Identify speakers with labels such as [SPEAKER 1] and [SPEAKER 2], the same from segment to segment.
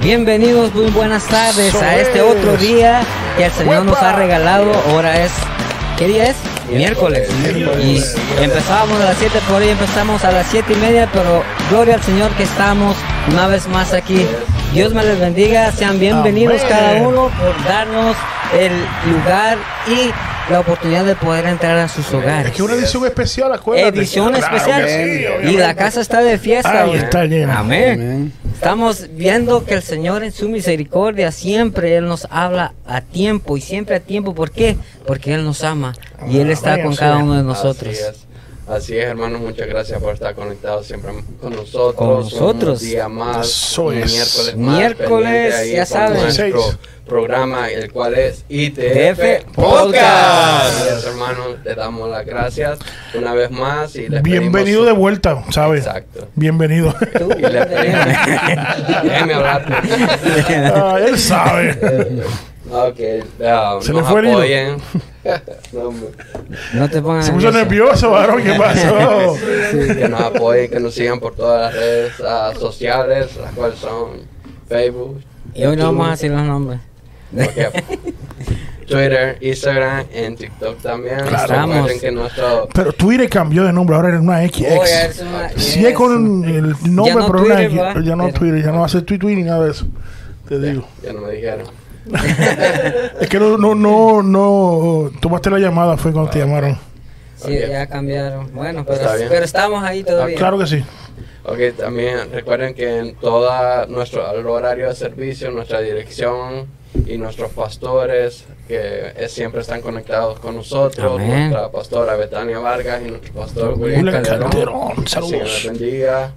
[SPEAKER 1] Bienvenidos, muy buenas tardes a este otro día que el Señor nos ha regalado. Ahora es, ¿qué día es? Miércoles. Y empezábamos a las 7, por hoy empezamos a las 7 y media, pero gloria al Señor que estamos una vez más aquí. Dios me les bendiga, sean bienvenidos cada uno por darnos el lugar y la oportunidad de poder entrar a sus hogares.
[SPEAKER 2] Es que una edición especial, acuérdate.
[SPEAKER 1] Edición
[SPEAKER 2] Claro
[SPEAKER 1] especial.
[SPEAKER 2] sí,
[SPEAKER 1] y la casa está de fiesta.
[SPEAKER 2] Ahí está llena.
[SPEAKER 1] Amén. Estamos viendo que el Señor en su misericordia siempre Él nos habla a tiempo y siempre a tiempo. ¿Por qué? Porque Él nos ama y Él está con cada uno de nosotros.
[SPEAKER 3] Así es. Hermanos, muchas gracias por estar conectados siempre con nosotros.
[SPEAKER 1] Con nosotros.
[SPEAKER 3] Un día más,
[SPEAKER 2] es.
[SPEAKER 3] miércoles más.
[SPEAKER 1] Miércoles, ya saben.
[SPEAKER 3] Nuestro
[SPEAKER 2] Seis.
[SPEAKER 3] programa, el cual es ITF Podcast. Así es, hermanos, le damos las gracias una vez más. Y les
[SPEAKER 2] Bienvenido
[SPEAKER 3] pedimos
[SPEAKER 2] de vuelta, ¿sabes?
[SPEAKER 3] Exacto.
[SPEAKER 2] Bienvenido.
[SPEAKER 1] Tú,
[SPEAKER 3] Y le pedimos. Déjeme hablar.
[SPEAKER 2] Ah, él sabe.
[SPEAKER 3] Ok, uh,
[SPEAKER 2] Se le
[SPEAKER 3] nos
[SPEAKER 2] fue el hilo.
[SPEAKER 3] No,
[SPEAKER 1] te pongas
[SPEAKER 2] Se puso nervioso, varón. ¿Qué pasó?
[SPEAKER 3] que nos apoyen, que nos sigan por todas las redes ah, sociales, las cuales son Facebook,
[SPEAKER 1] Y hoy no vamos a decir los nombres.
[SPEAKER 3] Twitter, Instagram, en TikTok también.
[SPEAKER 1] Claro.
[SPEAKER 3] Que nuestro
[SPEAKER 2] Pero Twitter cambió de nombre, ahora es una
[SPEAKER 1] Oye,
[SPEAKER 2] XX.
[SPEAKER 1] es una-
[SPEAKER 2] Si es con el nombre,
[SPEAKER 1] Ya no
[SPEAKER 2] pero una
[SPEAKER 1] Twitter,
[SPEAKER 2] X. Ya no Twitter, ya no hace tweet, tweet ni nada de eso. Te digo.
[SPEAKER 3] ya no me dijeron.
[SPEAKER 2] Es que no, no, no, no. Tomaste la llamada, fue cuando te llamaron.
[SPEAKER 1] Sí,
[SPEAKER 3] Ok.
[SPEAKER 1] ya cambiaron. Bueno, pero, pero estamos ahí todavía.
[SPEAKER 2] Claro que sí.
[SPEAKER 3] Ok, también recuerden que en todo nuestro horario de servicio, nuestra dirección y nuestros pastores que eh, siempre están conectados con nosotros,
[SPEAKER 1] Amén.
[SPEAKER 3] nuestra pastora Betania Vargas y nuestro pastor
[SPEAKER 2] William
[SPEAKER 3] Calderón.
[SPEAKER 2] Calderón, saludos.
[SPEAKER 3] bendiga.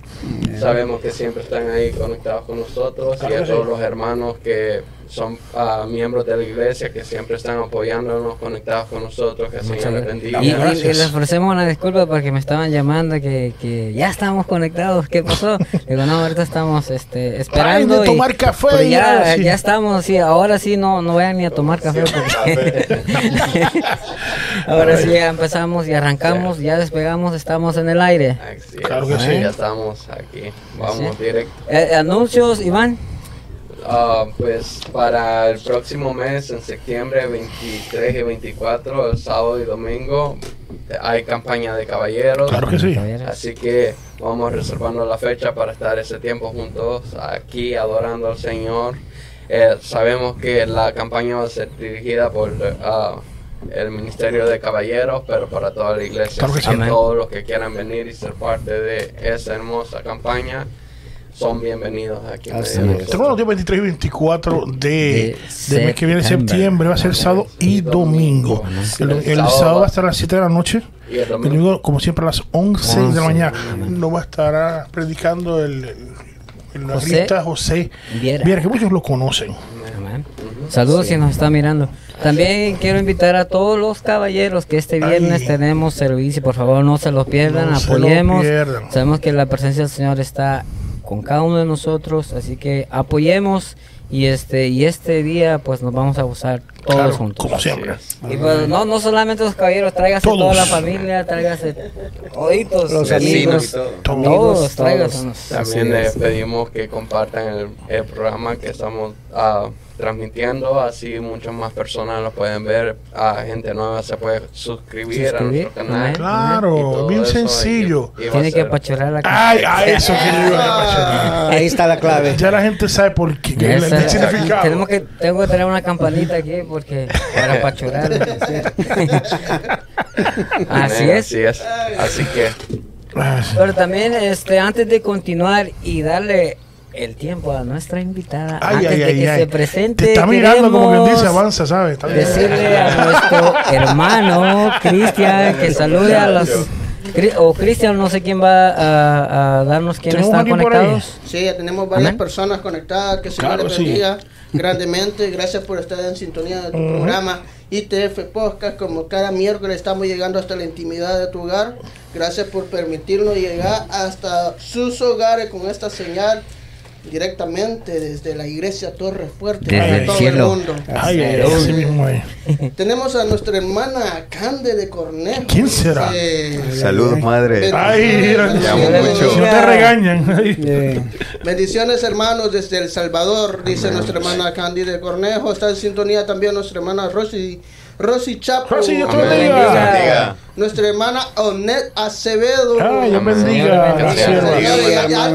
[SPEAKER 3] Sabemos que siempre están ahí conectados con nosotros
[SPEAKER 2] Claro
[SPEAKER 3] y a
[SPEAKER 2] que sí.
[SPEAKER 3] todos los hermanos que son ah, miembros de la iglesia que siempre están apoyándonos, conectados con nosotros. Que el
[SPEAKER 1] Muchas
[SPEAKER 3] Señor bendiga.
[SPEAKER 1] Y, y- y les ofrecemos una disculpa porque me estaban llamando que, que ya estamos conectados. ¿Qué pasó? Digo, no, ahorita estamos este, esperando.
[SPEAKER 2] Paren de
[SPEAKER 1] y-
[SPEAKER 2] tomar café y
[SPEAKER 1] ya,
[SPEAKER 2] ya,
[SPEAKER 1] ya estamos, sí, ahora sí no, no vayan ni a tomar café porque ahora sí ya empezamos y arrancamos, ya despegamos, estamos en el aire.
[SPEAKER 2] Claro que sí.
[SPEAKER 3] Ya estamos aquí. Vamos
[SPEAKER 1] Sí.
[SPEAKER 3] directo.
[SPEAKER 1] Eh, anuncios, Iván.
[SPEAKER 3] Ah, pues para el próximo mes, en septiembre 23 y 24, el sábado y domingo, hay campaña de caballeros.
[SPEAKER 2] Claro que sí.
[SPEAKER 3] Así que vamos reservando la fecha para estar ese tiempo juntos aquí adorando al Señor. Eh, sabemos que la campaña va a ser dirigida por ah, el Ministerio de Caballeros, pero para toda la iglesia.
[SPEAKER 2] Claro que sí.
[SPEAKER 3] Todos los que quieran venir y ser parte de esa hermosa campaña son bienvenidos aquí. de.
[SPEAKER 2] Tenemos los días 23 y 24 de,
[SPEAKER 1] De
[SPEAKER 2] del mes que viene,
[SPEAKER 1] septiembre.
[SPEAKER 2] va a ser sábado y domingo. El, el sábado va a estar a las 7 de la noche.
[SPEAKER 3] Y el domingo,
[SPEAKER 2] domingo, como siempre, a las 11 de la
[SPEAKER 1] 11,
[SPEAKER 2] mañana. No va a estar ah, predicando el, el,
[SPEAKER 1] José
[SPEAKER 2] José
[SPEAKER 1] Viera.
[SPEAKER 2] Viera, que muchos lo conocen.
[SPEAKER 1] Saludos si nos está mirando. También quiero invitar a todos los caballeros que este viernes
[SPEAKER 2] Ay.
[SPEAKER 1] tenemos servicio. Por favor, no se lo pierdan,
[SPEAKER 2] No se lo
[SPEAKER 1] apoyemos.
[SPEAKER 2] pierdan.
[SPEAKER 1] Sabemos que la presencia del Señor está con cada uno de nosotros, así que apoyemos y este y este día pues nos vamos a gozar todos
[SPEAKER 2] Claro,
[SPEAKER 1] juntos.
[SPEAKER 2] como siempre.
[SPEAKER 1] Y pues no, no solamente los caballeros, tráigase
[SPEAKER 2] Todos.
[SPEAKER 1] toda la familia, tráigase toditos,
[SPEAKER 4] Los
[SPEAKER 1] amigos,
[SPEAKER 4] vecinos y todo.
[SPEAKER 2] Todos.
[SPEAKER 1] todos, tráigasenos.
[SPEAKER 3] También les
[SPEAKER 4] es.
[SPEAKER 3] pedimos que compartan el, el programa que estamos ah, transmitiendo, así muchas más personas lo pueden ver, a gente nueva se puede suscribir, a nuestro canal.
[SPEAKER 2] Claro, bien sencillo.
[SPEAKER 3] y- y
[SPEAKER 1] Tiene que apachurrar la
[SPEAKER 2] Ay, a eso que yo iba a decir.
[SPEAKER 4] Ah, ahí está la clave.
[SPEAKER 2] Ya la gente sabe por qué,
[SPEAKER 1] Ya
[SPEAKER 2] el, significado.
[SPEAKER 1] Tenemos que, tengo que tener una campanita aquí porque para apachurar. Así es.
[SPEAKER 3] Así es. Así que.
[SPEAKER 1] Pero también, este, antes de continuar y darle el tiempo a nuestra invitada,
[SPEAKER 2] Ay,
[SPEAKER 1] antes
[SPEAKER 2] ay,
[SPEAKER 1] de
[SPEAKER 2] ay,
[SPEAKER 1] que
[SPEAKER 2] ay.
[SPEAKER 1] se presente,
[SPEAKER 2] Te está mirando como quien dice, avanza, ¿sabes? Está.
[SPEAKER 1] Decirle a nuestro hermano Cristian que salude a los. O Cristian, no sé quién va a, a darnos quiénes
[SPEAKER 2] ¿Tenemos
[SPEAKER 1] están
[SPEAKER 2] alguien por ahí?
[SPEAKER 1] conectados.
[SPEAKER 5] Sí, ya tenemos varias
[SPEAKER 1] Amén.
[SPEAKER 5] personas conectadas. Que Señor
[SPEAKER 2] Claro,
[SPEAKER 5] les
[SPEAKER 2] sí.
[SPEAKER 5] Grandemente. Gracias por estar en sintonía de tu programa ITF Podcast. Como cada miércoles estamos llegando hasta la intimidad de tu hogar. Gracias por permitirnos llegar hasta sus hogares con esta señal directamente desde la iglesia Torre Fuerte
[SPEAKER 1] Desde
[SPEAKER 5] para
[SPEAKER 1] el
[SPEAKER 5] todo
[SPEAKER 1] cielo.
[SPEAKER 5] el mundo.
[SPEAKER 2] Ay, ay, ay, así mismo es.
[SPEAKER 5] Tenemos a nuestra hermana Cande de Cornejo.
[SPEAKER 2] ¿Quién será?
[SPEAKER 5] Eh,
[SPEAKER 4] Saludos, madre.
[SPEAKER 2] Ay, mira,
[SPEAKER 4] Te amo
[SPEAKER 5] bendiciones.
[SPEAKER 4] mucho.
[SPEAKER 2] si no te regañan.
[SPEAKER 5] Bendiciones hermanos desde El Salvador, dice nuestra hermana Candy de Cornejo. Está en sintonía también nuestra hermana Rosy, Rosy Chapo.
[SPEAKER 2] Rosy, Dios te bendiga.
[SPEAKER 4] Bendiga.
[SPEAKER 5] Nuestra hermana Onet Acevedo.
[SPEAKER 2] Ay, Dios bendiga.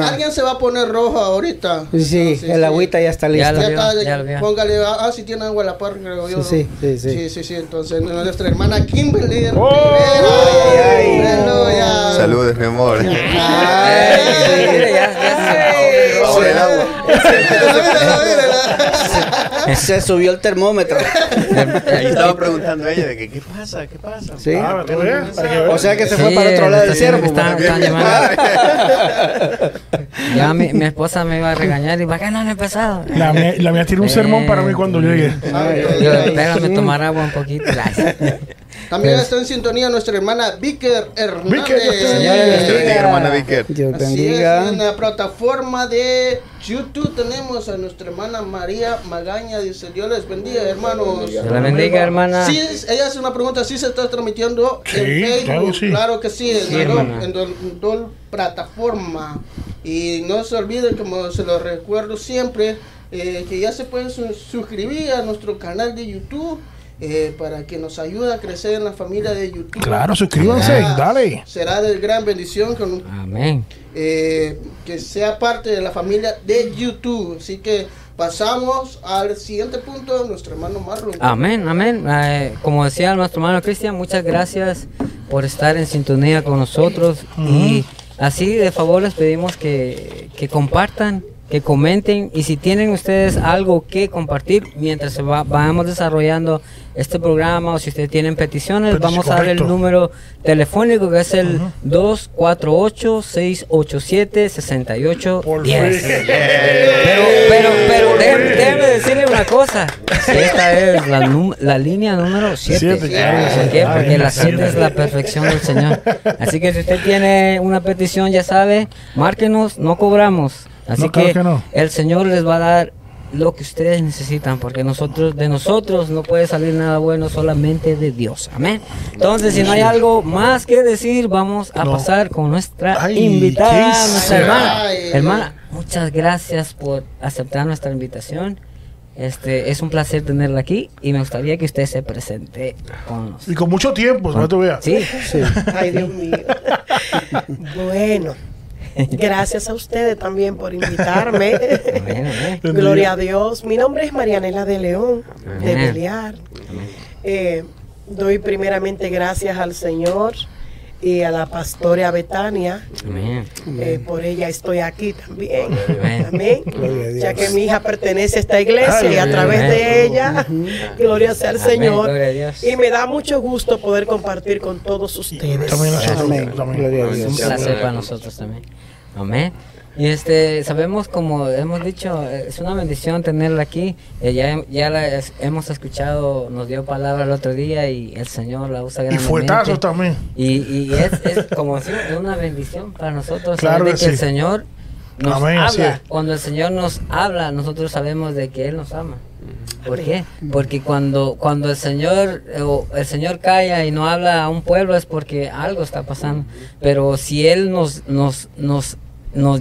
[SPEAKER 5] Alguien se va a poner rojo ahorita.
[SPEAKER 6] sí, el agüita ya está
[SPEAKER 1] Ya
[SPEAKER 6] lista.
[SPEAKER 1] lo
[SPEAKER 5] Ya
[SPEAKER 1] vio,
[SPEAKER 5] está,
[SPEAKER 1] ya lo vio.
[SPEAKER 5] póngale, ah, si tiene agua a la par, creo yo.
[SPEAKER 6] Sí, sí, sí, sí.
[SPEAKER 5] Sí, entonces nuestra hermana Kimberly
[SPEAKER 2] Oh.
[SPEAKER 5] Rivera.
[SPEAKER 6] Ay, ay.
[SPEAKER 5] Aleluya.
[SPEAKER 4] Saludos, mi amor.
[SPEAKER 1] Se-
[SPEAKER 4] el agua.
[SPEAKER 6] Subió el termómetro.
[SPEAKER 4] Ahí estaba preguntando ella de que, qué pasa, qué pasa.
[SPEAKER 6] Sí.
[SPEAKER 2] Ah, veas.
[SPEAKER 6] O sea que se
[SPEAKER 1] Sí,
[SPEAKER 6] fue para otro lado del
[SPEAKER 1] llamando. Ya mi, mi esposa me iba a regañar y ¿para qué no han empezado?
[SPEAKER 2] La mía, la mía tiene un sermón para mí cuando llegue.
[SPEAKER 1] Yo,
[SPEAKER 5] ay.
[SPEAKER 1] espérame tomar agua un poquito.
[SPEAKER 5] También está en sintonía nuestra hermana Víker Hernández.
[SPEAKER 2] Víker, Dios te
[SPEAKER 4] Dios te
[SPEAKER 2] bendiga.
[SPEAKER 4] bendiga, hermana Vicker.
[SPEAKER 6] Dios
[SPEAKER 5] Así es,
[SPEAKER 6] bendiga.
[SPEAKER 5] en la plataforma de YouTube tenemos a nuestra hermana María Magaña. Dice, Dios les bendiga, hermanos.
[SPEAKER 1] Dios la bendiga, hermana.
[SPEAKER 5] Sí, ella hace una pregunta, ¿sí se está transmitiendo
[SPEAKER 2] Sí,
[SPEAKER 5] en Facebook?
[SPEAKER 2] claro, sí.
[SPEAKER 5] Claro que sí, en,
[SPEAKER 1] Sí,
[SPEAKER 5] la en do- en dos plataformas. Y no se olviden, como se lo recuerdo siempre, eh, que ya se pueden su- suscribir a nuestro canal de YouTube eh, para que nos ayude a crecer en la familia de YouTube.
[SPEAKER 2] Claro, suscríbanse,
[SPEAKER 5] Ah,
[SPEAKER 2] dale.
[SPEAKER 5] Será de gran bendición con,
[SPEAKER 1] Amén.
[SPEAKER 5] eh, que sea parte de la familia de YouTube. Así que pasamos al siguiente punto, nuestro hermano Marlon.
[SPEAKER 1] Amén, amén. Eh, como decía nuestro hermano Cristian, muchas gracias por estar en sintonía con nosotros. Y así de favor les pedimos que, que compartan, que comenten. Y si tienen ustedes algo que compartir mientras va, vamos desarrollando este programa o si ustedes tienen peticiones, vamos a dar el número telefónico que es el 248-687-6810.
[SPEAKER 2] Por fin.
[SPEAKER 1] Pero, pero, pero, déjeme, déjeme decirle una cosa. Esta es la, la línea número 7.
[SPEAKER 2] Siete, claro, sí.
[SPEAKER 1] ¿Por qué? Porque la
[SPEAKER 2] sí.
[SPEAKER 1] 7 es la perfección del Señor. Así que si usted tiene una petición, ya sabe, márquenos, no cobramos. Así
[SPEAKER 2] No, claro
[SPEAKER 1] que,
[SPEAKER 2] que no.
[SPEAKER 1] el Señor les va a dar lo que ustedes necesitan, porque nosotros de nosotros no puede salir nada bueno, solamente de Dios. Amén. Entonces, si no hay algo más que decir, vamos a
[SPEAKER 2] No.
[SPEAKER 1] pasar con nuestra
[SPEAKER 2] Ay,
[SPEAKER 1] invitada,
[SPEAKER 2] ¿qué
[SPEAKER 1] nuestra hermana.
[SPEAKER 5] Ay.
[SPEAKER 1] Hermana, muchas gracias por aceptar nuestra invitación. Este, es un placer tenerla aquí y me gustaría que usted se presente con nosotros.
[SPEAKER 2] Y con mucho tiempo, que tú veas.
[SPEAKER 1] Sí,
[SPEAKER 7] Ay, Dios mío. Bueno, gracias a ustedes también por invitarme.
[SPEAKER 1] Amén, amén.
[SPEAKER 7] Gloria a Dios. Mi nombre es Marianela de León, de. Beliar. Eh, doy primeramente gracias al Señor y a la pastora Betania.
[SPEAKER 1] Amén.
[SPEAKER 7] Eh, por ella estoy aquí también.
[SPEAKER 1] Amén.
[SPEAKER 7] Amén. Ya que mi hija pertenece a esta iglesia y a
[SPEAKER 2] Amén.
[SPEAKER 7] través de ella, gloria sea al
[SPEAKER 1] Amén,
[SPEAKER 7] Señor. Y me da mucho gusto poder compartir con todos ustedes.
[SPEAKER 2] También nosotros.
[SPEAKER 6] Amén. Gloria a
[SPEAKER 1] Es un placer para nosotros también. Amén. Y este, sabemos como hemos dicho, es una bendición tenerla aquí. Eh, ya ya la es- hemos escuchado, nos dio palabra el otro día y el Señor la usa
[SPEAKER 2] Y
[SPEAKER 1] grandemente.
[SPEAKER 2] fuetazos también.
[SPEAKER 1] Y, y es, es como decimos, es una bendición para nosotros
[SPEAKER 2] Claro
[SPEAKER 1] saber de
[SPEAKER 2] que
[SPEAKER 1] que el. Señor nos
[SPEAKER 2] Amén,
[SPEAKER 1] habla. Cuando el Señor nos habla, nosotros sabemos de que Él nos ama. ¿Por qué? Porque cuando, cuando el Señor eh, o el Señor calla y no habla a un pueblo es porque algo está pasando. Pero si Él nos, nos, nos, nos,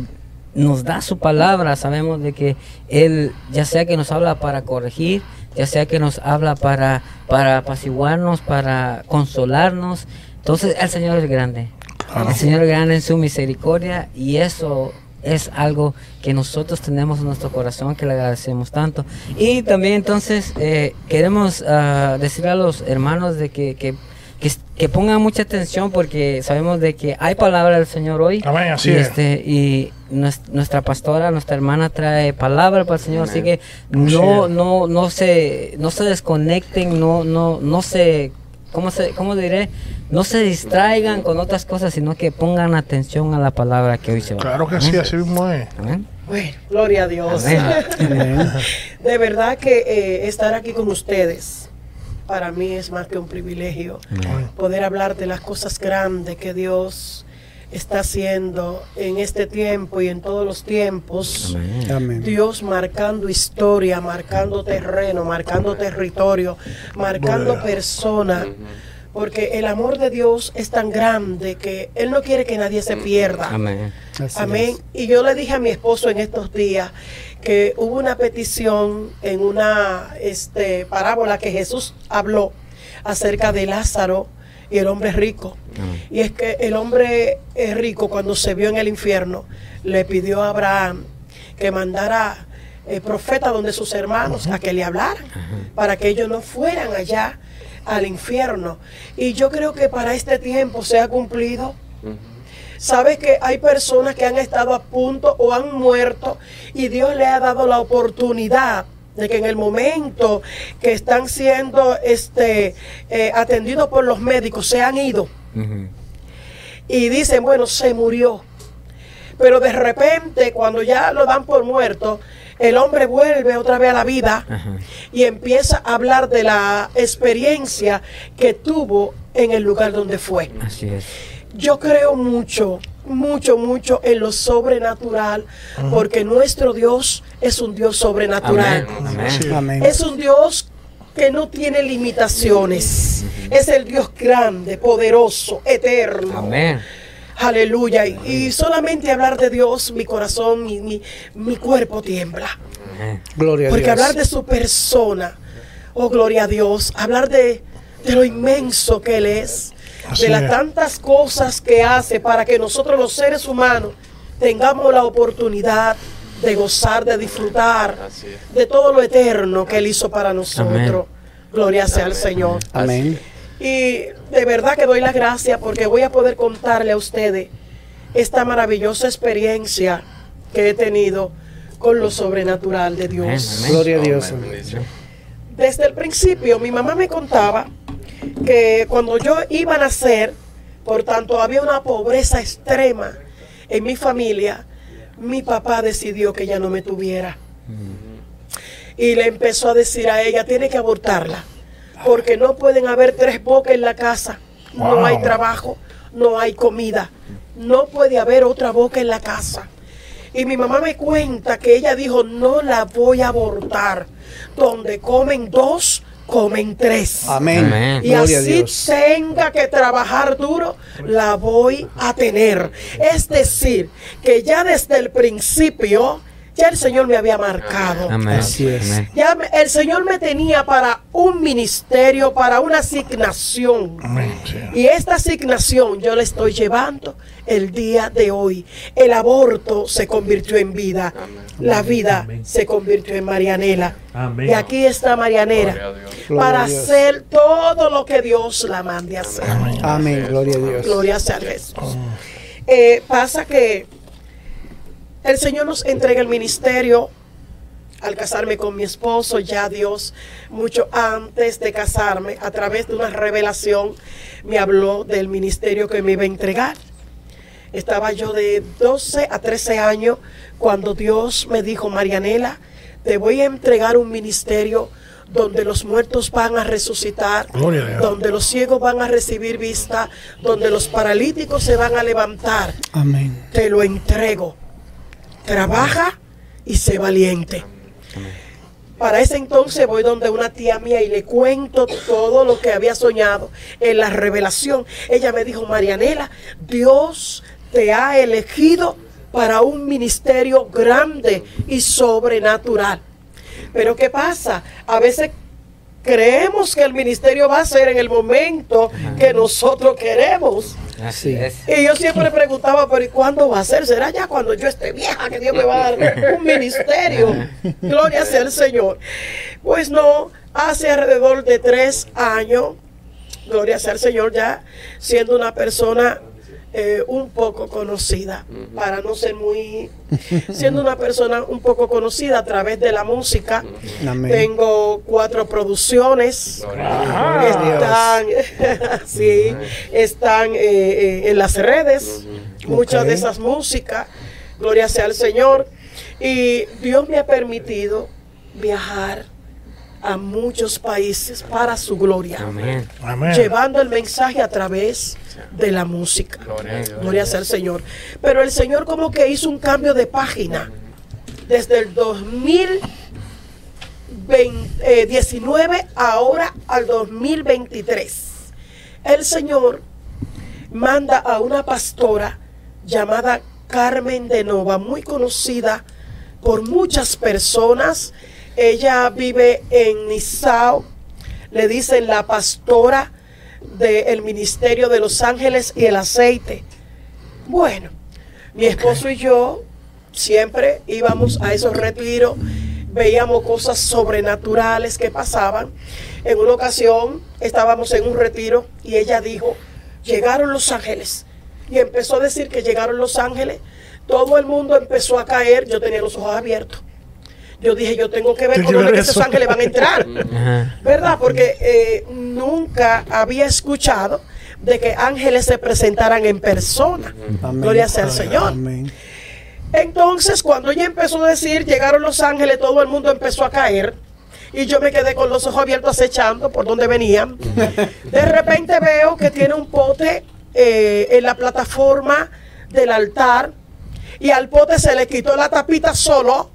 [SPEAKER 1] nos da su palabra, sabemos de que Él, ya sea que nos habla para corregir, ya sea que nos habla para, para apaciguarnos, para consolarnos. Entonces el Señor es grande. El Señor es grande en su misericordia y eso es algo que nosotros tenemos en nuestro corazón que le agradecemos tanto. Y también entonces eh, queremos ah, decir a los hermanos de que, que, que, que pongan mucha atención porque sabemos de que hay palabra del Señor hoy.
[SPEAKER 2] Amén, así
[SPEAKER 1] y,
[SPEAKER 2] es.
[SPEAKER 1] este, y nues- nuestra pastora, nuestra hermana trae palabra para el Señor, así que no, no, no se, no se desconecten, no, no, no se, ¿cómo se, cómo diré? No se distraigan con otras cosas, sino que pongan atención a la palabra que hoy se va.
[SPEAKER 2] Claro que sí, así mismo es.
[SPEAKER 1] Amén.
[SPEAKER 7] Bueno, gloria a Dios.
[SPEAKER 1] Amén.
[SPEAKER 7] De verdad que eh, estar aquí con ustedes para mí es más que un privilegio. Poder hablar de las cosas grandes que Dios está haciendo en este tiempo y en todos los tiempos.
[SPEAKER 1] Amén.
[SPEAKER 6] Amén.
[SPEAKER 7] Dios marcando historia, marcando terreno, marcando territorio, marcando
[SPEAKER 2] Bueno.
[SPEAKER 7] personas. Porque el amor de Dios es tan grande que Él no quiere que nadie se pierda.
[SPEAKER 1] Amén.
[SPEAKER 7] Amén. Y yo le dije a mi esposo en estos días que hubo una petición en una este, parábola que Jesús habló acerca de Lázaro y el hombre rico.
[SPEAKER 1] Amén.
[SPEAKER 7] Y es que el hombre rico cuando se vio en el infierno le pidió a Abraham que mandara eh, profeta donde sus hermanos a que le hablaran para que ellos no fueran allá al infierno. Y yo creo que para este tiempo se ha cumplido. Sabes que hay personas que han estado a punto o han muerto y Dios le ha dado la oportunidad de que en el momento que están siendo este, eh, atendidos por los médicos se han ido y dicen, bueno, se murió. Pero de repente, cuando ya lo dan por muerto, el hombre vuelve otra vez a la vida y empieza a hablar de la experiencia que tuvo en el lugar donde fue.
[SPEAKER 1] Así es.
[SPEAKER 7] Yo creo mucho, mucho, mucho en lo sobrenatural, porque nuestro Dios es un Dios sobrenatural.
[SPEAKER 1] Amén. Amén.
[SPEAKER 2] Sí.
[SPEAKER 6] Amén.
[SPEAKER 7] Es un Dios que no tiene limitaciones. Es el Dios grande, poderoso, eterno.
[SPEAKER 1] Amén.
[SPEAKER 7] Aleluya. Y, y solamente hablar de Dios, mi corazón, mi, mi, mi cuerpo tiembla.
[SPEAKER 1] Amén.
[SPEAKER 6] Gloria a
[SPEAKER 7] Porque
[SPEAKER 6] Dios.
[SPEAKER 7] hablar de su persona, oh gloria a Dios, hablar de, de lo inmenso que Él es, de las tantas cosas que hace para que nosotros los seres humanos tengamos la oportunidad de gozar, de disfrutar de todo lo eterno que Él hizo para nosotros.
[SPEAKER 1] Amén.
[SPEAKER 7] Gloria sea al Señor.
[SPEAKER 6] Amén.
[SPEAKER 7] Y de verdad que doy las gracias porque voy a poder contarle a ustedes esta maravillosa experiencia que he tenido con lo sobrenatural de Dios.
[SPEAKER 1] Amén.
[SPEAKER 6] Gloria a Dios.
[SPEAKER 3] Amén.
[SPEAKER 7] Desde el principio mi mamá me contaba que cuando yo iba a nacer, por tanto había una pobreza extrema en mi familia, mi papá decidió que ya no me tuviera. Y le empezó a decir a ella, tiene que abortarla, porque no pueden haber tres bocas en la casa, no hay trabajo, no hay comida, no puede haber otra boca en la casa. Y mi mamá me cuenta que ella dijo, no la voy a abortar. Donde comen dos, comen tres.
[SPEAKER 6] Amén.
[SPEAKER 1] Amén.
[SPEAKER 7] Y
[SPEAKER 6] Gloria
[SPEAKER 7] así tenga que trabajar duro, la voy a tener. Es decir, que ya desde el principio, ya el Señor me había marcado.
[SPEAKER 1] Amén.
[SPEAKER 6] Así es.
[SPEAKER 1] Amén.
[SPEAKER 7] Ya me- el Señor me tenía para un ministerio, para una asignación.
[SPEAKER 2] Amén.
[SPEAKER 7] Y esta asignación yo la estoy llevando el día de hoy. El aborto se convirtió en vida. La vida se convirtió en Marianela.
[SPEAKER 8] Amén.
[SPEAKER 7] Y aquí está Marianela para hacer todo lo que Dios la mande a hacer.
[SPEAKER 6] Amén. Gloria a Dios.
[SPEAKER 7] Gloria sea a Jesús. Eh, pasa que el Señor nos entrega el ministerio al casarme con mi esposo, ya Dios, mucho antes de casarme, a través de una revelación, me habló del ministerio que me iba a entregar. Estaba yo de 12 a 13 años cuando Dios me dijo, Marianela, te voy a entregar un ministerio donde los muertos van a resucitar,
[SPEAKER 2] a
[SPEAKER 7] donde los ciegos van a recibir vista, donde los paralíticos se van a levantar.
[SPEAKER 6] Amén.
[SPEAKER 7] Te lo entrego. Trabaja y sé valiente. Para ese entonces voy donde una tía mía y le cuento todo lo que había soñado en la revelación. Ella me dijo, Marianela, Dios te ha elegido para un ministerio grande y sobrenatural. Pero ¿qué pasa? A veces creemos que el ministerio va a ser en el momento que nosotros queremos.
[SPEAKER 1] Así es.
[SPEAKER 7] Y yo siempre preguntaba, pero ¿y cuándo va a ser? ¿Será ya cuando yo esté vieja que Dios me va a dar un ministerio? Gloria sea al Señor. Pues no, hace alrededor de tres años, gloria sea al Señor, ya siendo una persona eh, un poco conocida, para no ser muy, siendo una persona un poco conocida a través de la música. Tengo cuatro producciones.
[SPEAKER 2] Ah,
[SPEAKER 7] Están, sí, están eh, eh, en las redes, muchas de esas músicas, gloria sea al Señor. Y Dios me ha permitido viajar a muchos países para su gloria,
[SPEAKER 1] Amén.
[SPEAKER 2] Amén.
[SPEAKER 7] llevando el mensaje a través de la música.
[SPEAKER 3] Gloria
[SPEAKER 7] sea al Señor. Pero el Señor como que hizo un cambio de página desde el 2019 ahora al 2023. El Señor manda a una pastora llamada Carmen de Nova, muy conocida por muchas personas. Ella vive en Nizao, le dicen la pastora del Ministerio de los Ángeles y el Aceite. Bueno, mi esposo y yo siempre íbamos a esos retiros, veíamos cosas sobrenaturales que pasaban. En una ocasión estábamos en un retiro y ella dijo, llegaron los ángeles. Y empezó a decir que llegaron los ángeles. Todo el mundo empezó a caer. Yo tenía los ojos abiertos. Yo dije, yo tengo que ver
[SPEAKER 2] ¿Qué
[SPEAKER 7] cómo es
[SPEAKER 2] quiere
[SPEAKER 7] que esos
[SPEAKER 2] eso?
[SPEAKER 7] ángeles van a entrar. ¿Verdad? Porque eh, nunca había escuchado de que ángeles se presentaran en persona.
[SPEAKER 6] Amén.
[SPEAKER 7] Gloria sea al Señor.
[SPEAKER 6] Amén.
[SPEAKER 7] Entonces, cuando ella empezó a decir, llegaron los ángeles, todo el mundo empezó a caer. Y yo me quedé con los ojos abiertos acechando por donde venían. De repente veo que tiene un pote eh, en la plataforma del altar. Y al pote se le quitó la tapita solo.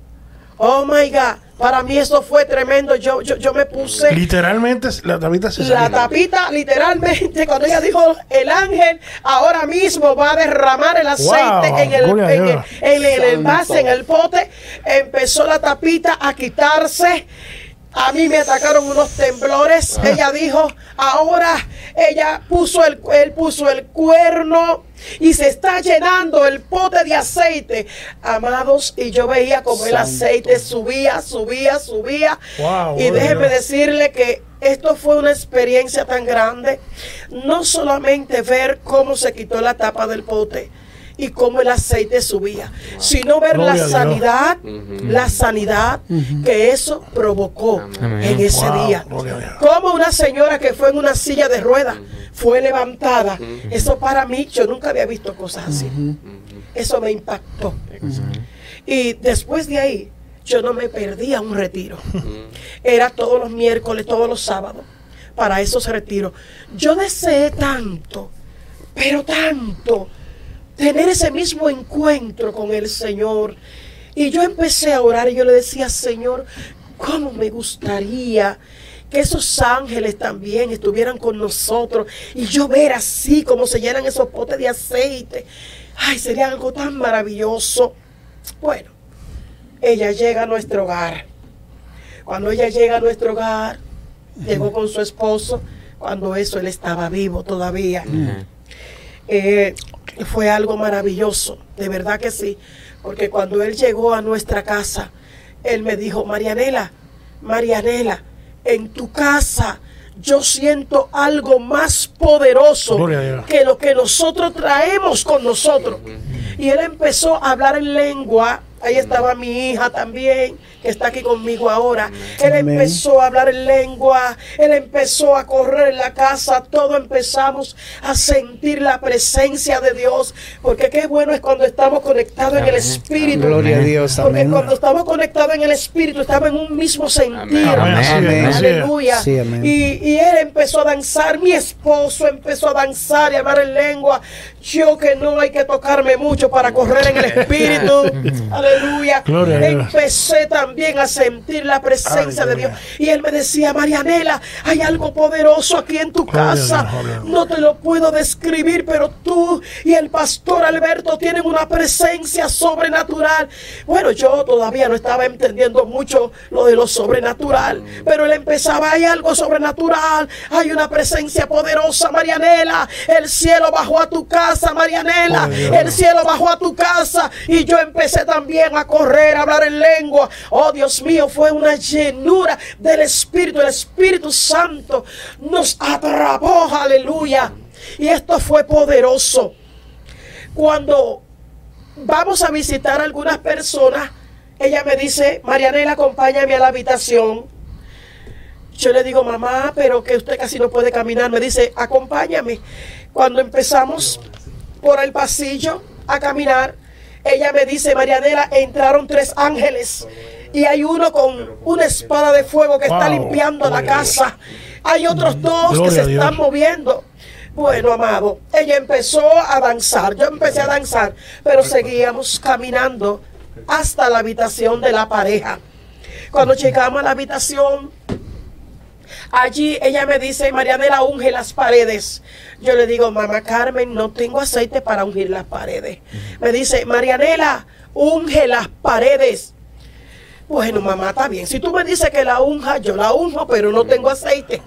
[SPEAKER 7] Oh my God. Para mí eso fue tremendo. Yo, yo, yo me puse.
[SPEAKER 2] Literalmente, la tapita se
[SPEAKER 7] La
[SPEAKER 2] salió.
[SPEAKER 7] tapita, literalmente, cuando ella dijo, el ángel ahora mismo va a derramar el aceite
[SPEAKER 2] Wow,
[SPEAKER 7] en, el,
[SPEAKER 2] gloria a
[SPEAKER 7] en, el, en el envase, en el pote, empezó la tapita a quitarse. A mí me atacaron unos temblores. Ella dijo, ahora ella puso el, él puso el cuerno y se está llenando el pote de aceite. Amados, y yo veía como el aceite subía, subía, subía.
[SPEAKER 2] Wow,
[SPEAKER 7] y déjeme decirle que esto fue una experiencia tan grande. No solamente ver cómo se quitó la tapa del pote y cómo el aceite subía, sino ver
[SPEAKER 2] Gloria
[SPEAKER 7] la sanidad, la sanidad que eso provocó
[SPEAKER 1] Amén.
[SPEAKER 7] en ese
[SPEAKER 2] Wow,
[SPEAKER 7] día. Como una señora que fue en una silla de ruedas fue levantada. Eso para mí, yo nunca había visto cosas así. Eso me impactó. Y después de ahí, yo no me perdía un retiro. Era todos los miércoles, todos los sábados, para esos retiros. Yo deseé tanto, pero tanto, tener ese mismo encuentro con el Señor. Y yo empecé a orar y yo le decía, Señor, ¿cómo me gustaría que esos ángeles también estuvieran con nosotros y yo ver así como se llenan esos potes de aceite? Ay, sería algo tan maravilloso. Bueno, ella llega a nuestro hogar. Cuando ella llega a nuestro hogar, llegó con su esposo, cuando eso él estaba vivo todavía. Eh, fue algo maravilloso, de verdad que sí, porque cuando él llegó a nuestra casa, él me dijo, Marianela, Marianela, en tu casa yo siento algo más poderoso que lo que nosotros traemos con nosotros. Y él empezó a hablar en lengua. Ahí estaba mi hija también, que está aquí conmigo ahora. Él empezó a hablar en lengua, él empezó a correr en la casa, todos empezamos a sentir la presencia de Dios, porque qué bueno es cuando estamos conectados en el
[SPEAKER 1] Amén.
[SPEAKER 7] Espíritu.
[SPEAKER 6] Gloria a Dios.
[SPEAKER 7] Porque
[SPEAKER 6] Amén.
[SPEAKER 7] cuando estamos conectados en el Espíritu, estamos en un mismo sentir.
[SPEAKER 3] Amén.
[SPEAKER 7] Aleluya.
[SPEAKER 6] Sí,
[SPEAKER 7] y, y él empezó a danzar, mi esposo empezó a danzar y a hablar en lengua. Yo que no hay que tocarme mucho para correr en el Espíritu. Aleluya.
[SPEAKER 2] Gloria.
[SPEAKER 7] Empecé también a sentir la presencia de Dios. Y él me decía, Marianela, hay algo poderoso aquí en tu
[SPEAKER 2] Gloria
[SPEAKER 7] casa.
[SPEAKER 2] Dios.
[SPEAKER 7] No te lo puedo describir, pero tú y el pastor Alberto tienen una presencia sobrenatural. Bueno, yo todavía no estaba entendiendo mucho lo de lo sobrenatural, pero él empezaba, hay algo sobrenatural, hay una presencia poderosa, Marianela. El cielo bajó a tu casa, Marianela. El cielo bajó a tu casa y yo empecé también a correr, a hablar en lengua. Oh, Dios mío, fue una llenura del Espíritu. El Espíritu Santo nos atrapó, aleluya. Y esto fue poderoso. Cuando vamos a visitar a algunas personas, ella me dice, Marianela, acompáñame a la habitación. Yo le digo, mamá, pero que usted casi no puede caminar. Me dice, acompáñame. Cuando empezamos por el pasillo a caminar, ella me dice, Marianela, entraron tres ángeles. y hay uno con una espada de fuego que está limpiando la casa. Hay otros dos que se están moviendo. Bueno, amado, ella empezó a danzar, yo empecé a danzar, pero seguíamos caminando hasta la habitación de la pareja. Cuando llegamos a la habitación, allí ella me dice, Marianela, unge las paredes. Yo le digo, mamá Carmen, no tengo aceite para ungir las paredes. Me dice, Marianela, unge las paredes. Bueno, mamá, está bien. Si tú me dices que la unja, yo la unjo, pero no tengo aceite.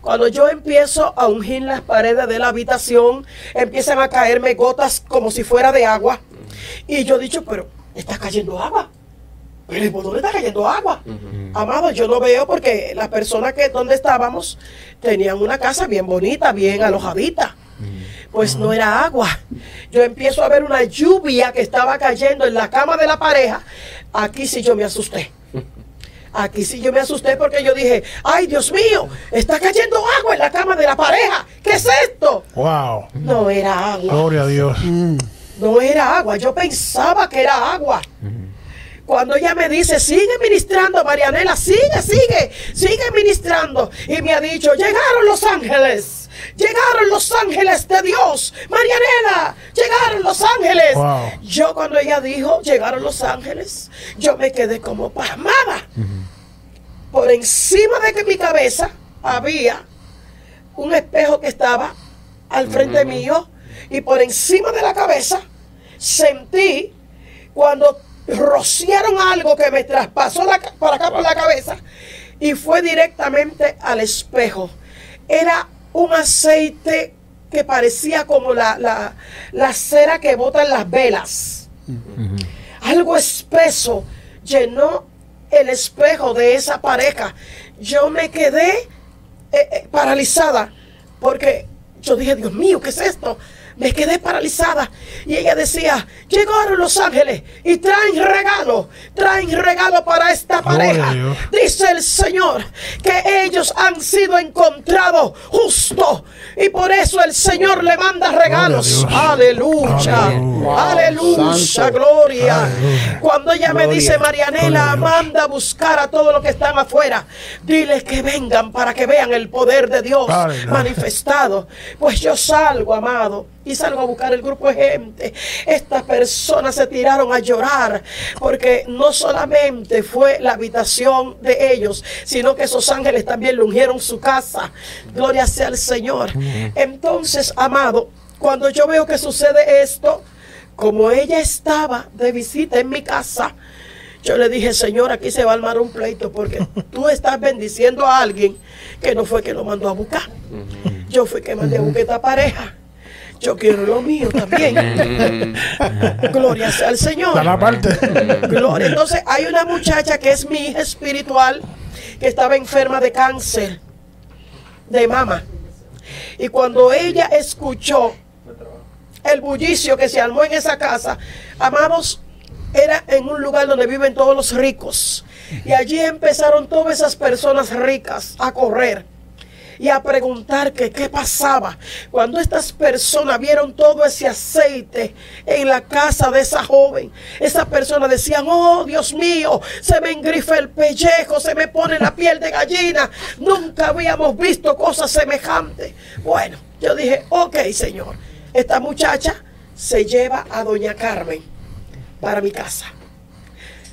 [SPEAKER 7] Cuando yo empiezo a ungir las paredes de la habitación, empiezan a caerme gotas como si fuera de agua. Y yo he dicho, pero está cayendo agua. Pero ¿por dónde está cayendo agua? Amado, yo no veo porque las personas que donde estábamos tenían una casa bien bonita, bien alojadita. Pues no era agua. Yo empiezo a ver una lluvia que estaba cayendo en la cama de la pareja. Aquí sí yo me asusté. Aquí sí yo me asusté porque yo dije, ay Dios mío, está cayendo agua en la cama de la pareja. ¿Qué es esto?
[SPEAKER 2] Wow.
[SPEAKER 7] No era agua.
[SPEAKER 2] Gloria a Dios.
[SPEAKER 7] No era agua, yo pensaba que era agua. Cuando ella me dice, sigue ministrando, Marianela, sigue, sigue, sigue ministrando. Y me ha dicho, llegaron los ángeles, llegaron los ángeles de Dios. Marianela, llegaron los ángeles.
[SPEAKER 2] Wow.
[SPEAKER 7] Yo cuando ella dijo, llegaron los ángeles, yo me quedé como pasmada. Por encima de que mi cabeza había un espejo que estaba al frente mío y por encima de la cabeza sentí cuando rociaron algo que me traspasó la por acá por la cabeza y fue directamente al espejo. Era un aceite que parecía como la, la, la cera que botan las velas. Algo espeso llenó el espejo de esa pareja. Yo me quedé eh, eh, paralizada porque yo dije, Dios mío, ¿qué es esto? Me quedé paralizada y ella decía, llegaron los ángeles y traen regalo, traen regalo para esta pareja.
[SPEAKER 2] Dios.
[SPEAKER 7] Dice el Señor que ellos han sido encontrados justos y por eso el Señor le manda regalos. Aleluya,
[SPEAKER 2] Aleluya.
[SPEAKER 7] gloria.
[SPEAKER 2] Aleluya.
[SPEAKER 7] Cuando ella me dice, Marianela,
[SPEAKER 2] Gloria
[SPEAKER 7] manda a buscar a todos los que están afuera, diles que vengan para que vean el poder de Dios
[SPEAKER 2] Aleluya.
[SPEAKER 7] manifestado. Pues yo salgo, amado, y salgo a buscar el grupo de gente. Estas personas se tiraron a llorar porque no solamente fue la habitación de ellos, sino que esos ángeles también le ungieron su casa. Gloria sea al Señor. Entonces, amado, cuando yo veo que sucede esto, como ella estaba de visita en mi casa, yo le dije, Señor, aquí se va a armar un pleito porque tú estás bendiciendo a alguien que no fue que lo mandó a buscar. Yo fui que mandé a buscar esta pareja. Yo quiero lo mío también. Gloria sea al Señor.
[SPEAKER 2] Da la parte.
[SPEAKER 7] Gloria. Entonces hay una muchacha que es mi hija espiritual que estaba enferma de cáncer de mama. Y cuando ella escuchó el bullicio que se armó en esa casa, amados, era en un lugar donde viven todos los ricos. Y allí empezaron todas esas personas ricas a correr y a preguntar que qué pasaba. Cuando estas personas vieron todo ese aceite en la casa de esa joven, esas personas decían, oh Dios mío, se me engrifa el pellejo, se me pone la piel de gallina, nunca habíamos visto cosas semejantes. Bueno, yo dije, ok Señor, esta muchacha se lleva a doña Carmen para mi casa.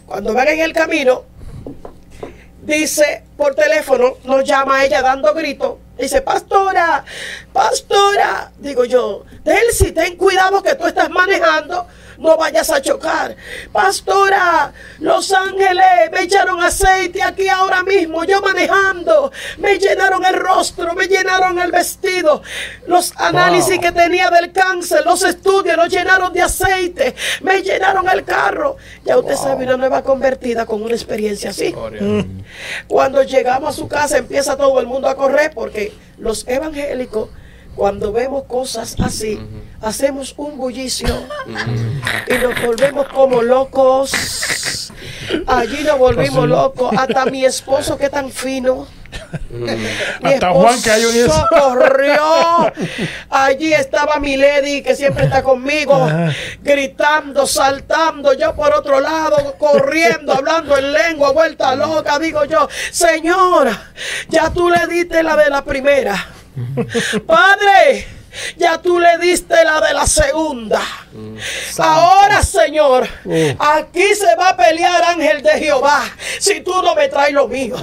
[SPEAKER 7] Cuando van en el camino, dice por teléfono, nos llama ella dando gritos. Dice, pastora, pastora. Digo yo, Delcy, ten cuidado que tú estás manejando, no vayas a chocar. Pastora, Los Ángeles me echaron aceite aquí ahora mismo, yo manejando. Me llenaron el rostro, me llenaron el vestido. Los análisis que tenía del cáncer, los estudios, los llenaron de aceite. Me llenaron el carro. Ya usted sabe, una nueva convertida con una experiencia así. Cuando llegamos a su casa empieza todo el mundo a correr porque los evangélicos, cuando vemos cosas así, hacemos un bullicio y nos volvemos como locos. Allí nos volvimos locos. Hasta mi esposo que tan fino.
[SPEAKER 3] Mm.
[SPEAKER 2] Hasta Juan cayó en eso.
[SPEAKER 7] corrió. Allí estaba mi lady que siempre está conmigo,
[SPEAKER 2] Ajá.
[SPEAKER 7] gritando, saltando. Yo por otro lado, corriendo, hablando en lengua, vuelta loca. Digo yo, señora, ya tú le diste la de la primera. Padre, ya tú le diste la de la segunda. Ahora, Señor, aquí se va a pelear ángel de Jehová si tú no me traes lo mío.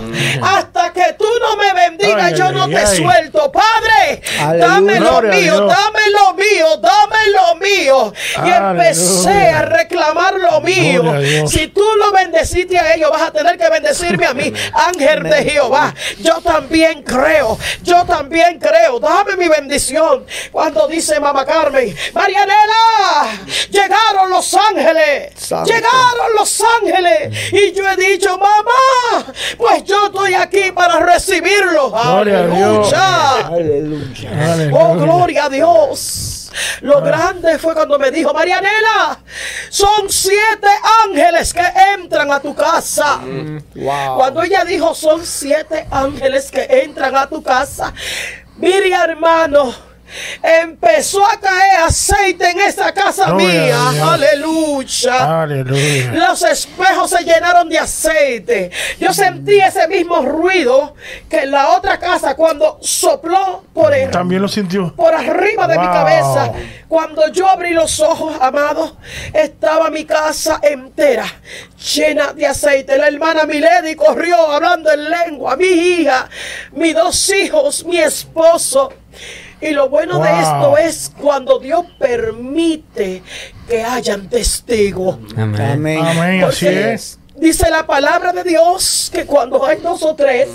[SPEAKER 7] Hasta que tú no me bendigas,
[SPEAKER 2] Ay,
[SPEAKER 7] yo
[SPEAKER 2] ay,
[SPEAKER 7] no
[SPEAKER 2] ay,
[SPEAKER 7] te suelto. Padre,
[SPEAKER 6] Aleluya.
[SPEAKER 7] dame lo mío, dame lo mío, dame lo mío. Y empecé
[SPEAKER 2] Aleluya.
[SPEAKER 7] a reclamar lo mío. Si tú lo bendeciste a ellos, vas a tener que bendecirme a mí, ángel de Jehová. Yo también creo, yo también creo. Dame mi bendición. Cuando dice mamá Carmen, Marianela, llegaron los ángeles,
[SPEAKER 6] Santo.
[SPEAKER 7] llegaron los ángeles. Y yo he dicho, mamá, pues yo estoy aquí para recibirlos.
[SPEAKER 2] Gloria a Dios.
[SPEAKER 7] Aleluya.
[SPEAKER 6] Aleluya.
[SPEAKER 2] Aleluya.
[SPEAKER 7] Oh, gloria a Dios. Lo grande fue cuando me dijo, Marianela, son siete ángeles que entran a tu casa.
[SPEAKER 6] Wow.
[SPEAKER 7] Cuando ella dijo, son siete ángeles que entran a tu casa, mire hermano. Empezó a caer aceite en esa casa mía. Aleluya.
[SPEAKER 2] Aleluya.
[SPEAKER 7] Los espejos se llenaron de aceite. Yo sentí ese mismo ruido que en la otra casa cuando sopló por el,
[SPEAKER 2] También lo sintió.
[SPEAKER 7] por arriba de mi cabeza. Cuando yo abrí los ojos, amado, estaba mi casa entera llena de aceite. La hermana Milady corrió hablando en lengua, mi hija, mis dos hijos, mi esposo. Y lo bueno de esto es cuando Dios permite que hayan testigos.
[SPEAKER 1] Amén.
[SPEAKER 6] Amén.
[SPEAKER 2] Amén. Así es.
[SPEAKER 7] Dice la palabra de Dios que cuando hay dos o tres,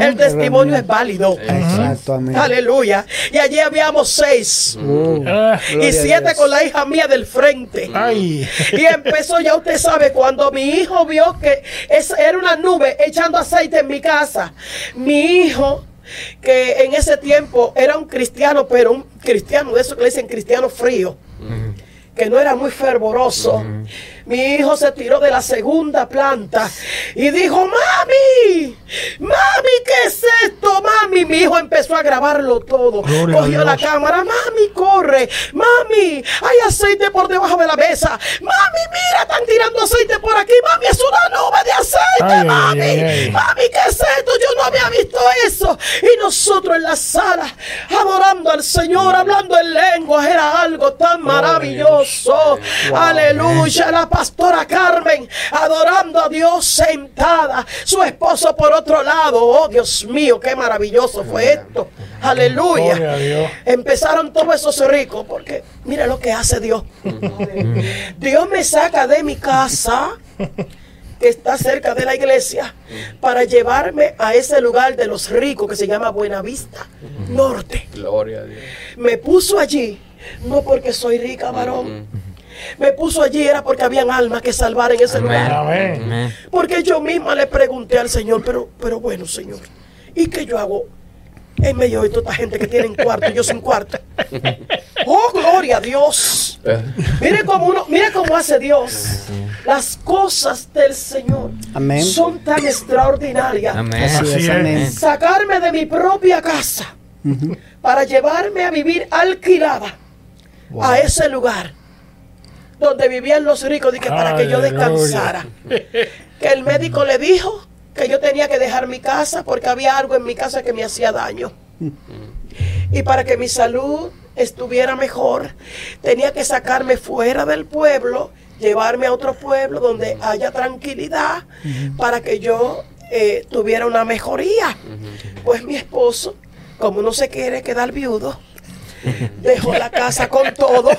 [SPEAKER 7] el testimonio es válido.
[SPEAKER 6] Exacto, amén.
[SPEAKER 7] Aleluya. Y allí habíamos seis.
[SPEAKER 6] Uh,
[SPEAKER 2] Ah,
[SPEAKER 7] Y siete con la hija mía del frente.
[SPEAKER 2] Ay.
[SPEAKER 7] Y empezó, ya usted sabe, cuando mi hijo vio que es, era una nube echando aceite en mi casa. Mi hijo, que en ese tiempo era un cristiano, pero un cristiano de eso que le dicen cristiano frío, que no era muy fervoroso. Mi hijo se tiró de la segunda planta y dijo, mami, mami, ¿qué es esto, mami? Mi hijo empezó a grabarlo todo.
[SPEAKER 2] Gloria
[SPEAKER 7] Cogió la cámara, mami, corre, mami, hay aceite por debajo de la mesa. Mami, mira, están tirando aceite por aquí, mami, es una nube de aceite,
[SPEAKER 2] Ay,
[SPEAKER 7] mami.
[SPEAKER 2] ay, ay.
[SPEAKER 7] Mami, ¿qué es esto? Yo no había visto eso. Y nosotros en la sala, adorando al Señor, hablando en lenguas, era algo tan maravilloso. Aleluya. La pastora Carmen, adorando a Dios sentada. Su esposo por otro lado. Oh, Dios mío, qué maravilloso fue esto. Aleluya.
[SPEAKER 2] Gloria a Dios.
[SPEAKER 7] Empezaron todos esos ricos, porque mira lo que hace Dios. Dios me saca de mi casa que está cerca de la iglesia para llevarme a ese lugar de los ricos que se llama Buenavista Norte.
[SPEAKER 3] Gloria a Dios.
[SPEAKER 7] Me puso allí, no porque soy rica, varón. Me puso allí era porque habían almas que salvar en ese
[SPEAKER 1] Amén.
[SPEAKER 7] lugar.
[SPEAKER 2] Amén.
[SPEAKER 7] Porque yo misma le pregunté al Señor, pero, pero bueno, Señor, ¿y qué yo hago en medio de toda esta gente que tienen cuarto y yo sin cuarto? Oh, gloria a Dios. Mire cómo uno, mire cómo hace Dios. Las cosas del Señor
[SPEAKER 6] Amén.
[SPEAKER 7] son tan extraordinarias.
[SPEAKER 1] Amén.
[SPEAKER 6] Así
[SPEAKER 2] Así
[SPEAKER 6] es,
[SPEAKER 2] es.
[SPEAKER 6] amén.
[SPEAKER 7] Sacarme de mi propia casa para llevarme a vivir alquilada a ese lugar donde vivían los ricos, dije, para que yo descansara. Que el médico le dijo que yo tenía que dejar mi casa porque había algo en mi casa que me hacía daño. Y para que mi salud estuviera mejor, tenía que sacarme fuera del pueblo, llevarme a otro pueblo donde haya tranquilidad para que yo eh, tuviera una mejoría. Pues mi esposo, como no se quiere quedar viudo, dejó la casa con todo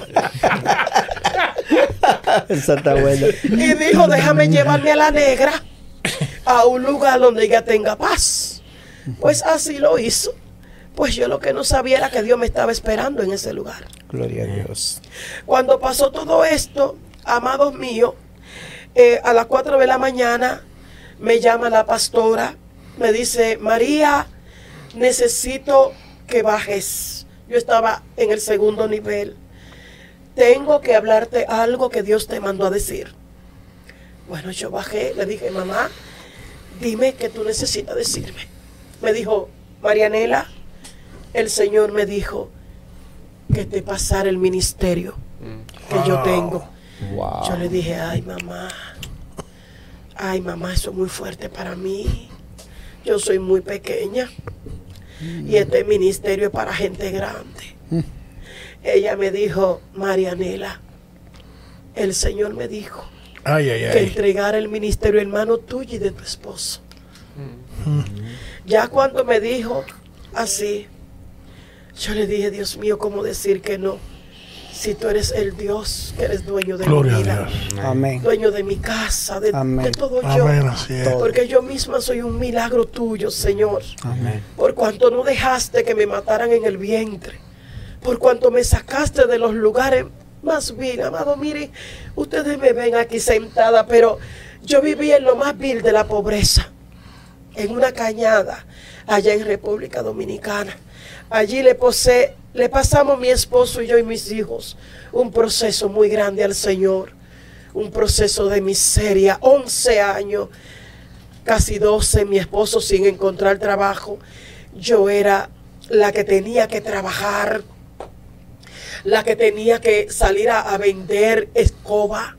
[SPEAKER 6] Esa está buena.
[SPEAKER 7] y dijo, déjame llevarme a la negra a un lugar donde ella tenga paz. Pues así lo hizo. Pues yo lo que no sabía era que Dios me estaba esperando en ese lugar.
[SPEAKER 6] Gloria a Dios.
[SPEAKER 7] Cuando pasó todo esto, amados míos, eh, a las 4 de la mañana me llama la pastora, me dice, María, necesito que bajes. Yo estaba en el segundo nivel. Tengo que hablarte algo que Dios te mandó a decir. Bueno, yo bajé, le dije, mamá, dime que tú necesitas decirme. me dijo, Marianela, el Señor me dijo que te pasara el ministerio que yo tengo.
[SPEAKER 6] Wow.
[SPEAKER 7] Yo le dije, ay mamá, ay mamá, eso es muy fuerte para mí. Yo soy muy pequeña y este ministerio es para gente grande. Ella me dijo, Marianela, el Señor me dijo
[SPEAKER 2] Ay, ay,
[SPEAKER 7] que
[SPEAKER 2] ay.
[SPEAKER 7] entregara el ministerio hermano tuyo y de tu esposo. Ya cuando me dijo así, yo le dije, Dios mío, ¿cómo decir que no? Si tú eres el Dios que eres dueño de
[SPEAKER 2] Gloria
[SPEAKER 7] mi vida.
[SPEAKER 6] Amén.
[SPEAKER 7] dueño de mi casa, de,
[SPEAKER 6] Amén.
[SPEAKER 7] de todo yo.
[SPEAKER 2] Amén, así es.
[SPEAKER 7] Porque yo misma soy un milagro tuyo, Señor.
[SPEAKER 6] Amén.
[SPEAKER 7] Por cuanto no dejaste que me mataran en el vientre. Por cuanto me sacaste de los lugares más vil. Amado, mire, ustedes me ven aquí sentada, pero yo viví en lo más vil de la pobreza. En una cañada allá en República Dominicana. Allí le, posé, le pasamos mi esposo y yo y mis hijos un proceso muy grande al Señor. Un proceso de miseria. 11 años casi 12, mi esposo sin encontrar trabajo. Yo era la que tenía que trabajar, la que tenía que salir a, a vender escoba,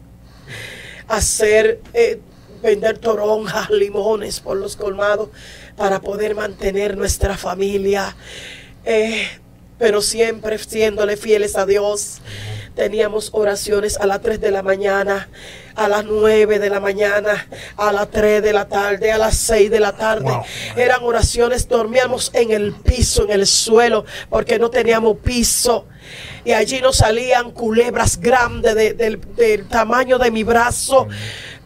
[SPEAKER 7] hacer, eh, vender toronjas, limones por los colmados para poder mantener nuestra familia. Eh, pero siempre siéndole fieles a Dios. Teníamos oraciones a las 3 de la mañana, a las 9 de la mañana, a las 3 de la tarde, a las 6 de la tarde.
[SPEAKER 2] Wow.
[SPEAKER 7] Eran oraciones, dormíamos en el piso, en el suelo, porque no teníamos piso. Y allí nos salían culebras grandes de- del, del tamaño de mi brazo,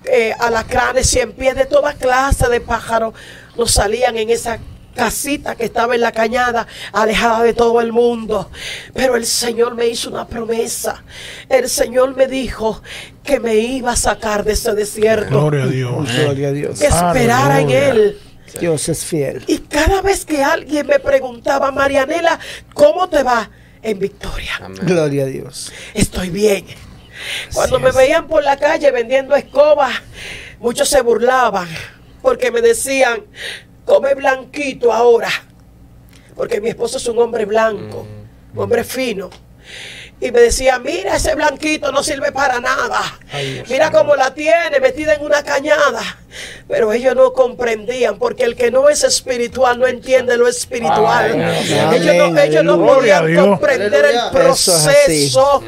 [SPEAKER 7] eh, alacranes, cien pies, de toda clase de pájaros. Nos salían en esa casita que estaba en la cañada, alejada de todo el mundo. Pero el Señor me hizo una promesa. El Señor me dijo que me iba a sacar de ese desierto,
[SPEAKER 2] Gloria a Dios.
[SPEAKER 6] Gloria a Dios.
[SPEAKER 7] que esperara en. Él.
[SPEAKER 6] Dios es fiel.
[SPEAKER 7] Y cada vez que alguien me preguntaba, Marianela, ¿cómo te va? En victoria.
[SPEAKER 3] Amén.
[SPEAKER 6] Gloria a Dios.
[SPEAKER 7] Estoy bien. Cuando me veían por la calle vendiendo escobas, muchos se burlaban porque me decían, come blanquito ahora. Porque mi esposo es un hombre blanco, un hombre fino. Y me decía, mira, ese blanquito no sirve para nada. Mira cómo la tiene metida en una cañada. Pero ellos no comprendían, porque el que no es espiritual no entiende lo espiritual.
[SPEAKER 2] Ay,
[SPEAKER 7] ellos no, ellos no podían comprender el
[SPEAKER 6] es
[SPEAKER 7] proceso.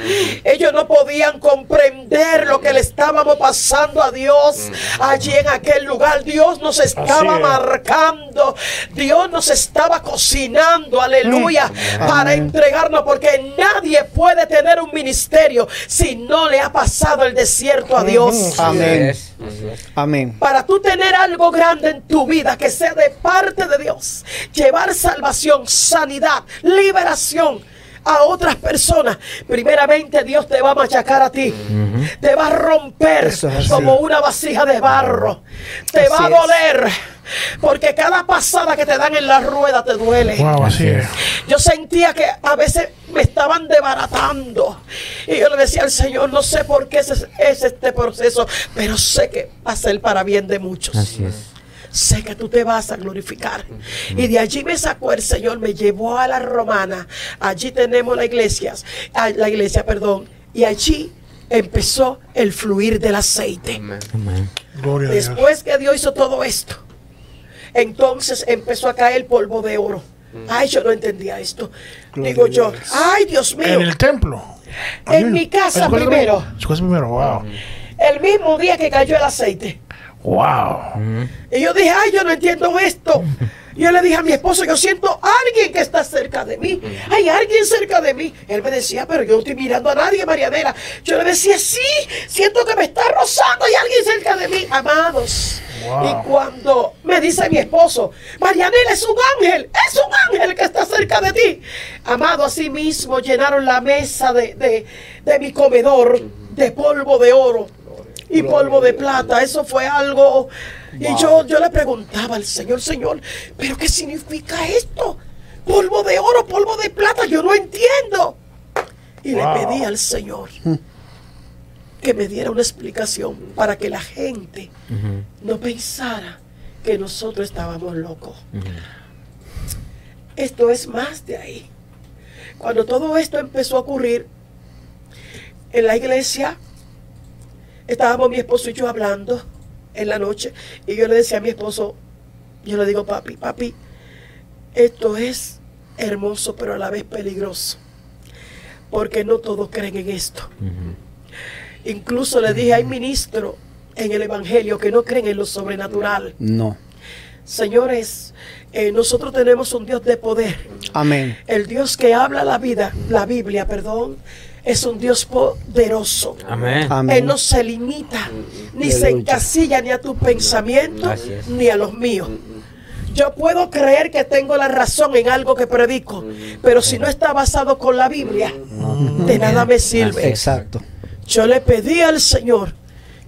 [SPEAKER 7] Ellos no podían comprender lo que le estábamos pasando a Dios allí en aquel lugar. Dios nos estaba
[SPEAKER 2] es.
[SPEAKER 7] marcando. Dios nos estaba cocinando. Aleluya. Para
[SPEAKER 6] Amén.
[SPEAKER 7] entregarnos. Porque nadie puede tener un ministerio si no le ha pasado el desierto a Dios.
[SPEAKER 6] Amén. Amén.
[SPEAKER 7] Para tú tener algo grande en tu vida que sea de parte de Dios, llevar salvación, sanidad, liberación a otras personas, primeramente Dios te va a machacar a ti, te va a romper
[SPEAKER 6] es
[SPEAKER 7] como una vasija de barro, te
[SPEAKER 6] Así
[SPEAKER 7] va a
[SPEAKER 6] es.
[SPEAKER 7] doler, porque cada pasada que te dan en la rueda te duele.
[SPEAKER 2] Wow, así es.
[SPEAKER 7] Yo sentía que a veces me estaban desbaratando. Y yo le decía al Señor, no sé por qué es, es este proceso, pero sé que va a ser para bien de muchos.
[SPEAKER 1] Así es.
[SPEAKER 7] Sé que tú te vas a glorificar. Y de allí me sacó el Señor, me llevó a la romana. Allí tenemos la iglesia, la iglesia, perdón. Y allí empezó el fluir del aceite.
[SPEAKER 3] Amén.
[SPEAKER 1] Amén.
[SPEAKER 2] Gloria a Dios.
[SPEAKER 7] Después que Dios hizo todo esto, entonces empezó a caer polvo de oro. Ay, yo no entendía esto.
[SPEAKER 6] Gloria
[SPEAKER 7] Digo yo, ay, Dios mío.
[SPEAKER 2] En el templo.
[SPEAKER 7] En mi casa
[SPEAKER 2] ¿En su
[SPEAKER 7] primero.
[SPEAKER 2] Su casa primero, wow.
[SPEAKER 7] El mismo día que cayó el aceite.
[SPEAKER 2] Wow.
[SPEAKER 7] Y yo dije, ay, yo no entiendo esto. Y yo le dije a mi esposo, yo siento a alguien que está cerca de mí. Hay alguien cerca de mí. Él me decía, pero yo no estoy mirando a nadie, Marianela. Yo le decía, sí, siento que me está rozando. Hay alguien cerca de mí. Amados.
[SPEAKER 2] Wow.
[SPEAKER 7] Y cuando me dice mi esposo, Marianela es un ángel, es un ángel que está cerca de ti. Amado, así mismo llenaron la mesa de, de- de mi comedor de polvo de oro y polvo de plata. Eso fue algo. Y yo, yo le preguntaba al Señor, Señor, ¿pero qué significa esto? Polvo de oro, polvo de plata, yo no entiendo. Y
[SPEAKER 2] Wow.
[SPEAKER 7] le pedí al Señor que me diera una explicación para que la gente no pensara que nosotros estábamos locos. esto es más de ahí. Cuando todo esto empezó a ocurrir en la iglesia, estábamos mi esposo y yo hablando en la noche y yo le decía a mi esposo, yo le digo, papi, papi, esto es hermoso pero a la vez peligroso, porque no todos creen en esto. Incluso le dije, hay ministros en el Evangelio que no creen en lo sobrenatural.
[SPEAKER 6] No.
[SPEAKER 7] Señores, eh, nosotros tenemos un Dios de poder.
[SPEAKER 6] Amén.
[SPEAKER 7] El Dios que habla la vida, la Biblia, perdón, es un Dios poderoso.
[SPEAKER 1] Amén.
[SPEAKER 6] Amén.
[SPEAKER 7] Él no se limita, ni se encasilla ni a tu pensamiento,
[SPEAKER 1] Así es.
[SPEAKER 7] ni a los míos. Yo puedo creer que tengo la razón en algo que predico, pero si no está basado con la Biblia, de nada me sirve.
[SPEAKER 6] Exacto.
[SPEAKER 7] Yo le pedí al Señor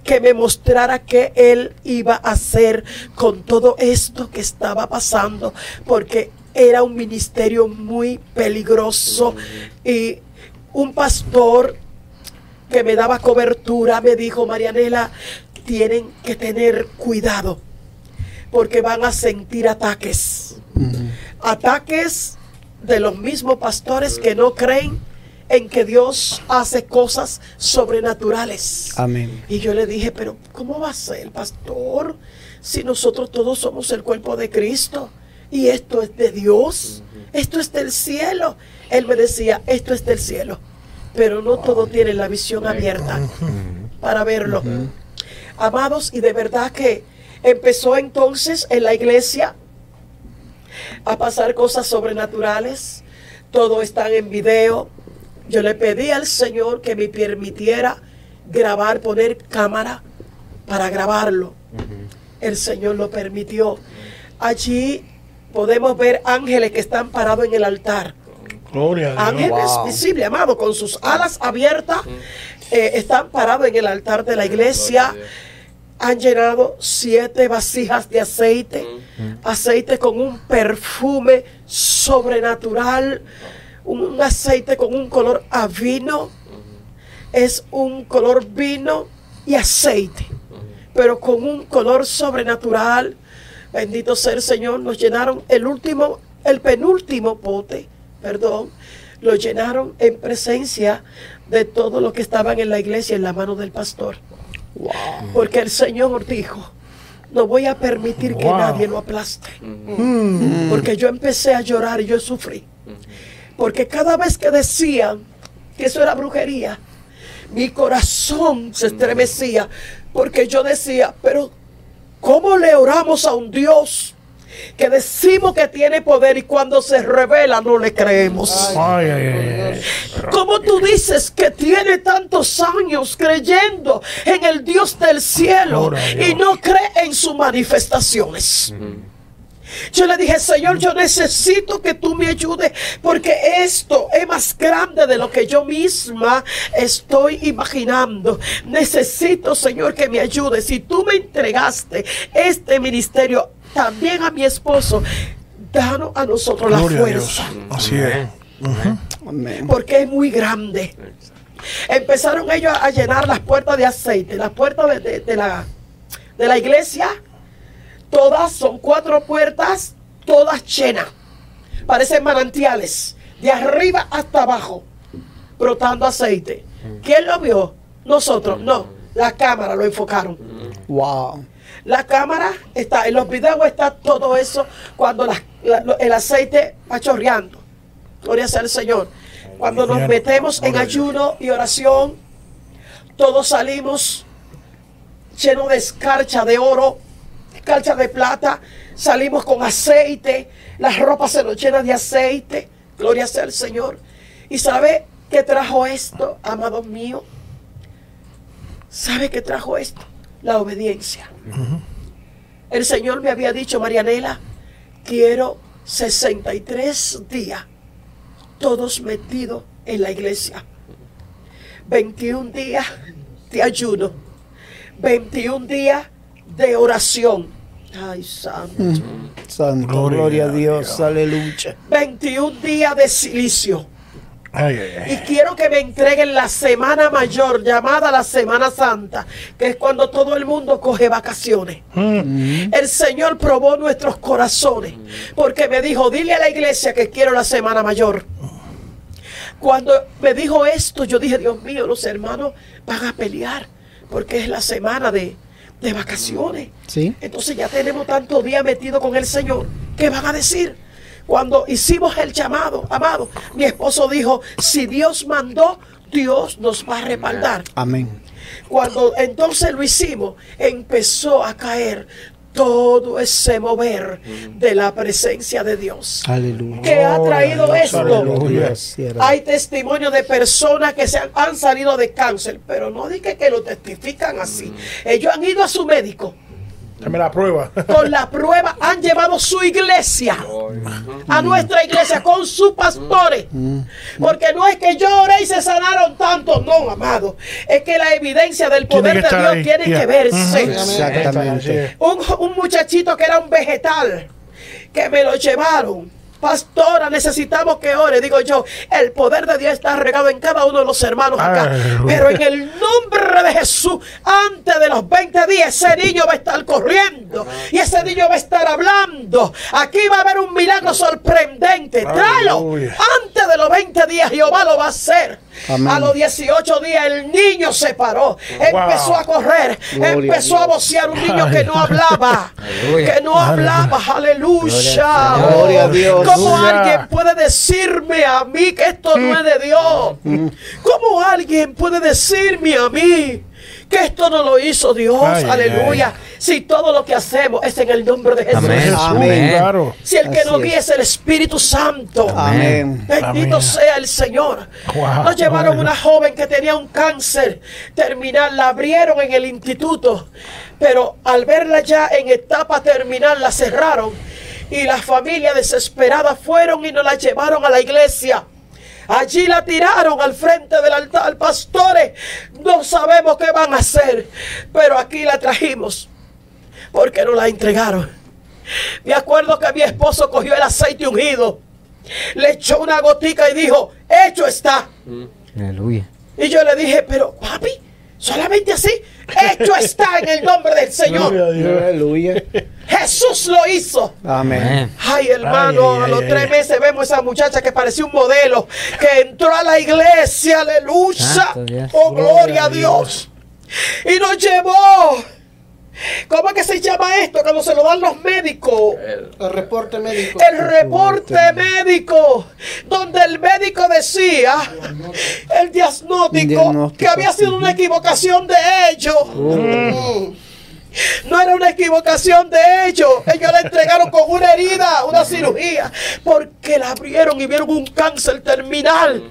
[SPEAKER 7] que me mostrara qué Él iba a hacer con todo esto que estaba pasando, porque era un ministerio muy peligroso y un pastor que me daba cobertura me dijo, Marianela, tienen que tener cuidado porque van a sentir ataques. Ataques de los mismos pastores que no creen en que Dios hace cosas sobrenaturales.
[SPEAKER 6] Amén.
[SPEAKER 7] Y yo le dije, pero ¿cómo va a ser, pastor? Si nosotros todos somos el cuerpo de Cristo y esto es de Dios, esto es del cielo. Él me decía, esto es del cielo, pero no todo tiene la visión abierta para verlo. Amados, y de verdad que empezó entonces en la iglesia a pasar cosas sobrenaturales. Todo está en video. Yo le pedí al Señor que me permitiera grabar, poner cámara para grabarlo. El Señor lo permitió. Allí podemos ver ángeles que están parados en el altar.
[SPEAKER 2] Gloria a Dios.
[SPEAKER 7] Ángeles
[SPEAKER 6] Wow.
[SPEAKER 7] visibles, amado, con sus alas abiertas, eh, están parados en el altar de la iglesia. Han llenado siete vasijas de aceite, aceite con un perfume sobrenatural, un aceite con un color a vino, es un color vino y aceite, pero con un color sobrenatural. Bendito sea el Señor, nos llenaron el último, el penúltimo pote, perdón, lo llenaron en presencia de todos los que estaban en la iglesia en la mano del pastor. Porque el Señor dijo, no voy a permitir que
[SPEAKER 2] Wow.
[SPEAKER 7] nadie lo aplaste. Porque yo empecé a llorar y yo sufrí. Porque cada vez que decían que eso era brujería, mi corazón se estremecía. Porque yo decía, pero ¿cómo le oramos a un Dios que decimos que tiene poder y cuando se revela no le creemos?
[SPEAKER 2] Ay, ay, ay, ay.
[SPEAKER 7] ¿Cómo tú dices que tiene tantos años creyendo en el Dios del cielo y no cree en sus manifestaciones? Yo le dije, Señor, yo necesito que tú me ayudes porque esto es más grande de lo que yo misma estoy imaginando. Necesito, Señor, que me ayudes. Si tú me entregaste este ministerio también a mi esposo, danos a nosotros la
[SPEAKER 2] Gloria
[SPEAKER 7] fuerza
[SPEAKER 2] Así es.
[SPEAKER 7] Porque es muy grande. Empezaron ellos a llenar las puertas de aceite, las puertas de, de- de la, de la iglesia, todas son cuatro puertas, todas llenas. Parecen manantiales, de arriba hasta abajo, brotando aceite. ¿Quién lo vio? Nosotros, no, la cámara lo enfocaron.
[SPEAKER 6] Wow.
[SPEAKER 7] La cámara está, en los videos está todo eso cuando la- la- lo- el aceite va chorreando. Gloria sea al Señor. Cuando nos metemos en ayuno y oración, todos salimos llenos de escarcha de oro, escarcha de plata, salimos con aceite, las ropas se nos llenan de aceite. Gloria sea al Señor. ¿Y sabe qué trajo esto, amados míos? ¿Sabe qué trajo esto? La obediencia. El Señor me había dicho, Marianela, quiero 63 días, todos metidos en la iglesia. 21 días de ayuno. 21 días de oración. Ay, santo.
[SPEAKER 6] Santo,
[SPEAKER 2] Gloria
[SPEAKER 6] gloria,
[SPEAKER 2] a
[SPEAKER 6] a Dios, aleluya.
[SPEAKER 7] 21 días de silicio.
[SPEAKER 2] Ay, ay, ay.
[SPEAKER 7] Y quiero que me entreguen la semana mayor, llamada la Semana Santa, que es cuando todo el mundo coge vacaciones. El Señor probó nuestros corazones, porque me dijo, dile a la iglesia que quiero la semana mayor. Cuando me dijo esto, yo dije, Dios mío, los hermanos van a pelear, porque es la semana de, de vacaciones.
[SPEAKER 6] Sí.
[SPEAKER 7] Entonces ya tenemos tantos días metidos con el Señor. ¿Qué van a decir? Cuando hicimos el llamado, amado, mi esposo dijo, si Dios mandó, Dios nos va a respaldar.
[SPEAKER 6] Amén.
[SPEAKER 7] Cuando entonces lo hicimos, empezó a caer todo ese mover de la presencia de Dios.
[SPEAKER 6] Aleluya.
[SPEAKER 7] ¿Qué ha traído esto?
[SPEAKER 6] Aleluya.
[SPEAKER 7] Hay testimonio de personas que se han, han salido de cáncer, pero no dije que lo testifican así. Ellos han ido a su médico
[SPEAKER 2] Dame la prueba.
[SPEAKER 7] con la prueba, han llevado su iglesia a nuestra iglesia con sus pastores. Porque no es que yo oré y se sanaron tanto, no, amado. Es que la evidencia del poder de Dios
[SPEAKER 2] ahí.
[SPEAKER 7] tiene
[SPEAKER 2] Yeah.
[SPEAKER 7] que verse.
[SPEAKER 6] Exactamente.
[SPEAKER 7] Un, un muchachito que era un vegetal, que me lo llevaron. Pastora, necesitamos que ore. Digo yo, el poder de Dios está regado en cada uno de los hermanos acá. Pero en el nombre de Jesús, antes de los 20 días, ese niño va a estar corriendo. Y ese niño va a estar hablando. Aquí va a haber un milagro sorprendente. Tráelo. Antes de los 20 días, Jehová lo va a hacer.
[SPEAKER 6] Amén.
[SPEAKER 7] A los 18 días, el niño se paró. Empezó a correr.
[SPEAKER 6] Gloria
[SPEAKER 7] empezó
[SPEAKER 6] a
[SPEAKER 7] a vocear un niño que no hablaba. Que no hablaba. Aleluya.
[SPEAKER 6] Gloria a Dios.
[SPEAKER 7] ¿Cómo alguien puede decirme a mí que esto no es de Dios? ¿Cómo alguien puede decirme a mí? Que esto no lo hizo Dios,
[SPEAKER 2] Ay, ay,
[SPEAKER 7] aleluya. Si todo lo que hacemos es en el nombre de Jesús.
[SPEAKER 1] Amén.
[SPEAKER 2] Jesús,
[SPEAKER 6] Amén.
[SPEAKER 2] claro.
[SPEAKER 7] Si el que
[SPEAKER 6] Así
[SPEAKER 7] nos guía es el Espíritu Santo.
[SPEAKER 6] Amén.
[SPEAKER 7] Bendito
[SPEAKER 2] Amén.
[SPEAKER 7] sea el Señor.
[SPEAKER 2] Wow.
[SPEAKER 7] Nos llevaron una joven que tenía un cáncer terminal, la abrieron en el instituto, pero al verla ya en etapa terminal la cerraron y la familia desesperada fueron y nos la llevaron a la iglesia. Allí la tiraron al frente del altar, pastores. No sabemos qué van a hacer, pero aquí la trajimos porque no la entregaron. Me acuerdo que mi esposo cogió el aceite ungido, le echó una gotica y dijo, hecho está.
[SPEAKER 1] Aleluya.
[SPEAKER 7] Y yo le dije, pero papi, solamente así, hecho está en el nombre del Señor.
[SPEAKER 2] A Dios.
[SPEAKER 6] Aleluya.
[SPEAKER 7] Jesús lo hizo.
[SPEAKER 6] Amén.
[SPEAKER 7] Ay, hermano,
[SPEAKER 2] Ay, ay,
[SPEAKER 7] a los
[SPEAKER 2] ay,
[SPEAKER 7] tres
[SPEAKER 2] ay.
[SPEAKER 7] meses vemos esa muchacha que parecía un modelo, que entró a la iglesia, aleluya.
[SPEAKER 1] Dios.
[SPEAKER 7] Oh, gloria a Dios. Y nos llevó. ¿Cómo es que se llama esto? Cuando se lo dan los médicos.
[SPEAKER 3] El-
[SPEAKER 5] El reporte médico.
[SPEAKER 7] El reporte médico, donde el médico decía, el diagnóstico,
[SPEAKER 6] Diagnóstico.
[SPEAKER 7] que había sido una equivocación de ellos.
[SPEAKER 5] Mm.
[SPEAKER 7] No era una equivocación de ellos. Ellos la entregaron con una herida, una cirugía, porque la abrieron y vieron un cáncer terminal.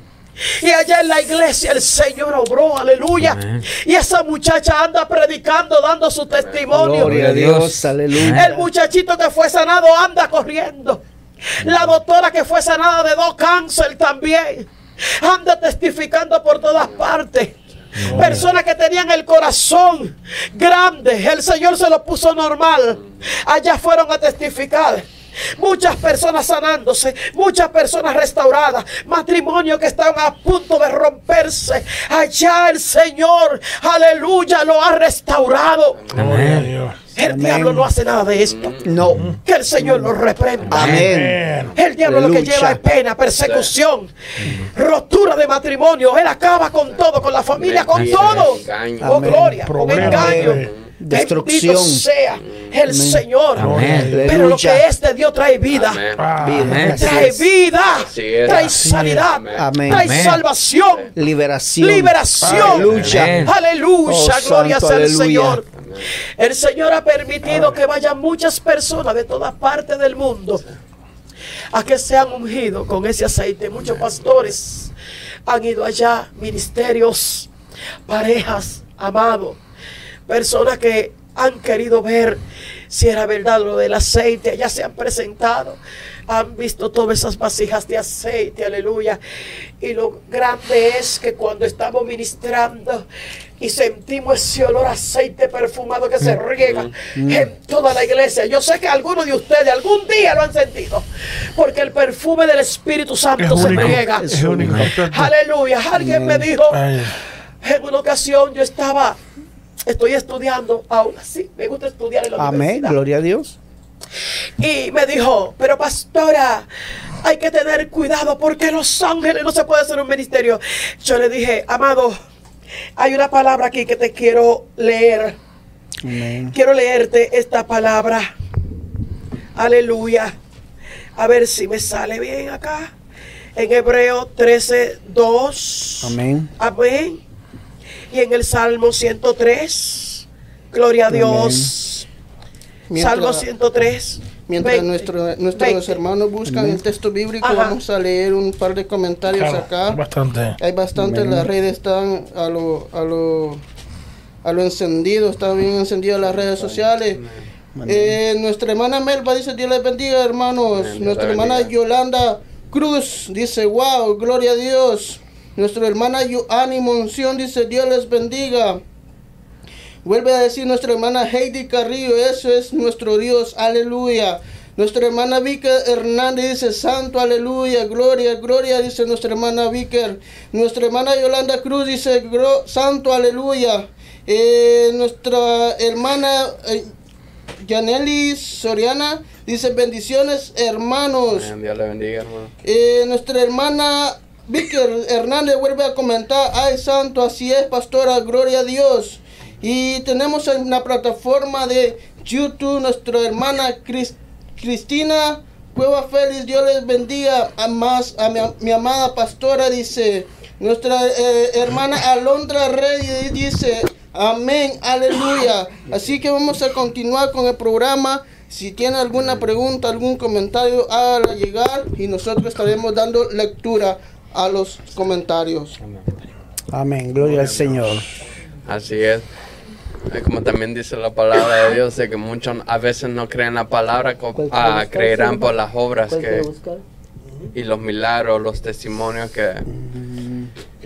[SPEAKER 7] Y allá en la iglesia el Señor obró, aleluya.
[SPEAKER 1] Amén.
[SPEAKER 7] Y esa muchacha anda predicando, dando su testimonio.
[SPEAKER 6] Gloria a Dios. Aleluya.
[SPEAKER 7] El muchachito que fue sanado anda corriendo. La doctora que fue sanada de dos cáncer también. Anda testificando por todas partes. Personas que tenían el corazón grande, el Señor se lo puso normal. Allá fueron a testificar. Muchas personas sanándose, muchas personas restauradas, matrimonios que estaban a punto de romperse. Allá el Señor, aleluya, lo ha restaurado.
[SPEAKER 1] Amén.
[SPEAKER 7] El
[SPEAKER 6] Amén.
[SPEAKER 7] diablo no hace nada de esto.
[SPEAKER 6] No.
[SPEAKER 7] Que el Señor lo reprenda.
[SPEAKER 6] Amén.
[SPEAKER 7] El diablo lo que lleva es pena, persecución, rotura de matrimonio. Él acaba con todo, con la familia, con todo. Oh, gloria, con engaño.
[SPEAKER 6] Destrucción.
[SPEAKER 7] Bendito sea el Señor.
[SPEAKER 1] Amén.
[SPEAKER 7] Pero lo que es de Dios trae vida.
[SPEAKER 3] Amén.
[SPEAKER 2] Ah,
[SPEAKER 7] Trae vida. Trae sanidad. Trae
[SPEAKER 1] Amén.
[SPEAKER 7] salvación.
[SPEAKER 6] Liberación.
[SPEAKER 7] Liberación.
[SPEAKER 6] Aleluya.
[SPEAKER 7] Aleluya,
[SPEAKER 6] Oh,
[SPEAKER 7] gloria
[SPEAKER 6] santo,
[SPEAKER 7] sea el
[SPEAKER 6] aleluya.
[SPEAKER 7] Señor. El Señor ha permitido que vayan muchas personas de todas partes del mundo a que sean ungidos con ese aceite. Muchos pastores han ido allá, ministerios, parejas, amados, personas que han querido ver si era verdad lo del aceite, allá se han presentado. han visto todas esas vasijas de aceite, aleluya. Y lo grande es que cuando estamos ministrando y sentimos ese olor a aceite perfumado que se riega en toda la iglesia. Yo sé que algunos de ustedes algún día lo han sentido, porque el perfume del Espíritu Santo
[SPEAKER 2] Es
[SPEAKER 7] se
[SPEAKER 2] único.
[SPEAKER 7] riega.
[SPEAKER 2] Es único.
[SPEAKER 7] Aleluya. Alguien me dijo,
[SPEAKER 2] Ay,
[SPEAKER 7] en una ocasión yo estaba, estoy estudiando, aún así, me gusta estudiar en la
[SPEAKER 6] Amén,
[SPEAKER 7] universidad.
[SPEAKER 6] gloria a Dios.
[SPEAKER 7] Y me dijo, pero pastora, hay que tener cuidado porque Los Ángeles no se puede hacer un ministerio. Yo le dije, amado, hay una palabra aquí que te quiero leer.
[SPEAKER 6] Amén.
[SPEAKER 7] Quiero leerte esta palabra. Aleluya. A ver si me sale bien acá. En Hebreo 13, 2.
[SPEAKER 6] Amén.
[SPEAKER 7] Amén. Y en el Salmo 103. Gloria a. Dios.
[SPEAKER 5] Mientras-
[SPEAKER 7] Salmo 103.
[SPEAKER 5] Mientras
[SPEAKER 7] 20,
[SPEAKER 5] nuestro- nuestros
[SPEAKER 7] 20.
[SPEAKER 5] hermanos buscan el texto bíblico,
[SPEAKER 7] Ajá.
[SPEAKER 5] vamos a leer un par de comentarios
[SPEAKER 2] claro,
[SPEAKER 5] acá.
[SPEAKER 2] Bastante.
[SPEAKER 5] Hay bastante, las redes están a lo, a lo, a lo encendido, está bien encendido las redes sociales. Eh, nuestra hermana Melba dice, Dios les bendiga, hermanos.
[SPEAKER 3] Amén,
[SPEAKER 5] nuestra
[SPEAKER 3] les
[SPEAKER 5] hermana
[SPEAKER 3] bendiga.
[SPEAKER 5] Yolanda Cruz dice, wow, gloria a Dios. Nuestra hermana Yoani Monción dice, Dios les bendiga. Vuelve a decir nuestra hermana Heidi Carrillo, eso es nuestro Dios, aleluya. Nuestra hermana Víker Hernández dice, Santo, aleluya, gloria, gloria, dice nuestra hermana Víker. Nuestra hermana Yolanda Cruz dice, "Gro- Santo, aleluya. Eh, nuestra hermana eh, Yaneli Soriana dice, bendiciones, hermanos.
[SPEAKER 3] Dios le bendiga, hermano.
[SPEAKER 5] Eh, nuestra hermana Víctor Hernández vuelve a comentar, ay santo, así es, pastora, gloria a Dios. Y tenemos en la plataforma de YouTube nuestra hermana Cris- Cristina Cueva Félix, Dios les bendiga a más a mi, mi amada pastora, dice. Nuestra eh, hermana Alondra Rey dice, amén, aleluya. Así que vamos a continuar con el programa. Si tiene alguna pregunta, algún comentario, hágala llegar y nosotros estaremos dando lectura a los comentarios.
[SPEAKER 6] Amén, gloria al Señor.
[SPEAKER 3] Así es. Como también dice la palabra de Dios, de que muchos a veces no creen la palabra, ah, creerán por las obras que, y los milagros, los testimonios que,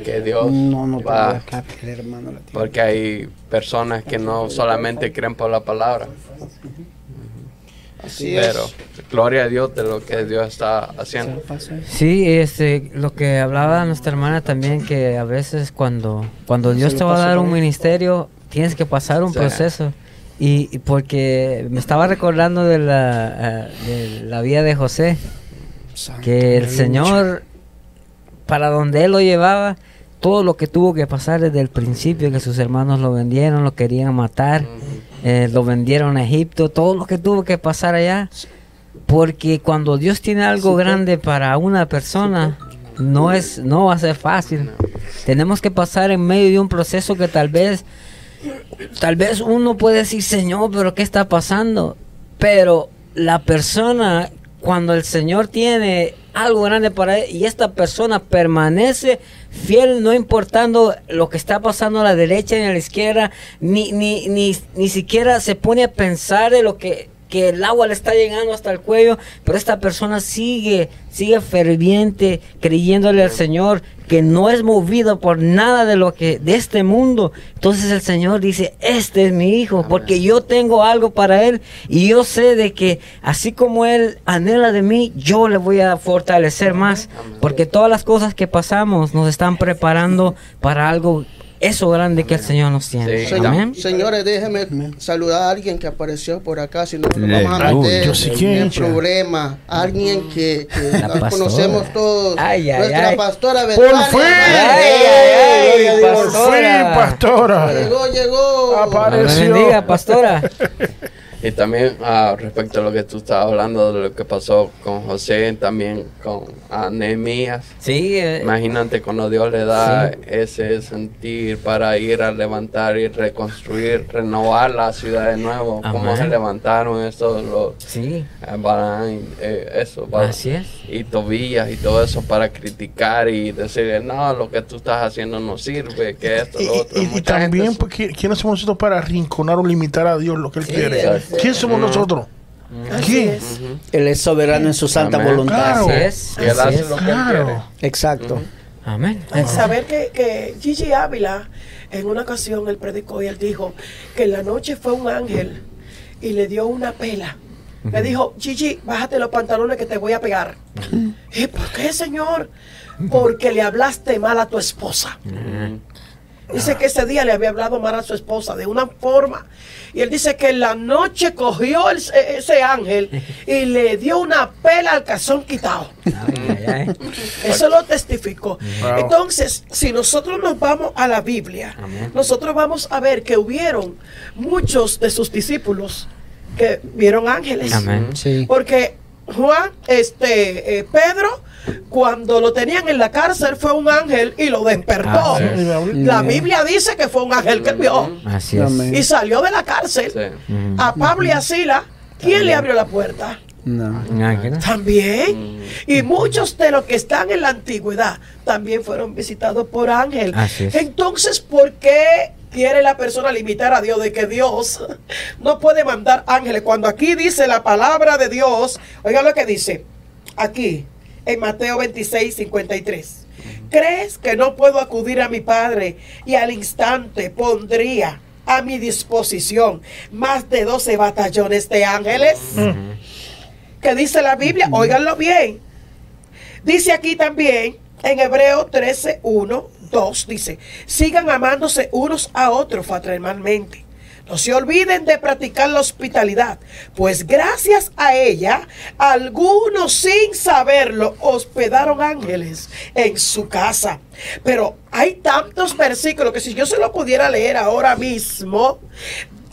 [SPEAKER 3] que Dios
[SPEAKER 6] No, no
[SPEAKER 3] va.
[SPEAKER 6] acá, hermano.
[SPEAKER 3] Porque hay personas que no solamente creen por la palabra,
[SPEAKER 5] Así
[SPEAKER 3] pero
[SPEAKER 5] es.
[SPEAKER 3] gloria a Dios de lo que Dios está haciendo.
[SPEAKER 1] Sí, este, lo que hablaba nuestra hermana también, que a veces cuando, cuando Dios te va a dar un ministerio, tienes que pasar un
[SPEAKER 3] Sí.
[SPEAKER 1] proceso. Y, y porque me estaba recordando de la, eh, de la vida de José,
[SPEAKER 6] Santo,
[SPEAKER 1] que el. Señor, para donde Él lo llevaba, todo lo que tuvo que pasar desde el principio, que sus hermanos lo vendieron, lo querían matar, eh, lo vendieron a Egipto, todo lo que tuvo que pasar allá. Porque cuando Dios tiene algo grande para una persona, no es no va a ser fácil. Tenemos que pasar en medio de un proceso que tal vez tal vez uno puede decir, "Señor, pero ¿qué está pasando?" Pero la persona cuando el Señor tiene algo grande para él y esta persona permanece fiel no importando lo que está pasando a la derecha ni a la izquierda ni ni ni, ni siquiera se pone a pensar de lo que que el agua le está llegando hasta el cuello, pero esta persona sigue, sigue ferviente, creyéndole al Señor, que no es movido por nada de lo que, de este mundo. Entonces el Señor dice, este es mi hijo, porque yo tengo algo para él, y yo sé de que así como él anhela de mí, yo le voy a fortalecer más, porque todas las cosas que pasamos nos están preparando para algo, eso grande que el Señor nos tiene.
[SPEAKER 3] Sí.
[SPEAKER 1] Amén.
[SPEAKER 5] Señores, déjenme saludar a alguien que apareció por acá, si no nos vamos a meter en problema. Alguien que, que
[SPEAKER 1] La
[SPEAKER 5] la
[SPEAKER 1] pastora.
[SPEAKER 5] conocemos todos.
[SPEAKER 1] Ay, ay,
[SPEAKER 5] Nuestra
[SPEAKER 1] ay.
[SPEAKER 5] pastora
[SPEAKER 2] ¡Por
[SPEAKER 5] Betania.
[SPEAKER 2] fin!
[SPEAKER 1] Ay, ay, ay,
[SPEAKER 2] ¡Por
[SPEAKER 1] pastora.
[SPEAKER 2] fin, pastora!
[SPEAKER 5] Llegó, llegó.
[SPEAKER 2] Apare-
[SPEAKER 1] Dios
[SPEAKER 2] Pareció.
[SPEAKER 1] bendiga, pastora.
[SPEAKER 3] Y también ah, respecto a lo que tú estabas hablando de lo que pasó con José, también con Nehemías.
[SPEAKER 1] Sí, eh,
[SPEAKER 3] Imagínate cuando Dios le da ese sentir para ir a levantar y reconstruir, renovar la ciudad de nuevo. Cómo
[SPEAKER 1] Amén.
[SPEAKER 3] se levantaron estos los
[SPEAKER 1] sí,
[SPEAKER 3] eh, Balaam, eh, eso,
[SPEAKER 1] así es.
[SPEAKER 3] y Tobías y todo eso para criticar y decirle no, lo que tú estás haciendo no sirve, que esto,
[SPEAKER 2] Y,
[SPEAKER 3] lo otro.
[SPEAKER 2] y- también,
[SPEAKER 3] gente-
[SPEAKER 2] porque, ¿quiénes somos nosotros para arrinconar o limitar a Dios lo que Él quiere? ¿Quién somos nosotros?
[SPEAKER 7] Así
[SPEAKER 2] ¿Quién?
[SPEAKER 7] es.
[SPEAKER 6] Él es soberano en su santa
[SPEAKER 3] Amén.
[SPEAKER 6] voluntad.
[SPEAKER 2] Claro.
[SPEAKER 1] Así es.
[SPEAKER 3] Y él
[SPEAKER 1] así
[SPEAKER 3] hace
[SPEAKER 1] es.
[SPEAKER 3] lo que él quiere.
[SPEAKER 2] Claro.
[SPEAKER 6] Exacto.
[SPEAKER 1] Amén.
[SPEAKER 7] Saber que, que Gigi Ávila, en una ocasión, él predicó y él dijo que en la noche fue un ángel y le dio una pela. Le dijo, Gigi, bájate los pantalones que te voy a pegar. ¿Y por qué, señor? Porque le hablaste mal a tu esposa. Dice que ese día le había hablado mal a su esposa de una forma. Y él dice que en la noche cogió el- ese ángel y le dio una pela al calzón quitado. Eso lo testificó. Entonces, si nosotros nos vamos a la Biblia, nosotros vamos a ver que hubieron muchos de sus discípulos que vieron ángeles. Porque Juan, este, eh, Pedro, cuando lo tenían en la cárcel fue un ángel y lo despertó.
[SPEAKER 1] Ah.
[SPEAKER 7] La Biblia dice que fue un ángel que vio
[SPEAKER 1] Así es.
[SPEAKER 6] Amén.
[SPEAKER 7] y salió de la cárcel.
[SPEAKER 3] Sí.
[SPEAKER 1] Mm.
[SPEAKER 7] A Pablo y a Sila, ¿quién le abrió la puerta?
[SPEAKER 6] No.
[SPEAKER 1] Ángel.
[SPEAKER 7] También. Y muchos de los que están en la antigüedad también fueron visitados por ángel. Entonces, ¿por qué quiere la persona limitar a Dios de que Dios no puede mandar ángeles? Cuando aquí dice la palabra de Dios, oiga lo que dice aquí en Mateo 26, 53. ¿Crees que no puedo acudir a mi Padre y al instante pondría a mi disposición más de 12 batallones de ángeles? que dice la Biblia, óiganlo bien. Dice aquí también en Hebreo 13, 1, 2, dice, sigan amándose unos a otros fraternalmente. No se olviden de practicar la hospitalidad, pues gracias a ella, algunos sin saberlo hospedaron ángeles en su casa. Pero hay tantos versículos que si yo se lo pudiera leer ahora mismo,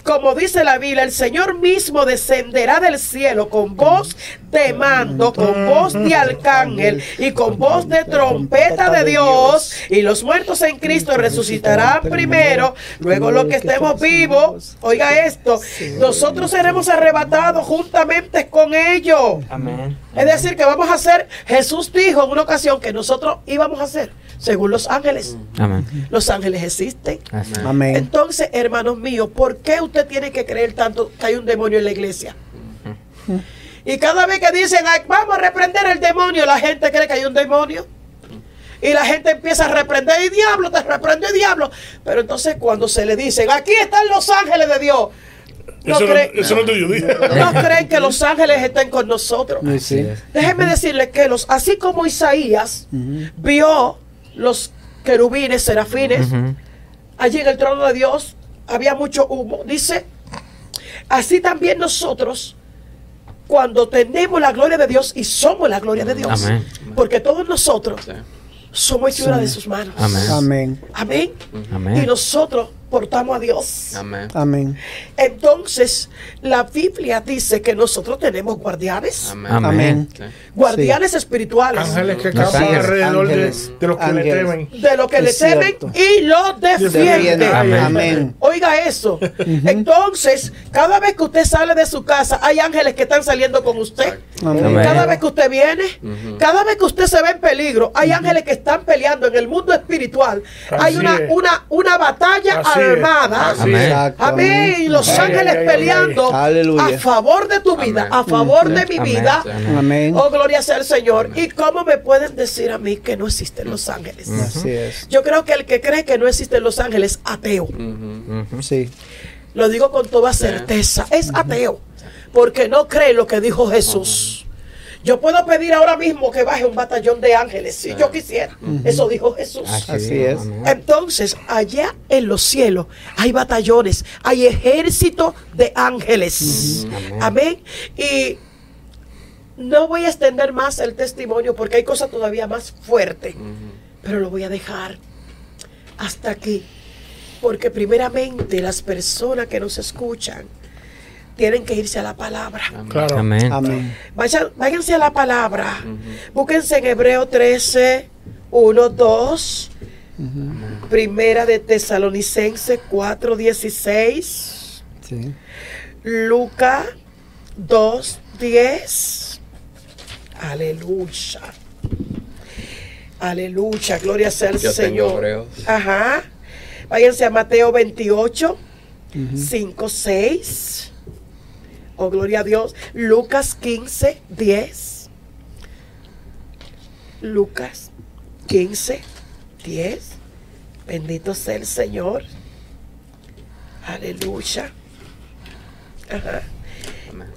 [SPEAKER 7] como dice la Biblia, el Señor mismo descenderá del cielo con voz de mando, con voz de arcángel y con voz de trompeta de Dios. Y los muertos en Cristo resucitarán primero. Luego los que estemos vivos, oiga esto, nosotros seremos arrebatados juntamente con ellos.
[SPEAKER 1] Amén.
[SPEAKER 7] Es decir, que vamos a hacer, Jesús dijo en una ocasión que nosotros íbamos a hacer según los ángeles.
[SPEAKER 1] Amén.
[SPEAKER 7] Los ángeles existen.
[SPEAKER 6] Amén.
[SPEAKER 7] Entonces, hermanos míos, ¿por qué usted tiene que creer tanto que hay un demonio en la iglesia? Y cada vez que dicen, "Ay, vamos a reprender el demonio, la gente cree que hay un demonio. Y la gente empieza a reprender, y diablo, te reprende diablo. Pero entonces cuando se le dicen, aquí están los ángeles de Dios, no,
[SPEAKER 2] Eso no,
[SPEAKER 7] creen,
[SPEAKER 2] eso no es tuyo, dije.
[SPEAKER 7] no creen que los ángeles estén con nosotros.
[SPEAKER 6] Sí, sí.
[SPEAKER 7] Déjenme decirles que los, así como Isaías vio los querubines, serafines, allí en el trono de Dios había mucho humo. Dice, así también nosotros, cuando tenemos la gloria de Dios y somos la gloria de Dios,
[SPEAKER 1] Amén.
[SPEAKER 7] porque todos nosotros somos hechura de sus manos.
[SPEAKER 1] Amén.
[SPEAKER 6] Amén.
[SPEAKER 7] Amén.
[SPEAKER 1] Amén.
[SPEAKER 7] Y nosotros portamos a Dios.
[SPEAKER 3] Amén.
[SPEAKER 6] Amén.
[SPEAKER 7] Entonces, la Biblia dice que nosotros tenemos guardianes,
[SPEAKER 3] Amén.
[SPEAKER 6] Amén.
[SPEAKER 3] Sí.
[SPEAKER 7] guardianes espirituales.
[SPEAKER 2] Ángeles que
[SPEAKER 1] Los
[SPEAKER 2] campan
[SPEAKER 1] ángeles,
[SPEAKER 2] alrededor de,
[SPEAKER 6] ángeles,
[SPEAKER 2] de los que le temen.
[SPEAKER 7] de lo que le temen y lo defienden.
[SPEAKER 1] Amén.
[SPEAKER 6] Amén.
[SPEAKER 7] Oiga eso. Entonces, cada vez que usted sale de su casa, hay ángeles que están saliendo con usted.
[SPEAKER 6] Amén.
[SPEAKER 7] Cada vez que usted viene, cada vez que usted se ve en peligro, hay ángeles que están peleando en el mundo espiritual. hay una,
[SPEAKER 2] es.
[SPEAKER 7] una, una batalla
[SPEAKER 2] Así es.
[SPEAKER 7] armada.
[SPEAKER 2] Así
[SPEAKER 1] Amén.
[SPEAKER 7] Y los ángeles peleando a favor de tu vida,
[SPEAKER 3] Amén.
[SPEAKER 7] a favor de mi vida.
[SPEAKER 1] Amén.
[SPEAKER 7] Oh, gloria sea al Señor. ¿Y cómo me pueden decir a mí que no existen los ángeles?
[SPEAKER 6] Así es.
[SPEAKER 7] Yo creo que el que cree que no existen los ángeles, ateo.
[SPEAKER 6] Sí.
[SPEAKER 7] Lo digo con toda certeza. Es ateo. Porque no cree lo que dijo Jesús. Yo puedo pedir ahora mismo que baje un batallón de ángeles si yo quisiera. Eso dijo Jesús.
[SPEAKER 6] Así es.
[SPEAKER 7] Entonces, allá en los cielos hay batallones, hay ejército de ángeles. Amén. Y no voy a extender más el testimonio porque hay cosas todavía más fuertes, pero lo voy a dejar hasta aquí. Porque primeramente las personas que nos escuchan tienen que irse a la palabra.
[SPEAKER 2] Claro.
[SPEAKER 1] Amén.
[SPEAKER 6] Amén.
[SPEAKER 7] Vayan- váyanse a la palabra. Búsquense en Hebreo 13, 1, 2. Primera de Tesalonicense 4, 16.
[SPEAKER 6] Sí.
[SPEAKER 7] Lucas 2, 10. Aleluya. Aleluya. Gloria sea al
[SPEAKER 3] Yo tengo
[SPEAKER 7] Señor.
[SPEAKER 3] Hebreos.
[SPEAKER 7] Ajá. Váyanse a Mateo 28, 5, 6. Oh, gloria a Dios. Lucas 15, 10. Lucas 15, 10. Bendito sea el Señor. Aleluya. Ajá.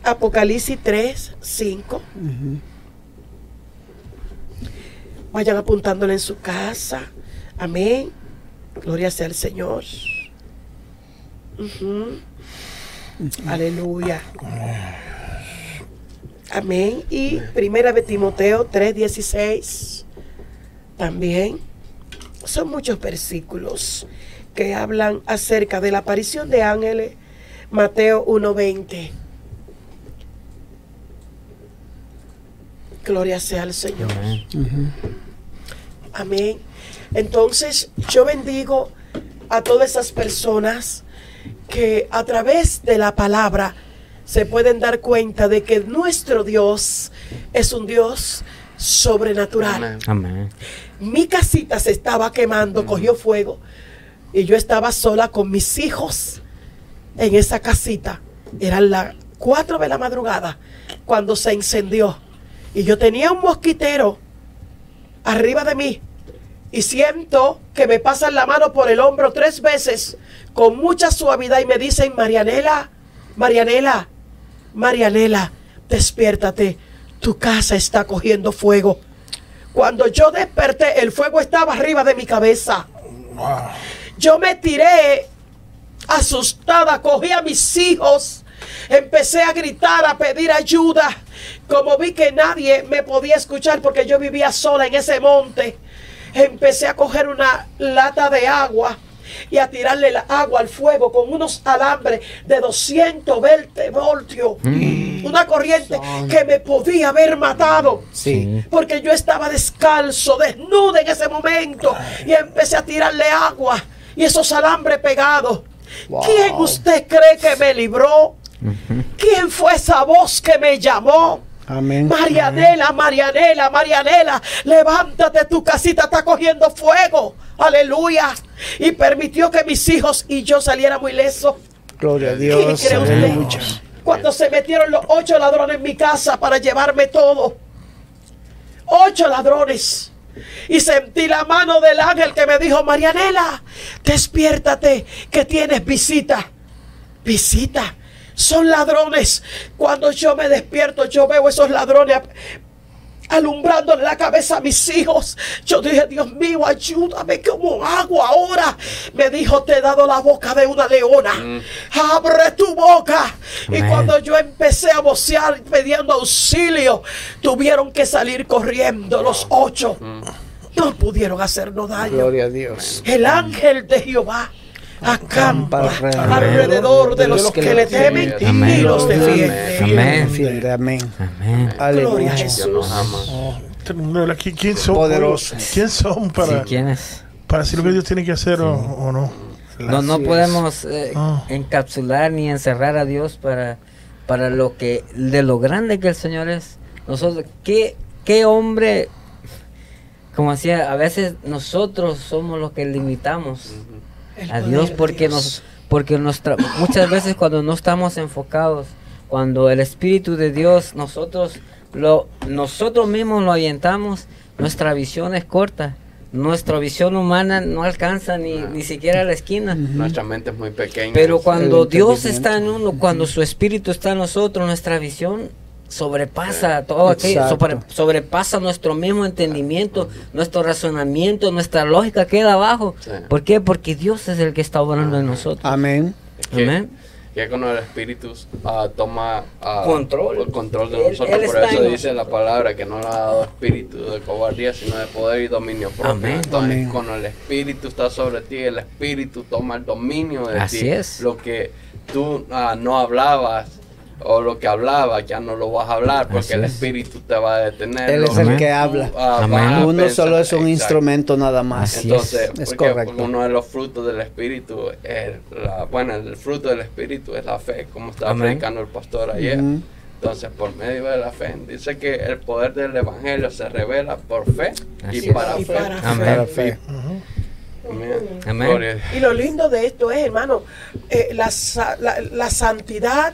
[SPEAKER 7] Apocalipsis 3, 5. Vayan apuntándole en su casa. Amén. Gloria sea al Señor. Ujú. Aleluya. Amén. Y primera de Timoteo 3:16 también. Son muchos versículos que hablan acerca de la aparición de ángeles. Mateo 1:20. Gloria sea al Señor. Amén. Entonces yo bendigo a todas esas personas que a través de la palabra se pueden dar cuenta de que nuestro Dios es un Dios sobrenatural.
[SPEAKER 3] Amén.
[SPEAKER 7] Mi casita se estaba quemando, cogió fuego y yo estaba sola con mis hijos en esa casita. Eran las 4 de la madrugada cuando se incendió y yo tenía un mosquitero arriba de mí y siento que me pasan la mano por el hombro tres veces con mucha suavidad y me dicen, Marianela, Marianela, Marianela, despiértate, tu casa está cogiendo fuego. Cuando yo desperté, el fuego estaba arriba de mi cabeza. Yo me tiré asustada, cogí a mis hijos, empecé a gritar, a pedir ayuda. Como vi que nadie me podía escuchar porque yo vivía sola en ese monte, empecé a coger una lata de agua y a tirarle la agua al fuego con unos alambres de 220 voltios. Una corriente que me podía haber matado.
[SPEAKER 6] Sí.
[SPEAKER 7] Porque yo estaba descalzo, desnudo en ese momento. Y empecé a tirarle agua y esos alambres pegados. ¿Quién usted cree que me libró? ¿Quién fue esa voz que me llamó?
[SPEAKER 6] Amén.
[SPEAKER 7] Marianela, Marianela, Marianela, levántate, tu casita está cogiendo fuego. Aleluya. Y permitió que mis hijos y yo saliéramos ilesos.
[SPEAKER 6] Gloria a
[SPEAKER 7] ¿Qué
[SPEAKER 6] Dios.
[SPEAKER 7] usted?
[SPEAKER 6] Aleluya.
[SPEAKER 7] Cuando se metieron los ocho ladrones en mi casa para llevarme todo. Ocho ladrones. Y sentí la mano del ángel que me dijo, Marianela, despiértate, que tienes visita. Visita. Son ladrones. Cuando yo me despierto, yo veo esos ladrones alumbrando la cabeza a mis hijos. Yo dije, Dios mío, ayúdame como hago ahora. Me dijo, te he dado la boca de una leona. Abre tu boca. Y cuando yo empecé a vocear pidiendo auxilio, tuvieron que salir corriendo los ocho. No pudieron hacernos daño.
[SPEAKER 6] Gloria a Dios.
[SPEAKER 7] El ángel de Jehová acampa alrededor de los que le temen y los defiende.
[SPEAKER 1] Amén.
[SPEAKER 6] Amén.
[SPEAKER 1] Amén.
[SPEAKER 7] Gloria a Jesús.
[SPEAKER 3] nos ama.
[SPEAKER 2] ¿Qui- ¿Quién, son? ¿Quién son para,
[SPEAKER 1] Sí, ¿quién es?
[SPEAKER 2] para decir lo que Dios tiene que hacer o, o no?
[SPEAKER 1] No, no podemos eh,
[SPEAKER 2] Ah.
[SPEAKER 1] encapsular ni encerrar a Dios para, para lo que, de lo grande que el Señor es. Nosotros, ¿qué, qué hombre, como decía, a veces nosotros somos los que limitamos
[SPEAKER 7] El
[SPEAKER 1] a Dios porque
[SPEAKER 7] Dios.
[SPEAKER 1] nos, porque nuestra, muchas veces cuando no estamos enfocados, cuando el Espíritu de Dios, nosotros lo, nosotros mismos lo ahuyentamos, nuestra visión es corta. Nuestra visión humana no alcanza ni, ni siquiera la esquina.
[SPEAKER 3] Nuestra mente es muy pequeña.
[SPEAKER 1] Pero cuando Dios está en uno, cuando su espíritu está en nosotros, nuestra visión sobrepasa todo aquello, sobre- sobrepasa nuestro mismo entendimiento, nuestro razonamiento, nuestra lógica queda abajo.
[SPEAKER 3] Sí.
[SPEAKER 1] ¿Por qué? Porque Dios es el que está obrando en nosotros.
[SPEAKER 6] Amén.
[SPEAKER 1] Amén.
[SPEAKER 3] que cuando el Espíritu ah, toma ah,
[SPEAKER 1] Control.
[SPEAKER 3] el control de
[SPEAKER 1] Él-
[SPEAKER 3] nosotros,
[SPEAKER 1] él
[SPEAKER 3] por
[SPEAKER 1] está
[SPEAKER 3] eso dice la palabra que no le ha dado espíritu de cobardía, sino de poder y dominio propio.
[SPEAKER 1] Amén.
[SPEAKER 3] Entonces,
[SPEAKER 6] Amén.
[SPEAKER 3] cuando el Espíritu está sobre ti, el Espíritu toma el dominio de
[SPEAKER 1] Así
[SPEAKER 3] ti.
[SPEAKER 1] es.
[SPEAKER 3] Lo que tú ah, no hablabas o lo que hablabas ya no lo vas a hablar porque
[SPEAKER 1] Así
[SPEAKER 3] el
[SPEAKER 1] es.
[SPEAKER 3] Espíritu te va a detener.
[SPEAKER 6] Él es el que habla. Uno
[SPEAKER 3] pensar.
[SPEAKER 6] solo es un
[SPEAKER 3] Exacto.
[SPEAKER 6] instrumento nada más.
[SPEAKER 1] Así
[SPEAKER 3] Entonces,
[SPEAKER 6] es. Correcto.
[SPEAKER 3] uno de los frutos del Espíritu, es la, bueno, el fruto del Espíritu es la fe, como estaba
[SPEAKER 1] Amén.
[SPEAKER 3] predicando el pastor ayer. Entonces, por medio de la fe, dice que el poder del Evangelio se revela por fe
[SPEAKER 1] Así
[SPEAKER 3] y para
[SPEAKER 7] Y
[SPEAKER 3] fe.
[SPEAKER 7] para fe.
[SPEAKER 1] Amén.
[SPEAKER 6] Para fe.
[SPEAKER 3] Amén.
[SPEAKER 7] Y lo lindo de esto es, hermano, eh, la- la santidad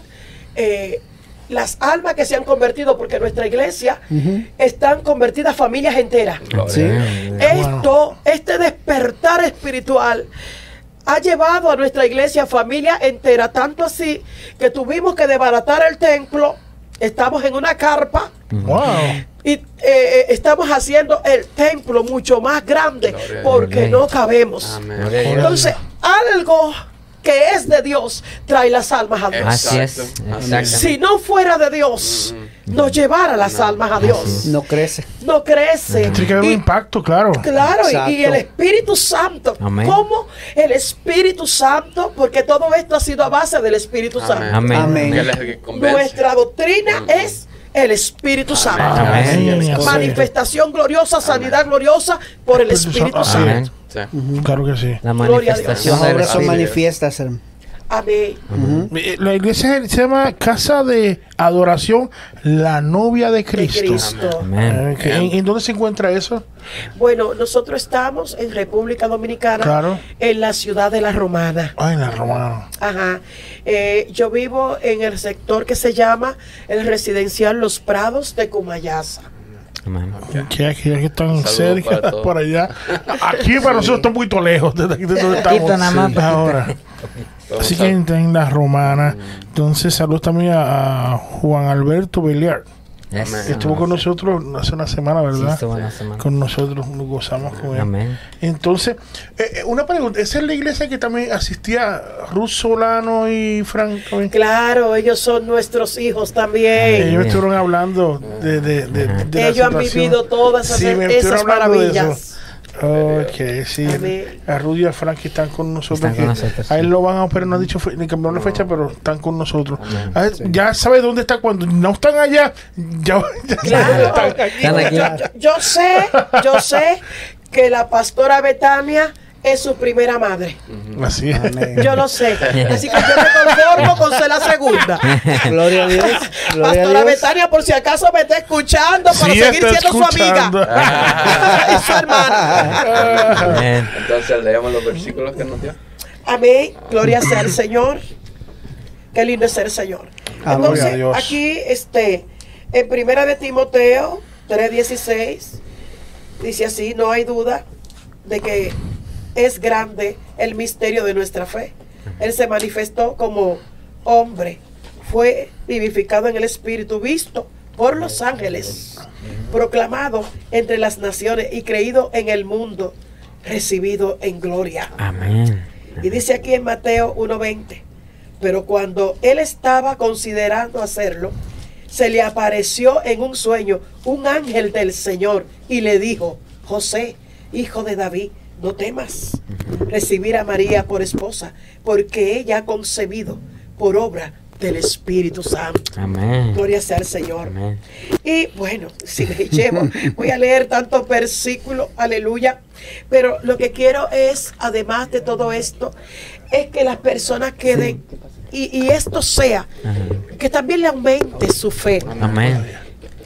[SPEAKER 7] eh, las almas que se han convertido, porque nuestra iglesia están convertidas familias enteras.
[SPEAKER 6] Sí.
[SPEAKER 7] Esto, este despertar espiritual ha llevado a nuestra iglesia familia entera, tanto así que tuvimos que desbaratar el templo, estamos en una carpa
[SPEAKER 2] Wow.
[SPEAKER 7] y eh, eh, estamos haciendo el templo mucho más grande porque no cabemos.
[SPEAKER 3] Amén.
[SPEAKER 7] Entonces, algo que es de Dios trae las almas a Dios.
[SPEAKER 1] Así es.
[SPEAKER 7] Si no fuera de Dios, nos llevara las almas a Dios.
[SPEAKER 6] No crece.
[SPEAKER 7] No crece.
[SPEAKER 2] Tiene que haber un impacto, claro.
[SPEAKER 7] Claro, y- el Espíritu Santo.
[SPEAKER 1] Amén.
[SPEAKER 7] ¿Cómo el Espíritu Santo? Porque todo esto ha sido a base del Espíritu Santo.
[SPEAKER 1] Amén.
[SPEAKER 6] Amén.
[SPEAKER 3] Convence.
[SPEAKER 7] Nuestra doctrina es el Espíritu Santo.
[SPEAKER 1] Amén.
[SPEAKER 7] Manifestación gloriosa, sanidad gloriosa por el
[SPEAKER 2] Espíritu
[SPEAKER 7] Espíritu
[SPEAKER 2] Santo. Claro que sí.
[SPEAKER 1] La manifestación
[SPEAKER 6] Las obras son manifiestas, hermano.
[SPEAKER 7] Amén.
[SPEAKER 2] Eh, La iglesia se llama Casa de Adoración, la novia de
[SPEAKER 7] De
[SPEAKER 2] Cristo.
[SPEAKER 1] Amén.
[SPEAKER 2] Ok, ¿En, en dónde se encuentra eso?
[SPEAKER 7] Bueno, nosotros estamos en República Dominicana,
[SPEAKER 2] Claro.
[SPEAKER 7] en la ciudad de La Romana.
[SPEAKER 2] Ay, la romana.
[SPEAKER 7] Ajá. Eh, yo vivo en el sector que se llama el residencial Los Prados de Cumayasa.
[SPEAKER 1] Amén.
[SPEAKER 2] Que están cerca, por allá. Aquí para nosotros está un poquito lejos de aquí de donde estamos.
[SPEAKER 1] Poquito nada más.
[SPEAKER 2] Sí. Ahora. Así que en, en la romana. Entonces, saludos también a, a Juan Alberto Beliar.
[SPEAKER 1] Yes.
[SPEAKER 3] Amén.
[SPEAKER 2] Estuvo con nosotros hace una semana,
[SPEAKER 1] Sí,
[SPEAKER 2] ¿verdad?
[SPEAKER 1] estuvo una semana.
[SPEAKER 2] Con nosotros, nos gozamos con él.
[SPEAKER 1] Amén.
[SPEAKER 2] Entonces, eh, eh, una pregunta, ¿esa es la iglesia que también asistía Ruth Solano y Frank? también?
[SPEAKER 7] Claro, ellos son nuestros hijos también.
[SPEAKER 2] Ellos estuvieron hablando de, de, de, de la
[SPEAKER 7] Ellos han vivido todas esas,
[SPEAKER 2] Sí,
[SPEAKER 7] maravillas.
[SPEAKER 2] Ok, sí. A Rudy y a Frank que están con nosotros.
[SPEAKER 1] Están con
[SPEAKER 2] que
[SPEAKER 1] nosotros,
[SPEAKER 2] A él
[SPEAKER 1] sí.
[SPEAKER 2] lo van a operar, no ha dicho, fe- ni cambiaron la fecha, pero están con nosotros. A ver, Ya sabe dónde está. Cuando no están allá, ya, ya
[SPEAKER 7] Claro.
[SPEAKER 2] están aquí.
[SPEAKER 1] Están aquí.
[SPEAKER 7] Yo, yo- yo sé, yo sé que la pastora Betania es su primera madre.
[SPEAKER 2] Así es.
[SPEAKER 7] Yo lo sé. Así que yo me conformo con ser la segunda.
[SPEAKER 6] Gloria a Dios. Gloria a
[SPEAKER 7] Pastora
[SPEAKER 6] Dios.
[SPEAKER 7] Betania, por si acaso me está escuchando para
[SPEAKER 2] Sí,
[SPEAKER 7] seguir siendo su amiga. y su hermana.
[SPEAKER 1] Amén.
[SPEAKER 3] Entonces leemos los versículos que nos dio.
[SPEAKER 7] Amén. Gloria sea al Señor. Qué lindo es ser el Señor.
[SPEAKER 6] Amén.
[SPEAKER 2] Gloria a
[SPEAKER 7] Entonces,
[SPEAKER 2] Dios.
[SPEAKER 7] aquí, este, en primera de Timoteo 3.16, dice así, no hay duda de que es grande el misterio de nuestra fe. Él se manifestó como hombre, fue vivificado en el Espíritu, visto por los ángeles, proclamado entre las naciones y creído en el mundo, recibido en gloria.
[SPEAKER 1] Amén.
[SPEAKER 7] Y dice aquí en Mateo 1:20, pero cuando él estaba considerando hacerlo, se le apareció en un sueño un ángel del Señor y le dijo, José, hijo de David, no temas recibir a María por esposa, porque ella ha concebido por obra del Espíritu Santo.
[SPEAKER 1] Amén.
[SPEAKER 7] Gloria sea al Señor.
[SPEAKER 1] Amén.
[SPEAKER 7] Y bueno, si me llevo, voy a leer tantos versículos, aleluya. Pero lo que quiero es, además de todo esto, es que las personas queden y, y esto sea, que también le aumente su fe.
[SPEAKER 1] Amén.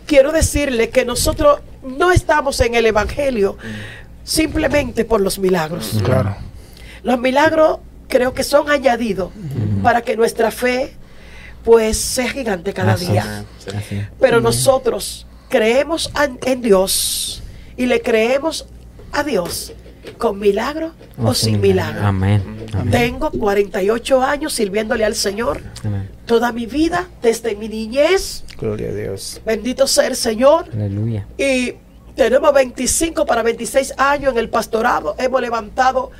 [SPEAKER 7] Quiero decirle que nosotros no estamos en el Evangelio simplemente por los milagros.
[SPEAKER 2] Claro.
[SPEAKER 7] Los milagros creo que son añadidos para que nuestra fe pues sea gigante cada
[SPEAKER 1] Así
[SPEAKER 7] día. Pero nosotros creemos en Dios y le creemos a Dios con milagro o, sin milagro.
[SPEAKER 1] Amén. Amén.
[SPEAKER 7] Tengo 48 años sirviéndole al Señor.
[SPEAKER 1] Amén.
[SPEAKER 7] Toda mi vida, desde mi niñez,
[SPEAKER 6] Gloria a Dios.
[SPEAKER 7] bendito sea el Señor.
[SPEAKER 1] Aleluya.
[SPEAKER 7] Y tenemos 25 para 26 años en el pastorado. Hemos levantado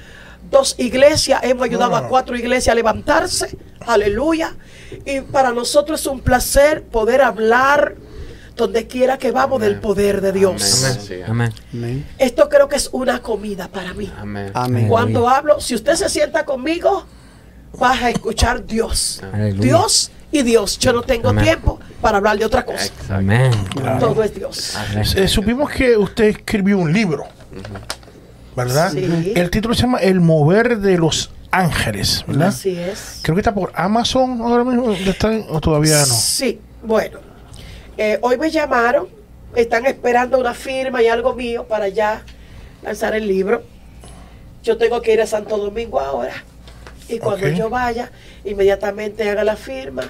[SPEAKER 7] dos iglesias, hemos ayudado a cuatro iglesias a levantarse. Aleluya. Y para nosotros es un placer poder hablar donde quiera que vamos del poder de Dios.
[SPEAKER 3] Amén.
[SPEAKER 1] Amén.
[SPEAKER 6] Amén.
[SPEAKER 7] Esto creo que es una comida para mí.
[SPEAKER 3] Amén.
[SPEAKER 6] Amén.
[SPEAKER 7] Cuando hablo, si usted se sienta conmigo, vas a escuchar Dios.
[SPEAKER 1] Aleluya.
[SPEAKER 7] Dios y Dios. Yo no tengo
[SPEAKER 1] Amén.
[SPEAKER 7] tiempo para hablar de otra cosa.
[SPEAKER 1] Amén.
[SPEAKER 7] Todo es Dios.
[SPEAKER 2] Eh, supimos que usted escribió un libro, ¿verdad?
[SPEAKER 7] Sí.
[SPEAKER 2] El título se llama El mover de los ángeles, ¿verdad?
[SPEAKER 7] Así es.
[SPEAKER 2] Creo que está por Amazon ahora mismo, ¿ya está o todavía no?
[SPEAKER 7] Sí, bueno. eh, hoy me llamaron, están esperando una firma y algo mío para ya lanzar el libro. Yo tengo que ir a Santo Domingo ahora. Y cuando yo vaya, inmediatamente haga la firma.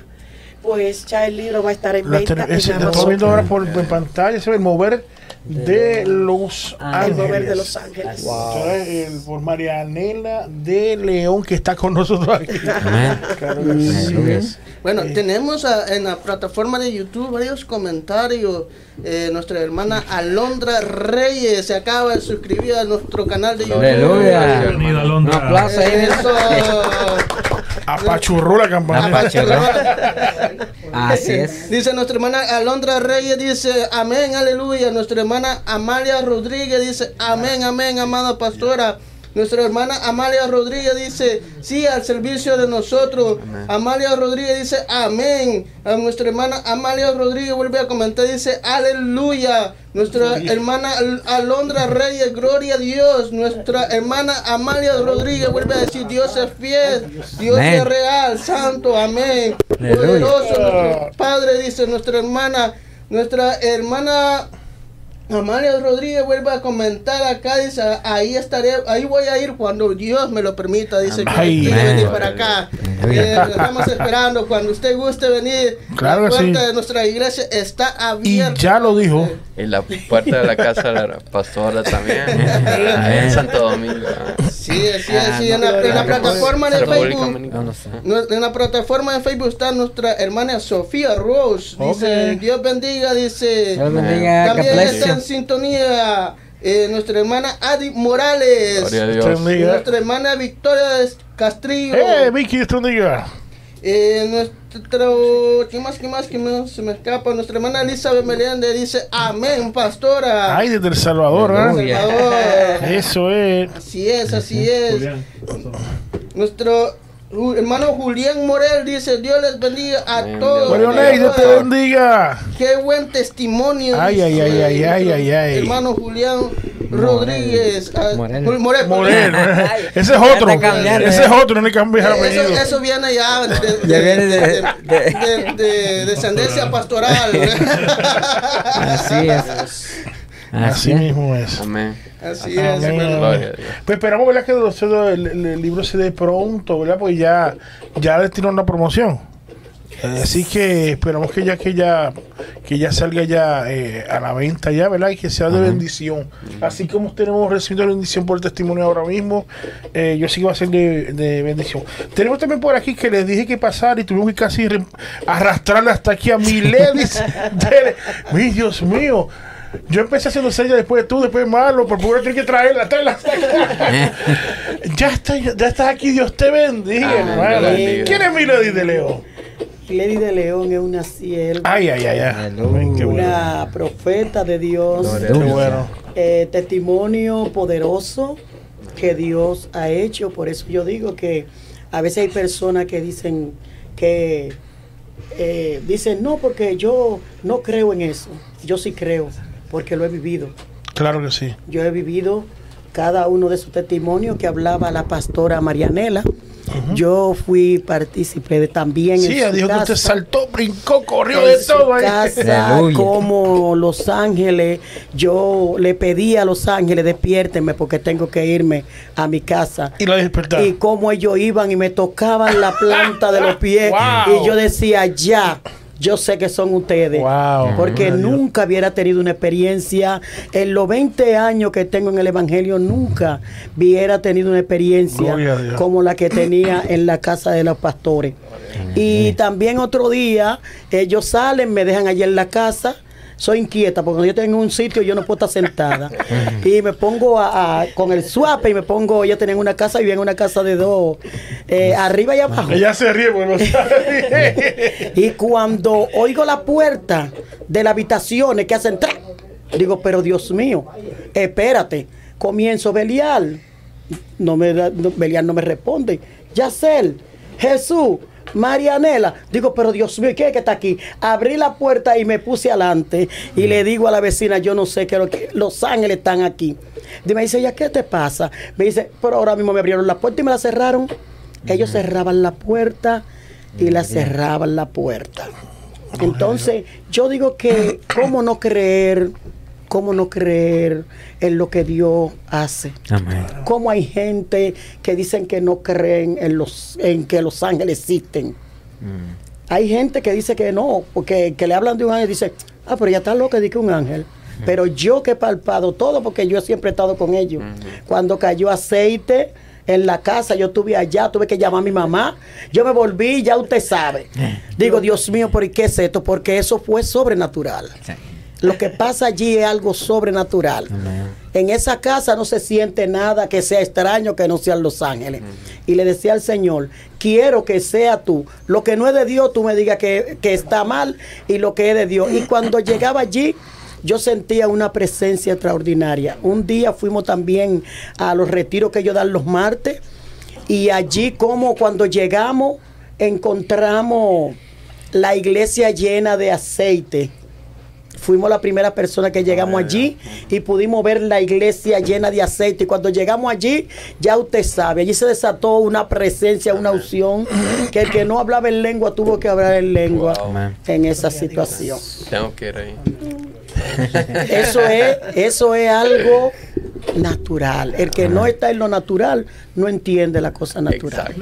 [SPEAKER 8] Pues ya el libro va a estar en venta
[SPEAKER 2] estoy viendo ahora por en pantalla, se ve el mover de los
[SPEAKER 8] El
[SPEAKER 2] ángeles.
[SPEAKER 8] mover de los ángeles.
[SPEAKER 2] Eso es el- por Marianela de León que está con nosotros aquí.
[SPEAKER 1] Amén.
[SPEAKER 2] Claro que sí.
[SPEAKER 1] Aleluya.
[SPEAKER 5] Bueno, tenemos a- en la plataforma de YouTube varios comentarios. Eh, nuestra hermana Alondra Reyes se acaba de suscribir a nuestro canal de YouTube.
[SPEAKER 1] Aleluya.
[SPEAKER 9] Bienvenida,
[SPEAKER 1] Un
[SPEAKER 9] Alondra.
[SPEAKER 1] aplauso ahí. mira.
[SPEAKER 5] Eso.
[SPEAKER 2] Apachurró la campana.
[SPEAKER 1] Apachurró. Así es.
[SPEAKER 5] Dice nuestra hermana Alondra Reyes, dice amén, aleluya. Nuestra hermana Amalia Rodríguez dice amén, amén, amada pastora. Nuestra hermana Amalia Rodríguez dice, sí, al servicio de nosotros. Amalia Rodríguez dice, amén. A nuestra hermana Amalia Rodríguez vuelve a comentar, dice, aleluya. Nuestra hermana Al- Alondra Reyes, gloria a Dios. Nuestra hermana Amalia Rodríguez vuelve a decir, Dios es fiel, Dios
[SPEAKER 1] Amén.
[SPEAKER 5] es real, santo, amén.
[SPEAKER 1] Aleluya.
[SPEAKER 5] Poderoso nuestro Padre, dice nuestra hermana, nuestra hermana Amalia Rodríguez vuelve a comentar acá, dice, ahí estaré, ahí voy a ir cuando Dios me lo permita, dice que
[SPEAKER 2] Ay.
[SPEAKER 5] quiere venir para acá. Eh, lo estamos esperando, cuando usted guste venir,
[SPEAKER 2] Claro
[SPEAKER 5] la
[SPEAKER 2] que
[SPEAKER 5] puerta
[SPEAKER 2] sí.
[SPEAKER 5] de nuestra iglesia está
[SPEAKER 2] Y
[SPEAKER 5] abierta.
[SPEAKER 2] ya lo dijo.
[SPEAKER 3] Y la puerta de la casa de la pastora también. ahí en Santo Domingo.
[SPEAKER 5] Sí, sí,
[SPEAKER 1] Ah,
[SPEAKER 5] sí,
[SPEAKER 1] no,
[SPEAKER 5] en la, en la
[SPEAKER 1] claro.
[SPEAKER 5] plataforma de Facebook.
[SPEAKER 3] Dominicana.
[SPEAKER 1] No, no sé.
[SPEAKER 5] No, En la plataforma de Facebook está nuestra hermana Sofía Rose. Dice. Dios bendiga, dice.
[SPEAKER 1] Dios bendiga.
[SPEAKER 5] También en
[SPEAKER 1] you.
[SPEAKER 5] sintonía eh, nuestra hermana Adi Morales.
[SPEAKER 3] Gloria a
[SPEAKER 2] Te
[SPEAKER 3] Dios.
[SPEAKER 2] bendiga.
[SPEAKER 5] Nuestra hermana Victoria Castrillo.
[SPEAKER 2] ¡Eh, Vicky, esto diga!
[SPEAKER 5] Eh, nuestro. ¿Qué más? ¿Qué más? ¿Qué más? Se me escapa. Nuestra hermana Elizabeth Meléndez dice: Amén, pastora.
[SPEAKER 2] Ay, desde El Salvador.
[SPEAKER 1] Aleluya.
[SPEAKER 5] Salvador.
[SPEAKER 2] Eso es.
[SPEAKER 5] Así es, así es. Nuestro hermano Julián Morel dice: Dios les bendiga a
[SPEAKER 3] Amén,
[SPEAKER 5] todos.
[SPEAKER 3] Dios
[SPEAKER 2] Bueno, Dios te bendiga.
[SPEAKER 5] Qué buen testimonio.
[SPEAKER 2] Ay, ay, ay, ay, ay, ay, ay.
[SPEAKER 5] Hermano Julián Rodríguez. Ah,
[SPEAKER 1] Morel.
[SPEAKER 5] Morel, Morel,
[SPEAKER 2] Moreno.
[SPEAKER 1] Ay,
[SPEAKER 2] Ese es otro.
[SPEAKER 1] cambiando,
[SPEAKER 2] Ese
[SPEAKER 1] eh.
[SPEAKER 2] es otro, no le cambies el
[SPEAKER 5] Eso, eso viene ya de, de-
[SPEAKER 1] Ya viene de-
[SPEAKER 5] de-
[SPEAKER 1] de-
[SPEAKER 5] de- de descendencia pastoral.
[SPEAKER 1] Así es.
[SPEAKER 2] Así
[SPEAKER 1] Así es.
[SPEAKER 2] mismo es.
[SPEAKER 3] Amén.
[SPEAKER 5] Así es.
[SPEAKER 2] Amén.
[SPEAKER 5] hermano.
[SPEAKER 3] Gloria a Dios.
[SPEAKER 2] Pues esperamos ¿verdad? que el, el- el libro se dé pronto, ¿verdad? Porque ya, ya le tiran una promoción. Así que esperamos que ya que ya que ya salga ya eh, a la venta ya, ¿verdad? Y que sea de bendición. Así como tenemos recibido bendición por el testimonio ahora mismo, eh, yo sí que va a ser de, de bendición. Tenemos también por aquí que les dije que pasar y tuvimos que casi arrastrarla hasta aquí a Miledis. de- Mi Dios mío. Yo empecé haciendo señas después de tú, después malo, por favor tienes que traerla, traerla. ya, está, ya, estás aquí, Dios te bendiga, hermano. ¿Quién es Milady de León?
[SPEAKER 8] Lady de León es una sierva,
[SPEAKER 2] Ay, ay, ay, bueno.
[SPEAKER 8] una profeta de Dios,
[SPEAKER 2] bueno.
[SPEAKER 8] eh, testimonio poderoso que Dios ha hecho. Por eso yo digo que a veces hay personas que dicen que eh, dicen no porque yo no creo en eso. Yo sí creo porque lo he vivido.
[SPEAKER 2] Claro que sí.
[SPEAKER 8] Yo he vivido cada uno de sus testimonios que hablaba la pastora Marianela. Yo fui partícipe de también
[SPEAKER 2] Sí,
[SPEAKER 8] en su
[SPEAKER 2] dijo que usted
[SPEAKER 8] casa
[SPEAKER 2] saltó, brincó, corrió
[SPEAKER 8] en
[SPEAKER 2] de
[SPEAKER 8] su
[SPEAKER 2] todo ahí.
[SPEAKER 8] casa,
[SPEAKER 1] Aleluya.
[SPEAKER 8] como Los Ángeles, yo le pedí a Los Ángeles, despiértenme porque tengo que irme a mi casa.
[SPEAKER 2] Y la despertaron.
[SPEAKER 8] Y como ellos iban y me tocaban la planta de los pies
[SPEAKER 2] Wow.
[SPEAKER 8] y yo decía, ya, yo sé que son ustedes.
[SPEAKER 2] Wow.
[SPEAKER 8] Porque nunca hubiera tenido una experiencia, en los 20 años que tengo en el Evangelio, nunca hubiera tenido una experiencia como la que tenía en la casa de los pastores. Y también otro día, ellos salen, me dejan allí en la casa. Soy inquieta porque cuando yo tengo un sitio yo no puedo estar sentada. y me pongo a, a- con el swap y me pongo, ella tenía una casa y en una casa de dos, eh, arriba y abajo.
[SPEAKER 2] Ella se ríe porque no sabe.
[SPEAKER 8] Y cuando oigo la puerta de la habitación que hacen tra, digo, pero Dios mío, espérate, comienzo a Belial. No me da- no, Belial no me responde. Yacel, Jesús, Marianela. Digo, pero Dios mío, ¿qué es que está aquí? Abrí la puerta y me puse adelante y le digo a la vecina, yo no sé qué lo que los ángeles están aquí. Y me dice, ¿ya qué te pasa? Me dice, pero ahora mismo me abrieron la puerta y me la cerraron. Ellos cerraban la puerta y la cerraban la puerta. Entonces, yo digo que, ¿cómo no creer? ¿Cómo no creer en lo que Dios hace?
[SPEAKER 1] Amén.
[SPEAKER 8] ¿Cómo hay gente que dicen que no creen en, los, en que los ángeles existen? Hay gente que dice que no, porque que le hablan de un ángel y dice, ah, pero ya está loca de que un ángel. Pero yo que he palpado todo, porque yo siempre he estado con ellos. Cuando cayó aceite en la casa, yo estuve allá, tuve que llamar a mi mamá. Yo me volví, ya usted sabe. Digo, Dios mío, ¿por qué es esto? Porque eso fue sobrenatural. Lo que pasa allí es algo sobrenatural. En esa casa no se siente nada que sea extraño que no sean los ángeles. Y le decía al Señor, quiero que sea tú. Lo que no es de Dios, tú me digas que, que está mal y lo que es de Dios. Y cuando llegaba allí, yo sentía una presencia extraordinaria. Un día fuimos también a los retiros que ellos dan los martes. Y allí como cuando llegamos encontramos la iglesia llena de aceite. Fuimos la primera persona que llegamos allí y pudimos ver la iglesia llena de aceite. Y cuando llegamos allí, ya usted sabe, allí se desató una presencia, una unción, que el que no hablaba en lengua tuvo que hablar en lengua en esa situación.
[SPEAKER 3] Tengo que ir ahí.
[SPEAKER 8] Eso es, eso es algo natural. El que no está en lo natural no entiende la cosa natural.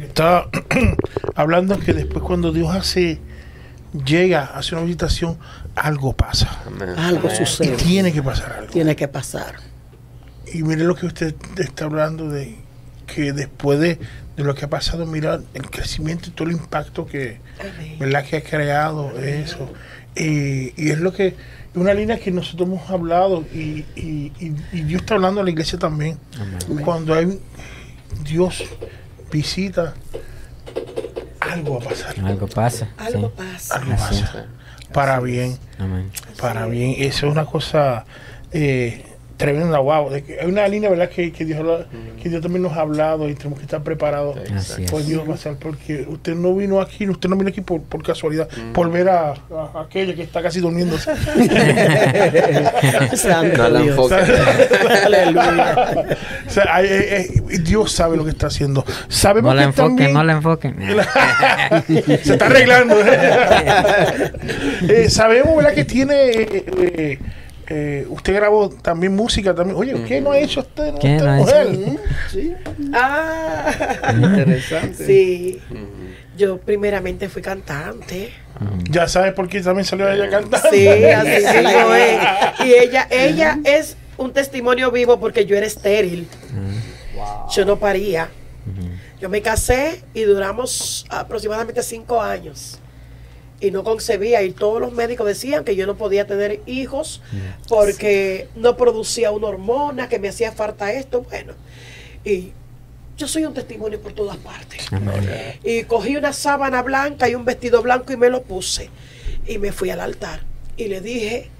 [SPEAKER 2] Está hablando que después cuando Dios hace, llega, hace una visitación, algo pasa.
[SPEAKER 3] Amén.
[SPEAKER 8] Algo
[SPEAKER 2] Y
[SPEAKER 8] sucede.
[SPEAKER 2] tiene que pasar algo.
[SPEAKER 8] Tiene que pasar.
[SPEAKER 2] Y mire lo que usted está hablando de que después de, de lo que ha pasado, mira el crecimiento y todo el impacto que, ¿verdad? que ha creado eso. Y, y es lo que, una línea que nosotros hemos hablado y, y, y- y Dios está hablando a la iglesia también. Cuando hay Dios visita, algo va a pasar.
[SPEAKER 1] Algo pasa.
[SPEAKER 7] Algo
[SPEAKER 1] sí.
[SPEAKER 7] pasa.
[SPEAKER 2] Algo pasa. Para bien.
[SPEAKER 1] Amén.
[SPEAKER 2] para bien. Eso es una cosa eh, tremenda, wow. Hay una línea, ¿verdad? Que, que, Dios, que Dios también nos ha hablado y tenemos que estar preparados
[SPEAKER 1] Así es.
[SPEAKER 2] por Dios pasar, porque usted no vino aquí, usted no vino aquí por, por casualidad, por ver a, a- a aquella que está casi durmiéndose.
[SPEAKER 8] Santo
[SPEAKER 3] No la
[SPEAKER 8] Dios.
[SPEAKER 3] enfoque.
[SPEAKER 8] Aleluya.
[SPEAKER 2] O sea, hay- hay- hay- Dios sabe lo que está haciendo. Sabemos
[SPEAKER 1] No la
[SPEAKER 2] que
[SPEAKER 1] enfoquen,
[SPEAKER 2] también-
[SPEAKER 1] no la enfoquen.
[SPEAKER 2] Se está arreglando. Eh, sabemos, ¿verdad? Que tiene. eh, eh, eh, usted grabó también música también. Oye, ¿qué no ha hecho usted?
[SPEAKER 1] ¿Qué
[SPEAKER 2] usted
[SPEAKER 1] no ha
[SPEAKER 2] mujer?
[SPEAKER 1] hecho?
[SPEAKER 7] Ah,
[SPEAKER 6] Interesante.
[SPEAKER 7] sí. Yo primeramente fui cantante.
[SPEAKER 2] Ya sabes por qué también salió ella cantando.
[SPEAKER 7] Sí, así mismo es. Y ella, ella es un testimonio vivo porque yo era estéril. Yo no paría. Yo me casé y duramos aproximadamente cinco años. Y no concebía. Y todos los médicos decían que yo no podía tener hijos porque no producía una hormona, que me hacía falta esto. Bueno, y yo soy un testimonio por todas partes. Y cogí una sábana blanca y un vestido blanco y me lo puse. Y me fui al altar. Y le dije,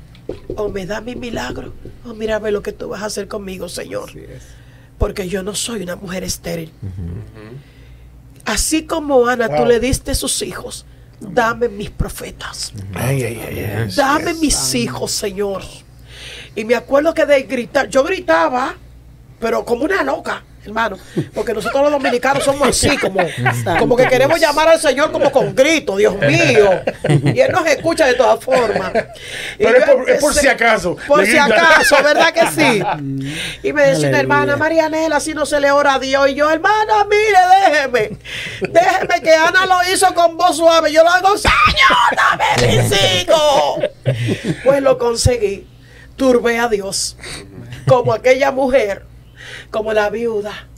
[SPEAKER 7] o me da mi milagro, o mira a ver lo que tú vas a hacer conmigo, Señor. Porque yo no soy una mujer estéril. Así como Ana, tú le diste sus hijos, dame mis profetas.
[SPEAKER 2] Ay, ay, ay, ay.
[SPEAKER 7] Dame mis hijos, Señor. Y me acuerdo que de gritar, yo gritaba, pero como una loca, hermano. Porque nosotros los dominicanos somos así, como, como que queremos llamar al Señor como con grito, Dios mío. Y Él nos escucha de todas formas. Y
[SPEAKER 2] Pero es por, es por
[SPEAKER 7] empecé-
[SPEAKER 2] si acaso.
[SPEAKER 7] Por si acaso, ¿verdad que sí? Y me decía una hermana, Marianela, si no se le ora a Dios. Y yo, hermana, mire, déjeme. Déjeme que Ana lo hizo con voz suave. Yo lo hago, Señor, dame mis hijos. Pues lo conseguí. Turbé a Dios. Como aquella mujer, como la viuda,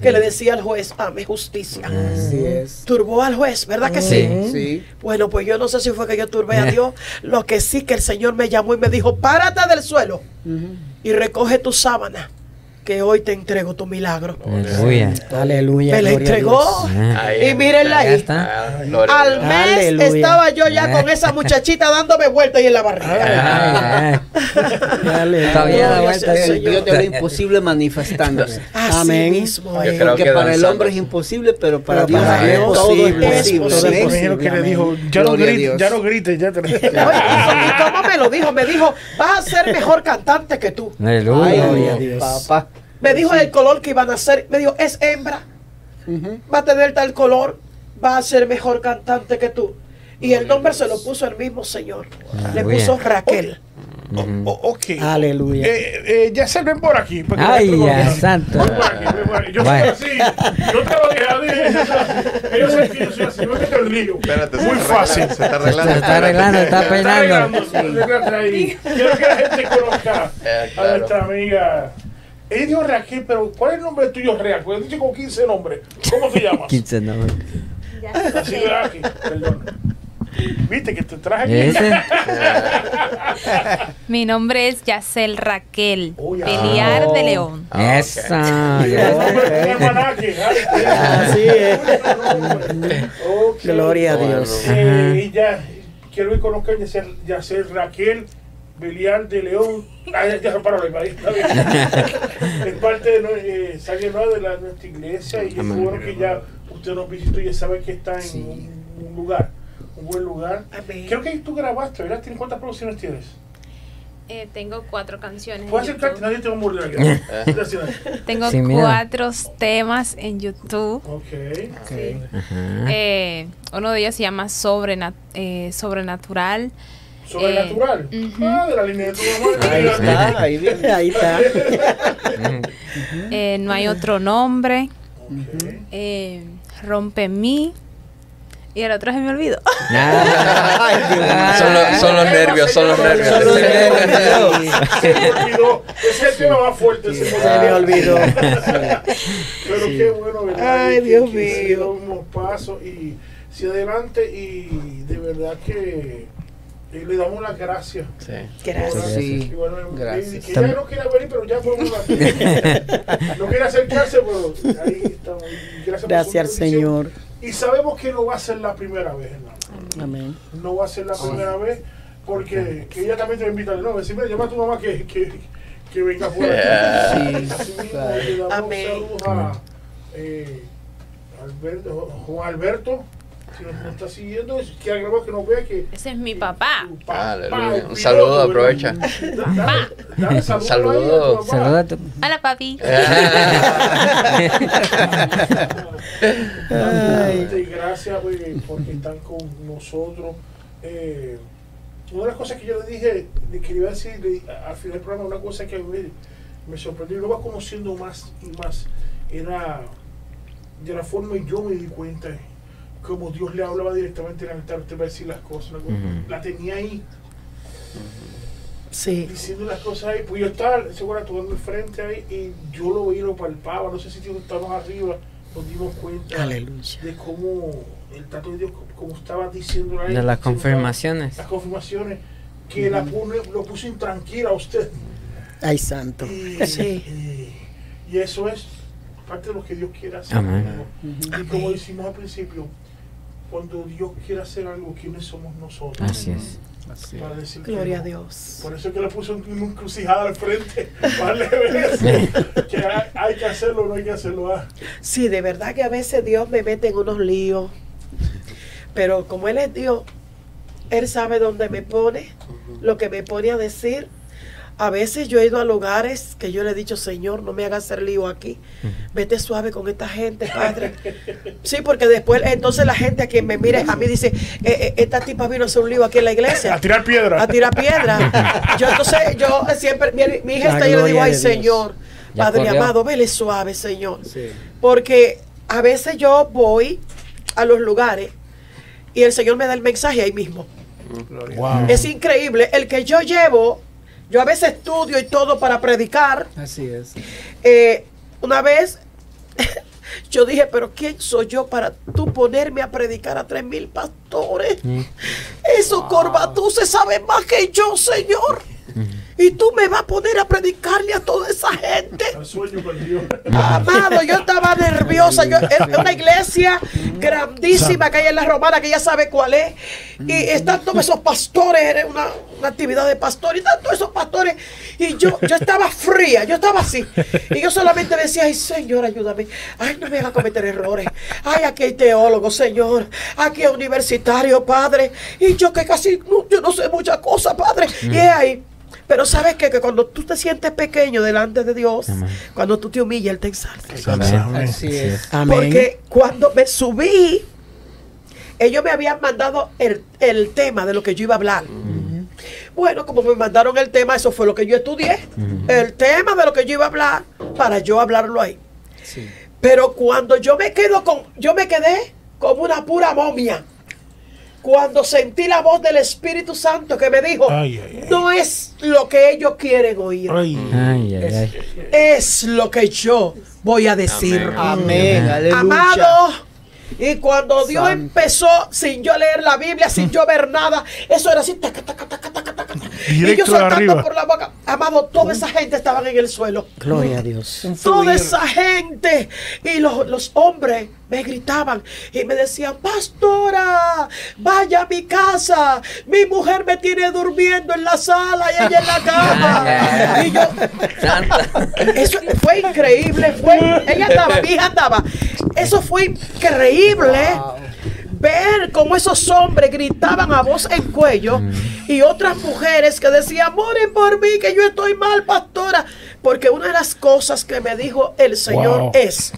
[SPEAKER 7] que le decía al juez, dame justicia.
[SPEAKER 6] Así es.
[SPEAKER 7] Turbó al juez, ¿verdad que sí?
[SPEAKER 6] Sí.
[SPEAKER 7] Bueno, pues yo no sé si fue que yo turbé a Dios. Lo que sí que el Señor me llamó y me dijo, párate del suelo y recoge tu sábana, que hoy te entrego tu milagro.
[SPEAKER 1] Aleluya.
[SPEAKER 8] Aleluya.
[SPEAKER 7] Me la entregó.
[SPEAKER 3] Ahí
[SPEAKER 7] Y mírenla ahí.
[SPEAKER 1] está.
[SPEAKER 3] Ah,
[SPEAKER 7] Al mes
[SPEAKER 8] Aleluya.
[SPEAKER 7] estaba yo ya con esa muchachita dándome vueltas ahí en la barriga.
[SPEAKER 6] Dios de lo imposible manifestándose.
[SPEAKER 7] Así
[SPEAKER 8] Amén.
[SPEAKER 7] mismo
[SPEAKER 3] creo
[SPEAKER 6] Porque
[SPEAKER 3] que
[SPEAKER 6] para el hombre es imposible, pero para
[SPEAKER 8] Pero
[SPEAKER 6] Dios
[SPEAKER 8] para
[SPEAKER 6] es
[SPEAKER 8] Dios
[SPEAKER 6] todo es
[SPEAKER 8] posible.
[SPEAKER 6] posible.
[SPEAKER 7] Es
[SPEAKER 8] Todo es
[SPEAKER 6] Amén.
[SPEAKER 2] imagino que le
[SPEAKER 8] Amén.
[SPEAKER 2] dijo, ya no, grites, ya no grites, ya te...
[SPEAKER 7] ¿y cómo me lo dijo? Me dijo, vas a ser mejor cantante que tú.
[SPEAKER 6] Ay,
[SPEAKER 1] Aleluya.
[SPEAKER 8] Dios.
[SPEAKER 6] papá.
[SPEAKER 7] Me dijo el color que iban a hacer. Me dijo, es hembra. Va a tener tal color. Va a ser mejor cantante que tú. Y el nombre se lo puso el mismo Señor. Le
[SPEAKER 1] Aleluya.
[SPEAKER 7] puso Raquel.
[SPEAKER 2] O- o- ok.
[SPEAKER 8] Aleluya.
[SPEAKER 2] Eh, eh, ya se ven por aquí.
[SPEAKER 1] Ay, ya, santo.
[SPEAKER 2] Yo
[SPEAKER 1] Bueno.
[SPEAKER 2] soy así. Yo te lo dije yo soy así. Ellos saben que yo soy así. No el lío.
[SPEAKER 4] Espérate, se
[SPEAKER 2] Muy fácil.
[SPEAKER 4] Se está arreglando.
[SPEAKER 1] Se está arreglando, está peinando.
[SPEAKER 2] Quiero que la gente conozca
[SPEAKER 4] Eh,
[SPEAKER 2] a nuestra amiga. Ella dijo Raquel, pero ¿cuál es el nombre tuyo real? Porque dicho con 15 nombres. ¿Cómo te llamas?
[SPEAKER 1] 15 no.
[SPEAKER 2] Así de aquí, perdón. Viste que te traje aquí.
[SPEAKER 1] Ese.
[SPEAKER 10] Mi nombre es Yacel Raquel
[SPEAKER 2] Uy, ah.
[SPEAKER 10] Pelear de León.
[SPEAKER 4] Ah,
[SPEAKER 1] Esa.
[SPEAKER 2] El nombre de un almanaque. Ay, qué-
[SPEAKER 8] Así es.
[SPEAKER 2] Ok.
[SPEAKER 8] Gloria a Dios.
[SPEAKER 2] Eh, y ya, quiero que conozcan ya ser, ya ser Raquel Belial de León. Ah, ya, paró es parte de, eh, sale, ¿no? de la, nuestra iglesia y es bueno que ya usted nos visitó y ya sabe que está en un, un lugar, un buen lugar.
[SPEAKER 7] Amén.
[SPEAKER 2] Creo que tú grabaste, ¿verdad? ¿Tienes- ¿Cuántas producciones tienes?
[SPEAKER 10] Eh, tengo cuatro canciones.
[SPEAKER 2] Puedes acercarte, nadie te va a.
[SPEAKER 10] Tengo cuatro temas en YouTube.
[SPEAKER 2] Ok.
[SPEAKER 10] Sí.
[SPEAKER 1] Ajá.
[SPEAKER 10] Eh, uno de ellos se llama eh, Sobrenatural.
[SPEAKER 2] Sobrenatural.
[SPEAKER 10] Eh, ujú.
[SPEAKER 2] Ah, de la línea de tu mamá.
[SPEAKER 6] Ahí está, ahí viene.
[SPEAKER 8] Ahí está.
[SPEAKER 10] Eh, no hay otro nombre. Eh, Rompe mí. Y el otro se me olvidó.
[SPEAKER 1] Ah.
[SPEAKER 3] Son los, son los nervios, son los nervios.
[SPEAKER 8] Son los nervios.
[SPEAKER 2] Se me olvidó. Ese es el tema más fuerte. Se me
[SPEAKER 8] Se me olvidó.
[SPEAKER 2] Pero qué bueno, ¿verdad?
[SPEAKER 7] Ay, Dios mío.
[SPEAKER 2] unos pasos y si adelante y de verdad que eh, le damos las gracias.
[SPEAKER 3] Sí.
[SPEAKER 7] Gracias.
[SPEAKER 6] Sí,
[SPEAKER 2] Y bueno,
[SPEAKER 6] gracias.
[SPEAKER 2] Que ya no quiere venir, pero ya podemos No quiere acercarse, pero ahí estamos. Y Gracias,
[SPEAKER 8] Gracias al. Señor.
[SPEAKER 2] Y sabemos que no va a ser la primera vez, hermano.
[SPEAKER 8] Amén.
[SPEAKER 2] No va a ser la primera vez porque que ella también te va a invitar. No, decirme, llama a tu mamá que, que, que venga por aquí.
[SPEAKER 6] Sí,
[SPEAKER 2] mismo,
[SPEAKER 6] claro.
[SPEAKER 2] le damos
[SPEAKER 7] Amén.
[SPEAKER 2] saludos a eh, Alberto, Juan Alberto, si nos, está siguiendo, que agregó que nos vea que
[SPEAKER 10] Ese es mi papá.
[SPEAKER 2] papá,
[SPEAKER 3] Aleluya. Un saludo, aprovecha.
[SPEAKER 2] Da- da- Dale saludos
[SPEAKER 3] Saludo.
[SPEAKER 2] ahí a tu papá.
[SPEAKER 1] Saluda a tu.
[SPEAKER 10] Hola, papi.
[SPEAKER 2] Gracias güey, porque están con nosotros. Eh, una de las cosas que yo le dije, le quería decir al final del programa, una cosa que me, me sorprendió, y lo va conociendo más y más, era de la forma y yo me di cuenta como Dios le hablaba directamente en el altar, usted va a decir las cosas, la tenía ahí,
[SPEAKER 7] Sí.
[SPEAKER 2] diciendo las cosas ahí, pues yo estaba seguro tomando el frente ahí y yo lo veía y lo palpaba, no sé si estábamos arriba, nos dimos cuenta
[SPEAKER 8] Aleluya.
[SPEAKER 2] de cómo el trato de Dios, como estaba diciendo ahí,
[SPEAKER 1] De las confirmaciones.
[SPEAKER 2] las confirmaciones, que la pone, lo puso intranquila a usted.
[SPEAKER 8] Ay, santo.
[SPEAKER 2] Y,
[SPEAKER 7] Sí.
[SPEAKER 2] y- y eso es parte de lo que Dios quiere hacer.
[SPEAKER 1] Amén.
[SPEAKER 2] ¿no? Y como decimos al principio, cuando Dios quiere hacer algo, ¿quiénes somos nosotros?
[SPEAKER 1] Así es.
[SPEAKER 6] Así.
[SPEAKER 2] Para decir que
[SPEAKER 7] Gloria
[SPEAKER 2] no?
[SPEAKER 7] a Dios.
[SPEAKER 2] Por eso es que le puso una encrucijada al frente. Para ver eso. que hay, hay que hacerlo o no hay que hacerlo. ah.
[SPEAKER 7] Sí, de verdad que a veces Dios me mete en unos líos. Pero como Él es Dios, Él sabe dónde me pone, lo que me pone a decir. A veces yo he ido a lugares que yo le he dicho, Señor, no me hagas hacer lío aquí. Vete suave con esta gente, Padre. Sí, porque después, entonces la gente a quien me mire a mí dice, "Eh, eh, esta tipa vino a hacer un lío aquí en la iglesia.
[SPEAKER 2] A tirar piedra.
[SPEAKER 7] a tirar piedra. Yo entonces, yo siempre, mi, mi hija
[SPEAKER 8] La
[SPEAKER 7] está, yo le digo, ay
[SPEAKER 8] de Dios".
[SPEAKER 7] Señor,
[SPEAKER 1] Ya
[SPEAKER 7] Padre
[SPEAKER 1] corrió.
[SPEAKER 7] amado, vele suave, Señor.
[SPEAKER 6] Sí.
[SPEAKER 7] Porque a veces yo voy a los lugares y el Señor me da el mensaje ahí mismo.
[SPEAKER 2] Wow.
[SPEAKER 7] Es increíble. El que yo llevo, yo a veces estudio y todo para predicar.
[SPEAKER 6] Así es.
[SPEAKER 7] Eh, una vez yo dije, pero ¿quién soy yo para tú ponerme a predicar a tres mil pastores? Esos corbatuces saben más que yo, Señor. Y tú me vas a poner a predicarle a toda esa gente.
[SPEAKER 2] Sueño.
[SPEAKER 7] Amado, yo estaba nerviosa. Yo, es una iglesia grandísima que hay en la romana, que ya sabe cuál es. Y están todos esos pastores, era una, una actividad de pastor, y están todos esos pastores. Y yo, yo estaba fría, yo estaba así. Y yo solamente decía, ay, Señor, ayúdame. Ay, no me haga cometer errores. Ay, aquí hay teólogo, Señor. Aquí hay universitario, Padre. Y yo que casi, no, yo no sé muchas cosas, Padre. Y es ahí. Pero sabes qué? que cuando tú te sientes pequeño delante de Dios,
[SPEAKER 1] Amén.
[SPEAKER 7] cuando tú te humillas, Él te exalta.
[SPEAKER 1] Amén.
[SPEAKER 6] Así es.
[SPEAKER 8] Amén.
[SPEAKER 7] Porque cuando me subí, ellos me habían mandado el, el tema de lo que yo iba a hablar. Bueno, como me mandaron el tema, eso fue lo que yo estudié. El tema de lo que yo iba a hablar, para yo hablarlo ahí. Pero cuando yo me quedo con, yo me quedé como una pura momia. Cuando sentí la voz del Espíritu Santo que me dijo,
[SPEAKER 2] Ay, ay, ay.
[SPEAKER 7] no es lo que ellos quieren oír,
[SPEAKER 2] Ay,
[SPEAKER 1] Ay, ay, ay.
[SPEAKER 7] es lo que yo voy a decir.
[SPEAKER 6] Amén, aleluya.
[SPEAKER 7] Amado. Y cuando Dios
[SPEAKER 6] Santo.
[SPEAKER 7] empezó, sin yo leer la Biblia, sin yo ver nada, eso era así, taca, taca, taca,
[SPEAKER 2] Directo
[SPEAKER 7] soltando
[SPEAKER 2] arriba.
[SPEAKER 7] por la boca. Amado, toda esa gente estaban en el suelo.
[SPEAKER 8] Gloria a Dios.
[SPEAKER 7] Toda esa gente. Y los, los hombres me gritaban y me decían, pastora, vaya a mi casa. Mi mujer me tiene durmiendo en la sala y ella en la cama. y yo, eso fue increíble. Fue, ella andaba, mi hija andaba. Eso fue increíble. Ver cómo esos hombres gritaban a voz en cuello y otras mujeres que decían, moren por mí, que yo estoy mal, pastora. Porque una de las cosas que me dijo el Señor
[SPEAKER 2] Wow.
[SPEAKER 7] es,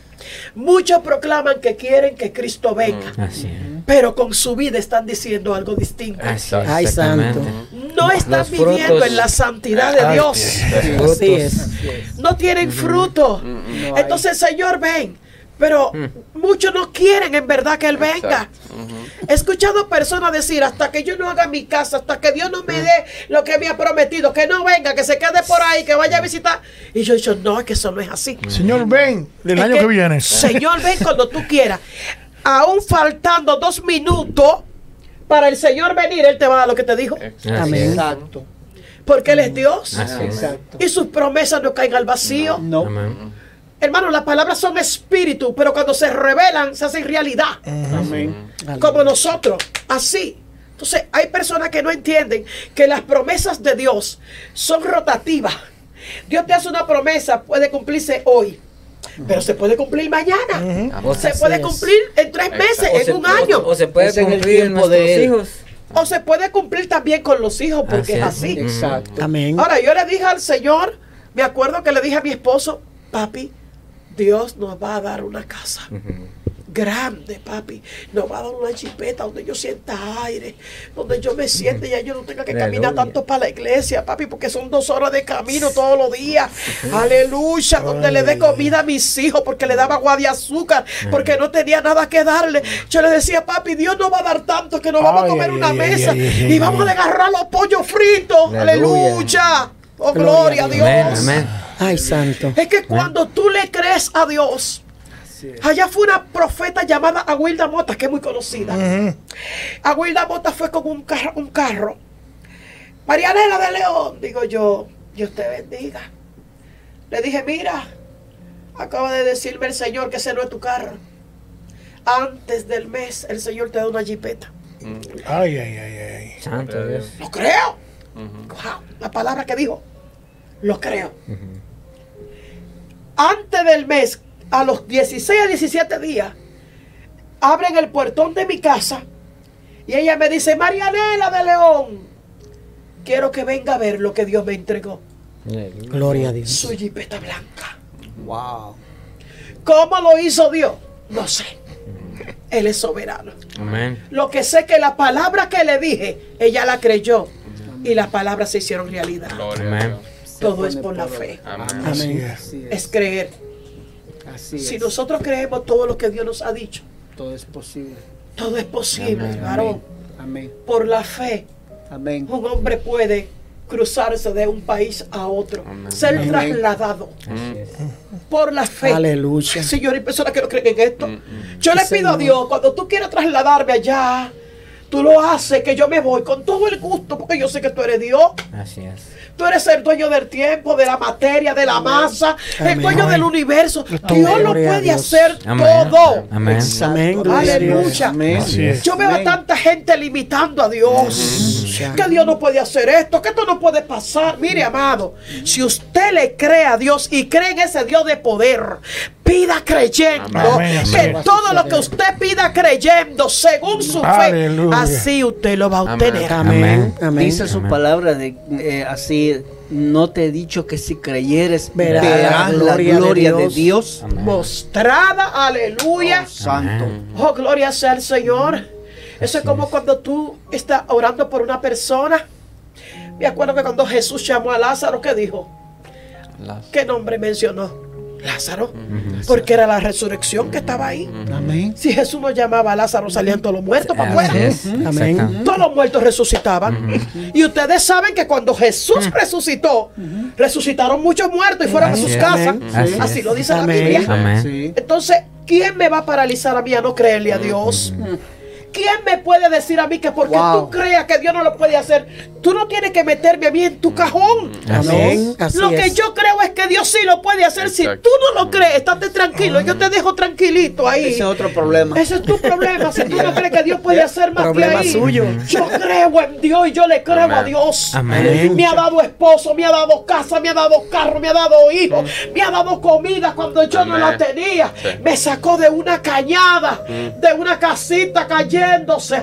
[SPEAKER 7] muchos proclaman que quieren que Cristo venga,
[SPEAKER 1] Así es.
[SPEAKER 7] pero con su vida están diciendo algo distinto.
[SPEAKER 8] Ay, santo.
[SPEAKER 7] No están
[SPEAKER 1] Los
[SPEAKER 7] viviendo
[SPEAKER 1] frutos.
[SPEAKER 7] en la santidad de Dios.
[SPEAKER 8] Así es.
[SPEAKER 7] no tienen fruto. Entonces, Señor, ven. Pero muchos no quieren en verdad que Él venga. He escuchado personas decir, hasta que yo no haga mi casa, hasta que Dios no me dé lo que me ha prometido, que no venga, que se quede por ahí, que vaya a visitar. Y yo he dicho, no, es que eso no es así.
[SPEAKER 2] Señor, ven el
[SPEAKER 7] Es
[SPEAKER 2] año que, viene.
[SPEAKER 7] Señor, ven cuando tú quieras. Aún faltando dos minutos para el Señor venir, Él te va a dar lo que te dijo.
[SPEAKER 8] Amén.
[SPEAKER 6] Exacto.
[SPEAKER 7] Porque Él es Dios.
[SPEAKER 6] Exacto.
[SPEAKER 7] Y sus promesas no caen al vacío.
[SPEAKER 6] No.
[SPEAKER 1] Amén.
[SPEAKER 7] Hermano, las palabras son espíritu, pero cuando se revelan, se hacen realidad.
[SPEAKER 6] Amén.
[SPEAKER 7] Como nosotros, así. Entonces, hay personas que no entienden que las promesas de Dios son rotativas. Dios te hace una promesa, puede cumplirse hoy, pero se puede cumplir mañana. Se puede cumplir en tres meses,
[SPEAKER 1] o
[SPEAKER 7] en un año.
[SPEAKER 1] O, se puede cumplir en nuestros hijos.
[SPEAKER 7] O se puede cumplir también con los hijos, porque
[SPEAKER 1] Así
[SPEAKER 7] es
[SPEAKER 1] es.
[SPEAKER 7] así.
[SPEAKER 6] Exacto.
[SPEAKER 8] Amén.
[SPEAKER 7] Ahora, yo le dije al Señor, me acuerdo que le dije a mi esposo, papi, Dios nos va a dar una casa. Grande, papi. Nos va a dar una chipeta donde yo sienta aire, donde yo me siente y ya yo no tenga que caminar tanto para la iglesia, papi, porque son dos horas de camino todos los días. Aleluya, donde le dé comida a mis hijos, porque le daba agua de azúcar, porque no tenía nada que darle. Yo le decía, papi, Dios nos va a dar tanto que nos vamos a comer
[SPEAKER 2] ay,
[SPEAKER 7] una
[SPEAKER 2] ay,
[SPEAKER 7] mesa y vamos a agarrar los pollos fritos.
[SPEAKER 1] Aleluya.
[SPEAKER 7] Oh, gloria a Dios.
[SPEAKER 1] Amén, amén.
[SPEAKER 8] Ay, santo.
[SPEAKER 7] Es que cuando tú le crees a Dios, allá fue una profeta llamada Aguilda Mota, que es muy conocida. Aguilda Mota fue con un carro, un carro. Marianela de León, digo yo, Dios te bendiga. Le dije, mira, acaba de decirme el Señor que ese no es tu carro. Antes del mes, el Señor te da una jipeta.
[SPEAKER 2] Ay, ay, ay, ay.
[SPEAKER 1] Santo Dios.
[SPEAKER 7] Lo creo. Wow, la palabra que dijo, lo creo. Antes del mes, a los 16 a 17 días, abren el puertón de mi casa y ella me dice, Marianela de León, quiero que venga a ver lo que Dios me entregó.
[SPEAKER 8] Gloria a Dios.
[SPEAKER 7] Su jipeta blanca.
[SPEAKER 6] Wow.
[SPEAKER 7] ¿Cómo lo hizo Dios? No sé. Él es soberano.
[SPEAKER 1] Amén.
[SPEAKER 7] Lo que sé que la palabra que le dije, ella la creyó y las palabras se hicieron realidad.
[SPEAKER 1] Amén.
[SPEAKER 7] Todo es por la fe.
[SPEAKER 8] Amén.
[SPEAKER 6] Así
[SPEAKER 7] Es
[SPEAKER 6] es.
[SPEAKER 7] creer.
[SPEAKER 6] Así
[SPEAKER 7] Si
[SPEAKER 6] es.
[SPEAKER 7] nosotros creemos todo lo que Dios nos ha dicho,
[SPEAKER 6] Todo es posible.
[SPEAKER 7] todo es posible,
[SPEAKER 1] Amén.
[SPEAKER 7] varón.
[SPEAKER 6] Amén.
[SPEAKER 7] Por la fe,
[SPEAKER 6] Amén.
[SPEAKER 7] un hombre puede cruzarse de un país a otro, ser
[SPEAKER 6] Amén.
[SPEAKER 7] trasladado
[SPEAKER 1] Así es.
[SPEAKER 7] por la fe.
[SPEAKER 8] Aleluya.
[SPEAKER 7] Señor, hay personas que no creen en esto. Yo le pido a Dios, cuando tú quieras trasladarme allá, tú lo haces, que yo me voy con todo el gusto, porque yo sé que tú eres Dios.
[SPEAKER 1] Así es.
[SPEAKER 7] Tú eres el dueño del tiempo, de la materia, de la masa, el
[SPEAKER 8] Amén.
[SPEAKER 7] dueño del universo. Dios lo puede
[SPEAKER 8] Dios.
[SPEAKER 7] hacer
[SPEAKER 1] Amén.
[SPEAKER 7] todo.
[SPEAKER 1] Amén.
[SPEAKER 7] Aleluya.
[SPEAKER 6] Amén.
[SPEAKER 7] Yo veo a tanta gente limitando a Dios. Que Dios no puede hacer esto, que esto no puede pasar. Mire, amado, si usted le cree a Dios y cree en ese Dios de poder, pida creyendo
[SPEAKER 2] Amén,
[SPEAKER 7] que
[SPEAKER 2] amén.
[SPEAKER 7] todo lo que usted pida creyendo según su fe, así usted lo va a obtener.
[SPEAKER 8] Amén. Amén.
[SPEAKER 6] Dice su
[SPEAKER 1] Amén.
[SPEAKER 6] palabra de eh, así. No te he dicho que si creyeres
[SPEAKER 8] Verás
[SPEAKER 6] verás
[SPEAKER 8] la
[SPEAKER 6] la
[SPEAKER 8] gloria de
[SPEAKER 6] gloria de
[SPEAKER 8] Dios.
[SPEAKER 7] Mostrada, aleluya.
[SPEAKER 6] Oh, santo.
[SPEAKER 1] Amén.
[SPEAKER 7] Oh, gloria sea al Señor. Eso es como cuando tú estás orando por una persona. Me acuerdo que cuando Jesús llamó a Lázaro, ¿qué dijo? ¿Qué nombre mencionó? Lázaro. Porque era la resurrección que estaba ahí.
[SPEAKER 8] Amén.
[SPEAKER 7] Si Jesús no llamaba a Lázaro, salían todos los muertos para afuera.
[SPEAKER 8] Amén.
[SPEAKER 7] Todos los muertos resucitaban. Y ustedes saben que cuando Jesús resucitó, resucitaron muchos muertos y fueron a sus casas.
[SPEAKER 1] Así
[SPEAKER 7] Así lo dice la. Biblia.
[SPEAKER 1] Amén.
[SPEAKER 7] Entonces, ¿quién me va a paralizar a mí a no creerle a Dios? ¿Quién me puede decir a mí que porque
[SPEAKER 8] Wow.
[SPEAKER 7] tú creas que Dios no lo puede hacer, tú no tienes que meterme a mí en tu cajón?
[SPEAKER 1] Así
[SPEAKER 8] Amén.
[SPEAKER 1] es.
[SPEAKER 8] Así
[SPEAKER 7] lo que
[SPEAKER 8] es.
[SPEAKER 7] yo creo es que Dios sí lo puede hacer. Si tú no lo crees, estate tranquilo. Yo te dejo tranquilito ahí.
[SPEAKER 6] Ese es otro problema.
[SPEAKER 7] Ese es tu problema. Si tú no crees que Dios puede hacer más que
[SPEAKER 8] Problema
[SPEAKER 7] ahí.
[SPEAKER 8] suyo.
[SPEAKER 7] Yo creo en Dios y yo le creo a. Dios.
[SPEAKER 1] Amén.
[SPEAKER 7] Me ha dado esposo, me ha dado casa, me ha dado carro, me ha dado hijos, me ha dado comida cuando yo no la tenía.
[SPEAKER 3] Sí.
[SPEAKER 7] Me sacó de una cañada, de una casita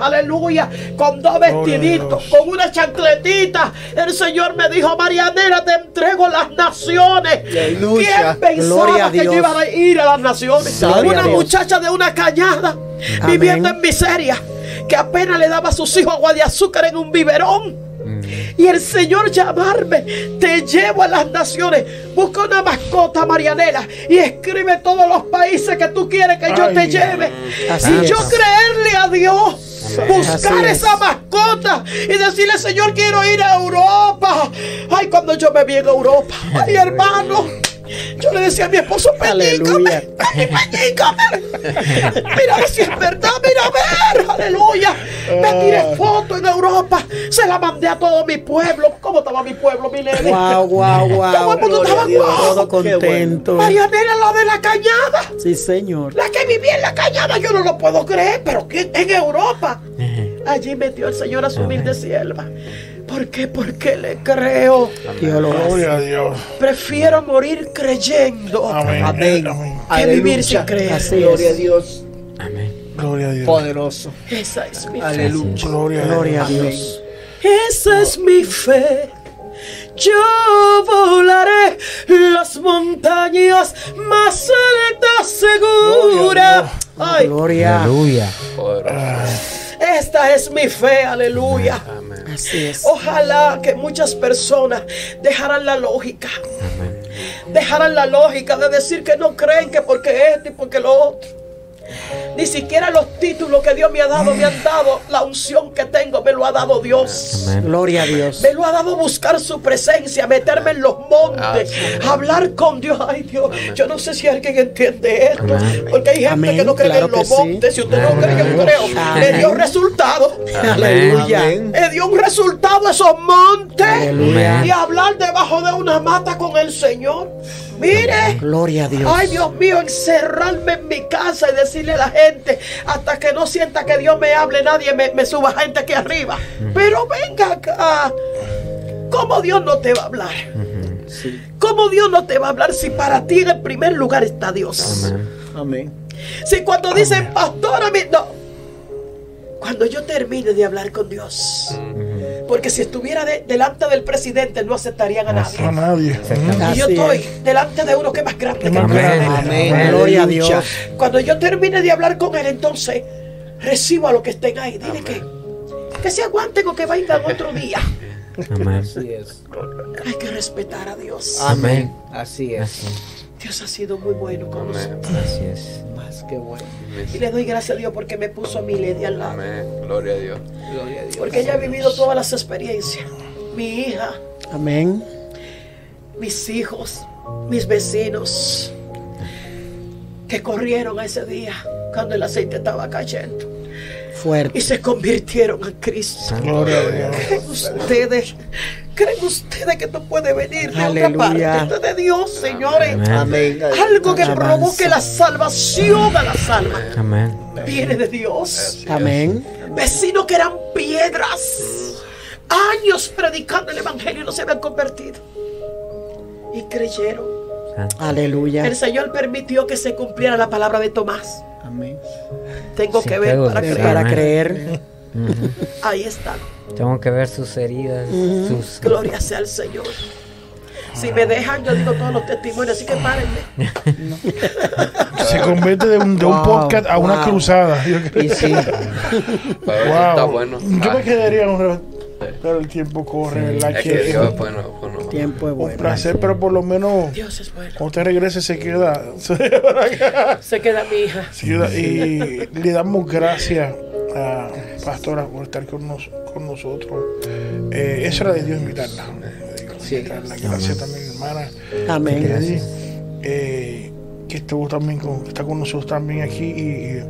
[SPEAKER 7] aleluya, con dos vestiditos, con una chancletita. El Señor me dijo, Marianela, te entrego las naciones.
[SPEAKER 6] Aleluya.
[SPEAKER 7] ¿Quién pensaba que yo iba a ir a las naciones?
[SPEAKER 8] Gloria
[SPEAKER 7] una muchacha de una cañada,
[SPEAKER 8] Amén.
[SPEAKER 7] viviendo en miseria, que apenas le daba a sus hijos agua de azúcar en un biberón. Y el Señor llamarme, te llevo a las naciones. Busca una mascota, Marianela, y escribe todos los países que tú quieres que yo
[SPEAKER 2] Ay.
[SPEAKER 7] te lleve. Y yo creerle a Dios, buscar
[SPEAKER 8] es.
[SPEAKER 7] esa mascota y decirle, Señor, quiero ir a Europa. Ay, cuando yo me vi en Europa, ay, hermano. Yo le decía a mi esposo, pedícame. Mira si es verdad, mira a ver, aleluya. Me tiré foto en Europa, se la mandé a todo mi pueblo. ¿Cómo estaba mi pueblo, mi nene?
[SPEAKER 8] Wow, wow, wow.
[SPEAKER 7] Todo el mundo estaba guau.
[SPEAKER 8] Todo contento.
[SPEAKER 7] Marianela, la de la cañada.
[SPEAKER 8] Sí, señor.
[SPEAKER 7] La que vivía en la cañada, yo no lo puedo creer, pero ¿quién? en Europa. Allí metió el Señor a su humilde sierva. ¿Por qué? Porque le creo.
[SPEAKER 8] Dios lo hace.
[SPEAKER 2] Gloria a Dios.
[SPEAKER 7] Prefiero morir creyendo
[SPEAKER 2] Amén.
[SPEAKER 6] Amén.
[SPEAKER 2] Amén.
[SPEAKER 7] que vivir sin creer.
[SPEAKER 8] Así
[SPEAKER 6] Gloria a. Dios.
[SPEAKER 1] Amén.
[SPEAKER 2] Gloria a Dios.
[SPEAKER 6] Poderoso.
[SPEAKER 7] Esa es mi fe.
[SPEAKER 6] Aleluya.
[SPEAKER 2] Gloria a
[SPEAKER 8] Gloria a
[SPEAKER 2] Dios.
[SPEAKER 7] Esa es mi fe. Yo volaré las montañas más altas segura. Ay,
[SPEAKER 8] Gloria.
[SPEAKER 1] Aleluya.
[SPEAKER 3] Poderoso.
[SPEAKER 7] Esta es mi fe, aleluya.
[SPEAKER 3] Amén.
[SPEAKER 8] Así es.
[SPEAKER 7] Ojalá que muchas personas dejaran la lógica. Dejaran la lógica de decir que no creen que porque esto y porque lo otro. Ni siquiera los títulos que Dios me ha dado me han dado. La unción que tengo me lo ha dado Dios.
[SPEAKER 1] Amén.
[SPEAKER 8] Gloria a Dios.
[SPEAKER 7] Me lo ha dado buscar su presencia, meterme en los montes, hablar con Dios. Ay Dios, yo no sé si alguien entiende esto, porque hay gente que no cree
[SPEAKER 8] claro
[SPEAKER 7] en los
[SPEAKER 8] sí.
[SPEAKER 7] montes. Si usted no cree, yo creo. Me
[SPEAKER 8] Amén.
[SPEAKER 7] dio resultado.
[SPEAKER 8] Aleluya.
[SPEAKER 7] Me dio un resultado esos montes.
[SPEAKER 8] Aleluya.
[SPEAKER 7] Y hablar debajo de una mata con el Señor. Mire.
[SPEAKER 8] Gloria a Dios.
[SPEAKER 7] Ay, Dios mío, encerrarme en mi casa y decirle a la gente, hasta que no sienta que Dios me hable, nadie me, me suba gente aquí arriba. Pero venga acá. ¿Cómo Dios no te va a hablar? ¿Cómo Dios no te va a hablar si para ti en el primer lugar está Dios?
[SPEAKER 1] Amén.
[SPEAKER 6] Amén.
[SPEAKER 7] Si cuando dicen, pastor, a mí, no. Cuando yo termine de hablar con Dios. Porque si estuviera de- delante del presidente, no aceptarían a nadie.
[SPEAKER 2] A nadie.
[SPEAKER 7] Y yo estoy
[SPEAKER 8] es.
[SPEAKER 7] delante de uno que es más grande que el presidente.
[SPEAKER 6] Amén.
[SPEAKER 8] Gloria a. Dios.
[SPEAKER 7] Cuando yo termine de hablar con él, entonces recibo a los que estén ahí. Dile que, que se aguanten o que vengan otro día.
[SPEAKER 1] Amén.
[SPEAKER 6] Así es.
[SPEAKER 7] Hay que respetar a Dios.
[SPEAKER 6] Amén. Así es.
[SPEAKER 1] Así,
[SPEAKER 7] Dios ha sido muy bueno con
[SPEAKER 3] Amén.
[SPEAKER 7] nosotros.
[SPEAKER 1] así es.
[SPEAKER 6] Más que bueno.
[SPEAKER 7] Y le doy gracias a Dios porque me puso a mi Lady al lado.
[SPEAKER 3] Amén. Gloria a Dios.
[SPEAKER 6] Gloria a Dios.
[SPEAKER 7] Porque ella ha vivido todas las experiencias. Mi hija,
[SPEAKER 8] Amén.
[SPEAKER 7] mis hijos, mis vecinos, que corrieron a ese día cuando el aceite estaba cayendo
[SPEAKER 8] Fuerte.
[SPEAKER 7] y se convirtieron en Cristo.
[SPEAKER 2] Gloria a Dios.
[SPEAKER 7] ¿Creen ustedes? ¿Creen ustedes que esto puede venir de
[SPEAKER 8] Aleluya.
[SPEAKER 7] otra parte? Esto es de Dios, señores.
[SPEAKER 6] Amén.
[SPEAKER 7] Algo que
[SPEAKER 8] Alabanza.
[SPEAKER 7] provoque la salvación a las almas.
[SPEAKER 1] Amén.
[SPEAKER 7] Viene de Dios.
[SPEAKER 8] Amén.
[SPEAKER 7] Vecinos que eran piedras. Años predicando el Evangelio y no se habían convertido. Y creyeron.
[SPEAKER 8] Aleluya.
[SPEAKER 7] El Señor permitió que se cumpliera la palabra de Tomás.
[SPEAKER 6] Amén.
[SPEAKER 7] Tengo
[SPEAKER 1] Sí,
[SPEAKER 7] que ver para creer.
[SPEAKER 8] Para.
[SPEAKER 7] Ahí está.
[SPEAKER 1] Tengo que ver sus heridas, sus...
[SPEAKER 7] Gloria sea al Señor. Si me dejan, yo digo todos los testimonios, así que párenme.
[SPEAKER 2] Se convierte de un, de un
[SPEAKER 8] Wow,
[SPEAKER 2] podcast a una
[SPEAKER 8] wow.
[SPEAKER 2] cruzada. Yo creo.
[SPEAKER 8] Y sí.
[SPEAKER 3] Eso está
[SPEAKER 2] Wow.
[SPEAKER 3] bueno.
[SPEAKER 2] Yo me
[SPEAKER 3] Ah,
[SPEAKER 2] quedaría un Pero el tiempo corre, ¿verdad?
[SPEAKER 3] Es
[SPEAKER 2] que
[SPEAKER 3] que
[SPEAKER 2] es
[SPEAKER 3] Dios es
[SPEAKER 2] un,
[SPEAKER 3] bueno nosotros.
[SPEAKER 8] Tiempo es
[SPEAKER 2] un
[SPEAKER 8] bueno.
[SPEAKER 2] placer, pero por lo menos
[SPEAKER 7] Dios es bueno.
[SPEAKER 2] cuando usted regrese se queda.
[SPEAKER 7] Se queda mi hija.
[SPEAKER 2] se queda- y le damos gracias a Pastora por estar con, nos- con nosotros. Eh, eso era de Dios invitarla. Invitarla. Gracias también, hermana.
[SPEAKER 8] Amén.
[SPEAKER 2] Kennedy, eh, que estuvo también con, está con nosotros también aquí y, y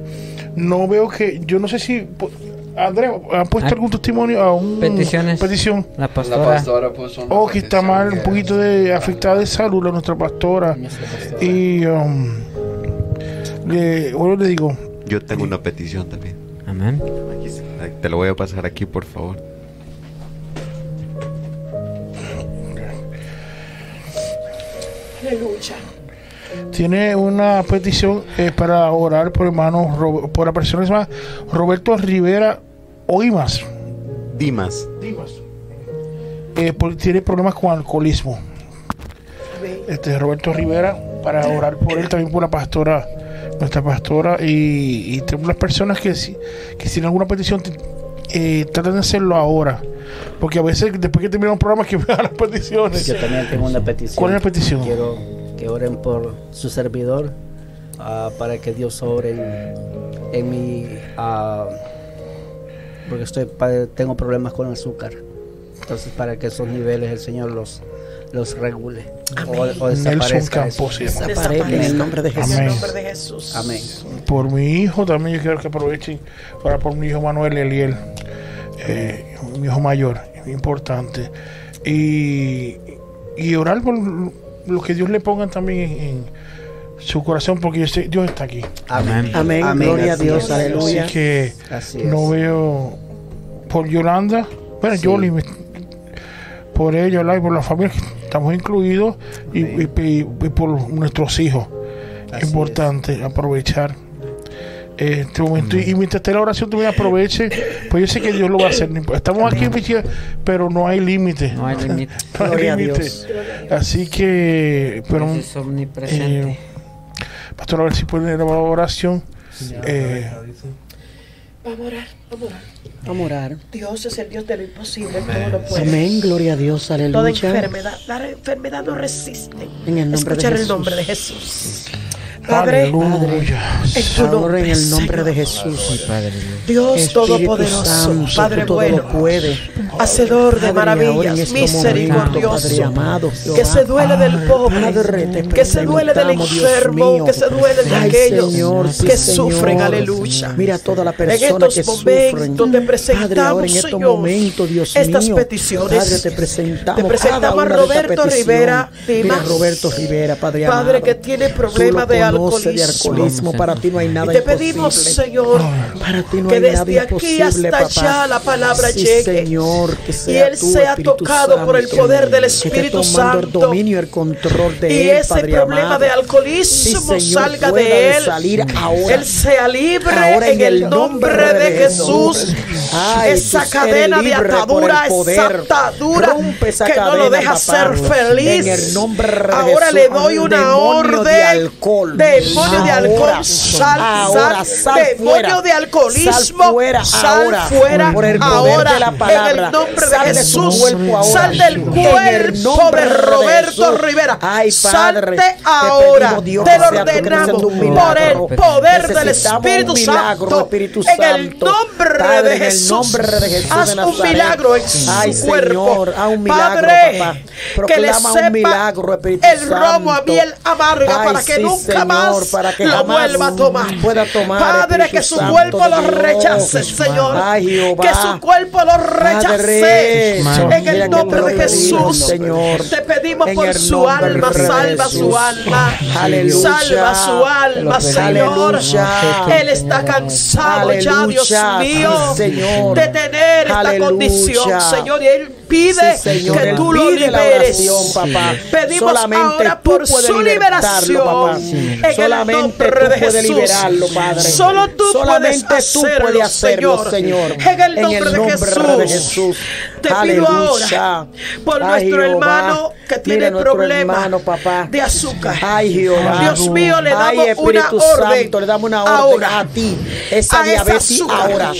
[SPEAKER 2] no veo que yo no sé si po- Andrea ha puesto
[SPEAKER 1] Ah.
[SPEAKER 2] algún testimonio a un
[SPEAKER 1] Peticiones.
[SPEAKER 2] petición
[SPEAKER 1] La
[SPEAKER 3] La
[SPEAKER 1] pastora.
[SPEAKER 3] pastora puso una
[SPEAKER 2] o que está mal un
[SPEAKER 3] que-
[SPEAKER 2] poquito de afectada de salud la nuestra pastora y um, le, bueno, le digo
[SPEAKER 4] Yo tengo una petición también.
[SPEAKER 1] Amén.
[SPEAKER 4] Te lo voy a pasar aquí, por favor.
[SPEAKER 7] Aleluya.
[SPEAKER 2] tiene una petición eh, para orar por hermano Ro- por la persona que se llama Roberto Rivera Oimas
[SPEAKER 4] Dimas.
[SPEAKER 2] Dimas. Eh, por- tiene problemas con alcoholismo este Roberto Rivera para orar por él también por la pastora nuestra pastora y, y tenemos las personas que si que si tienen alguna petición eh, traten de hacerlo ahora porque a veces después que terminamos un programa que vean las peticiones
[SPEAKER 6] Yo también tengo una petición.
[SPEAKER 2] ¿Cuál es la petición?
[SPEAKER 6] Quiero que oren por su servidor ah, para que Dios obre en, en mi... ah, porque estoy tengo problemas con el azúcar. Entonces para que esos niveles el Señor los, los regule. O, o desaparezca.
[SPEAKER 2] Campos.
[SPEAKER 8] Desaparezca en el nombre de Jesús.
[SPEAKER 7] En el
[SPEAKER 2] Amén.
[SPEAKER 7] nombre de Jesús.
[SPEAKER 6] Amén.
[SPEAKER 2] por mi hijo también yo quiero que aprovechen para por mi hijo Manuel Eliel eh, mi hijo mayor importante y, y orar por lo que Dios le ponga también en, en su corazón porque yo sé, Dios está aquí
[SPEAKER 6] Amén.
[SPEAKER 8] Amén. Gloria a Dios.
[SPEAKER 6] es.
[SPEAKER 8] Aleluya.
[SPEAKER 2] así que
[SPEAKER 6] Así es.
[SPEAKER 2] no veo por Yolanda bueno
[SPEAKER 6] Sí.
[SPEAKER 2] Yoli me- por ¿verdad? y por la familia que estamos incluidos y, y- y- y por nuestros hijos.
[SPEAKER 6] Así
[SPEAKER 2] importante aprovechar este momento. Y, y mientras esté la oración también aproveche pues yo sé que Dios lo va a hacer estamos aquí pero no hay límite.
[SPEAKER 1] No hay límite.
[SPEAKER 2] No así que pero
[SPEAKER 1] es omnipresente.
[SPEAKER 2] eh, pastor a ver si pueden la oración. Eh,
[SPEAKER 7] Vamos a orar, vamos a orar.
[SPEAKER 8] Vamos a orar.
[SPEAKER 7] Dios es el Dios de lo imposible, todo lo puede.
[SPEAKER 8] Amén. Gloria a Dios.
[SPEAKER 7] Toda
[SPEAKER 8] Aleluya.
[SPEAKER 7] enfermedad, la enfermedad no resiste.
[SPEAKER 8] En el nombre de
[SPEAKER 7] Escuchar el
[SPEAKER 8] Jesús.
[SPEAKER 7] nombre de Jesús. Padre,
[SPEAKER 2] aleluya
[SPEAKER 7] en tu nombre,
[SPEAKER 8] en el nombre de. Jesús.
[SPEAKER 7] Dios Todopoderoso, Padre bueno,
[SPEAKER 8] puede.
[SPEAKER 7] Hacedor de maravillas,
[SPEAKER 8] este
[SPEAKER 7] misericordioso, que se duele del pobre, que se duele del enfermo, que se duele de aquellos que sufren, aleluya.
[SPEAKER 8] Mira a todas las
[SPEAKER 7] En
[SPEAKER 8] personas
[SPEAKER 7] estos
[SPEAKER 8] que
[SPEAKER 7] momentos te presentamos,
[SPEAKER 8] en estos
[SPEAKER 7] Señor, estas peticiones.
[SPEAKER 8] Te presentamos.
[SPEAKER 7] Presentamos a
[SPEAKER 8] de
[SPEAKER 7] Roberto. Rivera.
[SPEAKER 8] Roberto Padre,
[SPEAKER 7] Padre, que tiene
[SPEAKER 8] Tú lo
[SPEAKER 7] problema de
[SPEAKER 8] conoces de
[SPEAKER 7] alcoholismo.
[SPEAKER 8] Para ti no hay nada
[SPEAKER 7] Y te pedimos,
[SPEAKER 8] imposible.
[SPEAKER 7] Señor,
[SPEAKER 8] Para ti no
[SPEAKER 7] que
[SPEAKER 8] hay nada
[SPEAKER 7] desde aquí
[SPEAKER 8] imposible,
[SPEAKER 7] hasta
[SPEAKER 8] papá.
[SPEAKER 7] allá la palabra
[SPEAKER 8] Sí,
[SPEAKER 7] llegue.
[SPEAKER 8] Señor, que
[SPEAKER 7] y él
[SPEAKER 8] tú,
[SPEAKER 7] sea
[SPEAKER 8] Espíritu
[SPEAKER 7] tocado por el poder del Espíritu
[SPEAKER 8] el
[SPEAKER 7] Santo.
[SPEAKER 8] dominio, el control de
[SPEAKER 7] Y
[SPEAKER 8] él,
[SPEAKER 7] ese
[SPEAKER 8] Padre
[SPEAKER 7] problema
[SPEAKER 8] amado.
[SPEAKER 7] de alcoholismo
[SPEAKER 8] Sí, Señor,
[SPEAKER 7] salga de él.
[SPEAKER 8] salir ahora.
[SPEAKER 7] Él sea libre
[SPEAKER 8] Ahora
[SPEAKER 7] en el nombre de Jesús.
[SPEAKER 8] Ay,
[SPEAKER 7] esa cadena de atadura, esa atadura
[SPEAKER 8] esa
[SPEAKER 7] que no lo deja
[SPEAKER 8] papá.
[SPEAKER 7] ser feliz.
[SPEAKER 8] En el nombre de
[SPEAKER 7] Ahora
[SPEAKER 8] Jesús.
[SPEAKER 7] le doy una orden.
[SPEAKER 8] de alcohol.
[SPEAKER 7] Demonio de alcohol, sal,
[SPEAKER 8] ahora,
[SPEAKER 7] sal.
[SPEAKER 8] sal
[SPEAKER 7] Demonio de alcoholismo,
[SPEAKER 8] Sal fuera,
[SPEAKER 7] sal
[SPEAKER 8] ahora.
[SPEAKER 7] en el nombre de Jesús. Sal del cuerpo de Roberto. Rivera. Salte
[SPEAKER 8] te
[SPEAKER 7] ahora. Te lo ordenamos por el poder del Espíritu Santo. En el nombre de Jesús. Haz un milagro en su cuerpo. Padre, que le sepa el romo a miel amarga para que nunca
[SPEAKER 8] Señor,
[SPEAKER 7] más
[SPEAKER 8] para que
[SPEAKER 7] lo
[SPEAKER 8] jamás
[SPEAKER 7] vuelva a tomar.
[SPEAKER 8] pueda tomar,
[SPEAKER 7] Padre, que su
[SPEAKER 8] Santo
[SPEAKER 7] cuerpo lo
[SPEAKER 8] Dios.
[SPEAKER 7] rechace, Señor.
[SPEAKER 8] Jehová.
[SPEAKER 7] Que su cuerpo lo rechace. En el nombre de Jesús.
[SPEAKER 8] Señor.
[SPEAKER 7] Te pedimos por su alma, salva su alma.
[SPEAKER 8] Aleluya.
[SPEAKER 7] Salva su alma, Señor.
[SPEAKER 8] Aleluya.
[SPEAKER 7] Él está cansado ya, Dios mío,
[SPEAKER 8] Señor.
[SPEAKER 7] de tener esta condición, Señor. Y Él pide
[SPEAKER 8] Sí, Señor,
[SPEAKER 7] que tú lo liberes.
[SPEAKER 8] oración, papá.
[SPEAKER 7] Pedimos
[SPEAKER 8] Solamente
[SPEAKER 7] ahora
[SPEAKER 8] tú
[SPEAKER 7] por su liberación.
[SPEAKER 8] papá.
[SPEAKER 7] En el
[SPEAKER 8] Solamente
[SPEAKER 7] nombre
[SPEAKER 8] tú
[SPEAKER 7] de Jesús.
[SPEAKER 8] liberarlo, Padre.
[SPEAKER 7] Solo tú
[SPEAKER 8] Solamente
[SPEAKER 7] puedes
[SPEAKER 8] tú
[SPEAKER 7] hacerlo,
[SPEAKER 8] puedes hacerlo, Señor.
[SPEAKER 7] En el nombre, de, Jesús.
[SPEAKER 8] de Jesús.
[SPEAKER 7] Te pido ahora por
[SPEAKER 8] Ay,
[SPEAKER 7] nuestro
[SPEAKER 8] Jehová.
[SPEAKER 7] hermano que tiene
[SPEAKER 8] Mira nuestro
[SPEAKER 7] problema
[SPEAKER 8] hermano, papá.
[SPEAKER 7] de azúcar.
[SPEAKER 8] Ay, Jehová.
[SPEAKER 7] Dios mío, le
[SPEAKER 8] Ay,
[SPEAKER 7] damos una orden
[SPEAKER 8] Santo, le damos una orden
[SPEAKER 7] ahora
[SPEAKER 8] a ti. Esa
[SPEAKER 7] a esa
[SPEAKER 8] diabetes
[SPEAKER 7] azúcar.
[SPEAKER 8] ahora.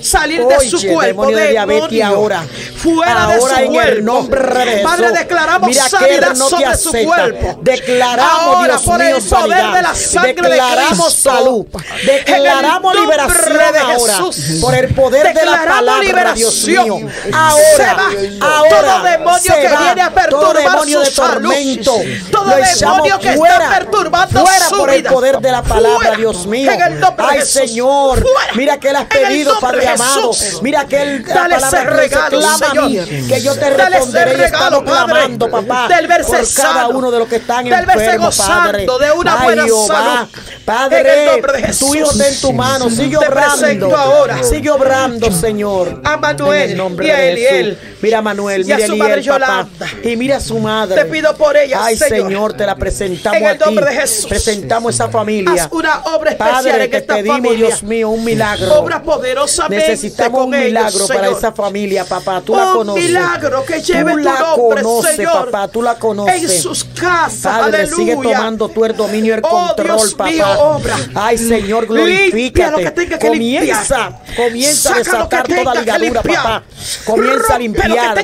[SPEAKER 7] salir de su cuerpo.
[SPEAKER 8] de diabetes
[SPEAKER 7] demonio,
[SPEAKER 8] ahora.
[SPEAKER 7] Fuera de su
[SPEAKER 8] en
[SPEAKER 7] cuerpo.
[SPEAKER 8] el nombre de Jesús.
[SPEAKER 7] Padre, declaramos
[SPEAKER 8] Mira
[SPEAKER 7] sanidad
[SPEAKER 8] no
[SPEAKER 7] sobre su
[SPEAKER 8] acepta.
[SPEAKER 7] cuerpo.
[SPEAKER 8] Declaramos,
[SPEAKER 7] Ahora,
[SPEAKER 8] Dios
[SPEAKER 7] por
[SPEAKER 8] mío,
[SPEAKER 7] el poder
[SPEAKER 8] sanidad.
[SPEAKER 7] de la sangre de
[SPEAKER 8] Declaramos
[SPEAKER 7] Cristo.
[SPEAKER 8] salud. Declaramos liberación
[SPEAKER 7] de
[SPEAKER 8] ahora. Por el poder de la
[SPEAKER 7] Declaramos
[SPEAKER 8] palabra, Dios
[SPEAKER 7] liberación. Se
[SPEAKER 8] Ahora,
[SPEAKER 7] va
[SPEAKER 8] ahora.
[SPEAKER 7] todo demonio
[SPEAKER 8] se
[SPEAKER 7] que
[SPEAKER 8] va.
[SPEAKER 7] viene a perturbar
[SPEAKER 8] demonio de tormento.
[SPEAKER 7] Todo
[SPEAKER 8] Lo
[SPEAKER 7] demonio que está
[SPEAKER 8] fuera.
[SPEAKER 7] perturbando
[SPEAKER 8] Fuera
[SPEAKER 7] su
[SPEAKER 8] por el poder de la palabra,
[SPEAKER 7] Fuera.
[SPEAKER 8] Dios mío. Ay,
[SPEAKER 7] Jesús.
[SPEAKER 8] Señor.
[SPEAKER 7] Fuera.
[SPEAKER 8] Mira que Él has pedido, Padre amado. Mira que Él,
[SPEAKER 7] Dale ese regalo,
[SPEAKER 8] a mí,
[SPEAKER 7] Señor.
[SPEAKER 8] que yo te
[SPEAKER 7] Dale ese
[SPEAKER 8] responderé y estamos
[SPEAKER 7] regalo, Padre.
[SPEAKER 8] clamando, papá,
[SPEAKER 7] Del verse
[SPEAKER 8] por cada uno de los que están
[SPEAKER 7] Del
[SPEAKER 8] enfermos, Padre.
[SPEAKER 7] de una
[SPEAKER 8] Ay,
[SPEAKER 7] buena
[SPEAKER 8] Jehová,
[SPEAKER 7] salud.
[SPEAKER 8] Padre,
[SPEAKER 7] de
[SPEAKER 8] tu hijo está en tu mano, sigue obrando,
[SPEAKER 7] ahora
[SPEAKER 8] sigue obrando, Señor.
[SPEAKER 7] a Manuel
[SPEAKER 8] en el nombre
[SPEAKER 7] y a Eliel.
[SPEAKER 8] Mira Manuel,
[SPEAKER 7] Y a
[SPEAKER 8] mira
[SPEAKER 7] su
[SPEAKER 8] Eliel, papá. Y mira a su madre.
[SPEAKER 7] Te pido por ella,
[SPEAKER 8] Ay,
[SPEAKER 7] Señor.
[SPEAKER 8] Señor, te la presentamos
[SPEAKER 7] En el
[SPEAKER 8] a ti.
[SPEAKER 7] nombre de Jesús.
[SPEAKER 8] Presentamos esa familia.
[SPEAKER 7] Haz una obra especial
[SPEAKER 8] Padre,
[SPEAKER 7] en
[SPEAKER 8] te
[SPEAKER 7] esta
[SPEAKER 8] pedimos,
[SPEAKER 7] familia.
[SPEAKER 8] Dios mío, un milagro.
[SPEAKER 7] Obra poderosamente
[SPEAKER 8] Necesitamos
[SPEAKER 7] con
[SPEAKER 8] un
[SPEAKER 7] ellos,
[SPEAKER 8] milagro para
[SPEAKER 7] Señor.
[SPEAKER 8] esa familia, papá. Tú la
[SPEAKER 7] Un
[SPEAKER 8] conoces.
[SPEAKER 7] milagro que lleve
[SPEAKER 8] tú
[SPEAKER 7] tu
[SPEAKER 8] la
[SPEAKER 7] nombre,
[SPEAKER 8] conoces,
[SPEAKER 7] Señor.
[SPEAKER 8] papá. Tú la conoces.
[SPEAKER 7] En sus casas,
[SPEAKER 8] Padre,
[SPEAKER 7] aleluya.
[SPEAKER 8] sigue tomando tú el dominio y el
[SPEAKER 7] Oh,
[SPEAKER 8] control,
[SPEAKER 7] Dios
[SPEAKER 8] papá.
[SPEAKER 7] mío, obra.
[SPEAKER 8] Ay, Señor,
[SPEAKER 7] lo
[SPEAKER 8] glorifícate.
[SPEAKER 7] que tenga que
[SPEAKER 8] comienza,
[SPEAKER 7] limpiar.
[SPEAKER 8] comienza a
[SPEAKER 7] Saca
[SPEAKER 8] desatar toda ligadura, papá. Comienza a
[SPEAKER 7] Rompe
[SPEAKER 8] limpiar.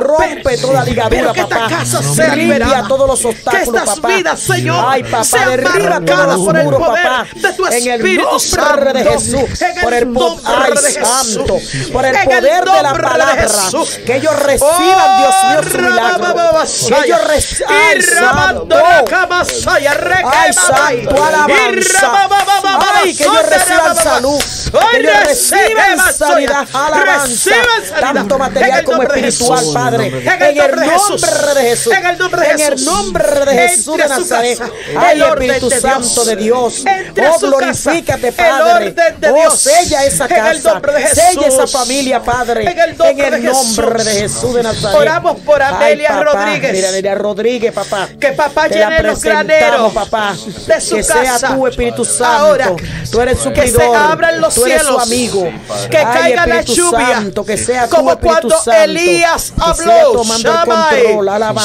[SPEAKER 8] Rompe toda ligadura, papá.
[SPEAKER 7] Casa
[SPEAKER 8] Limpia todos los
[SPEAKER 7] Que
[SPEAKER 8] obstáculos,
[SPEAKER 7] estas
[SPEAKER 8] papá.
[SPEAKER 7] vidas, Señor,
[SPEAKER 8] Ay, papá,
[SPEAKER 7] sean marcadas por el poder
[SPEAKER 8] papá.
[SPEAKER 7] de tu Espíritu Santo.
[SPEAKER 8] de Jesús.
[SPEAKER 7] En el
[SPEAKER 8] por el poder
[SPEAKER 7] nombre
[SPEAKER 8] Ay,
[SPEAKER 7] de Jesús.
[SPEAKER 8] Por el poder de la
[SPEAKER 7] de
[SPEAKER 8] palabra.
[SPEAKER 7] Jesús.
[SPEAKER 8] Que ellos reciban, Dios mío, su milagro. Que ellos reciban. Ay, santo. Ay, santo, alabanza. Ay, que ellos reciban salud. Que ellos reciban sanidad, alabanza. Tanto material como espiritual, Padre. En el nombre de Jesús.
[SPEAKER 7] En el nombre de
[SPEAKER 8] el
[SPEAKER 7] Jesús.
[SPEAKER 8] nombre de Jesús
[SPEAKER 7] su
[SPEAKER 8] Nazaret. Ay, Espíritu
[SPEAKER 7] de.
[SPEAKER 8] Santo de Dios.
[SPEAKER 7] Entre
[SPEAKER 8] Oh,
[SPEAKER 7] su
[SPEAKER 8] glorifícate, Padre. Oh, sella esa casa. Sella esa familia, Padre.
[SPEAKER 7] En el nombre de
[SPEAKER 8] nombre
[SPEAKER 7] Jesús.
[SPEAKER 8] de Jesús de Nazaret.
[SPEAKER 7] Oramos por
[SPEAKER 8] Ay,
[SPEAKER 7] Amelia
[SPEAKER 8] papá,
[SPEAKER 7] Rodríguez.
[SPEAKER 8] Mira, Rodríguez, papá.
[SPEAKER 7] Que papá
[SPEAKER 8] Te
[SPEAKER 7] llene los graneros
[SPEAKER 8] papá.
[SPEAKER 7] de su
[SPEAKER 8] que
[SPEAKER 7] casa.
[SPEAKER 8] sea tu Espíritu Santo.
[SPEAKER 7] Ahora,
[SPEAKER 8] tú eres
[SPEAKER 7] que
[SPEAKER 8] suplidor.
[SPEAKER 7] se abran los
[SPEAKER 8] tú eres su
[SPEAKER 7] cielos. Que
[SPEAKER 8] Ay,
[SPEAKER 7] caiga la lluvia.
[SPEAKER 8] Santo, que sea tu
[SPEAKER 7] como
[SPEAKER 8] Espíritu
[SPEAKER 7] cuando
[SPEAKER 8] Santo.
[SPEAKER 7] Elías
[SPEAKER 8] Que
[SPEAKER 7] habló.
[SPEAKER 8] siga tomando el
[SPEAKER 7] Shamai,
[SPEAKER 8] control, alabanza.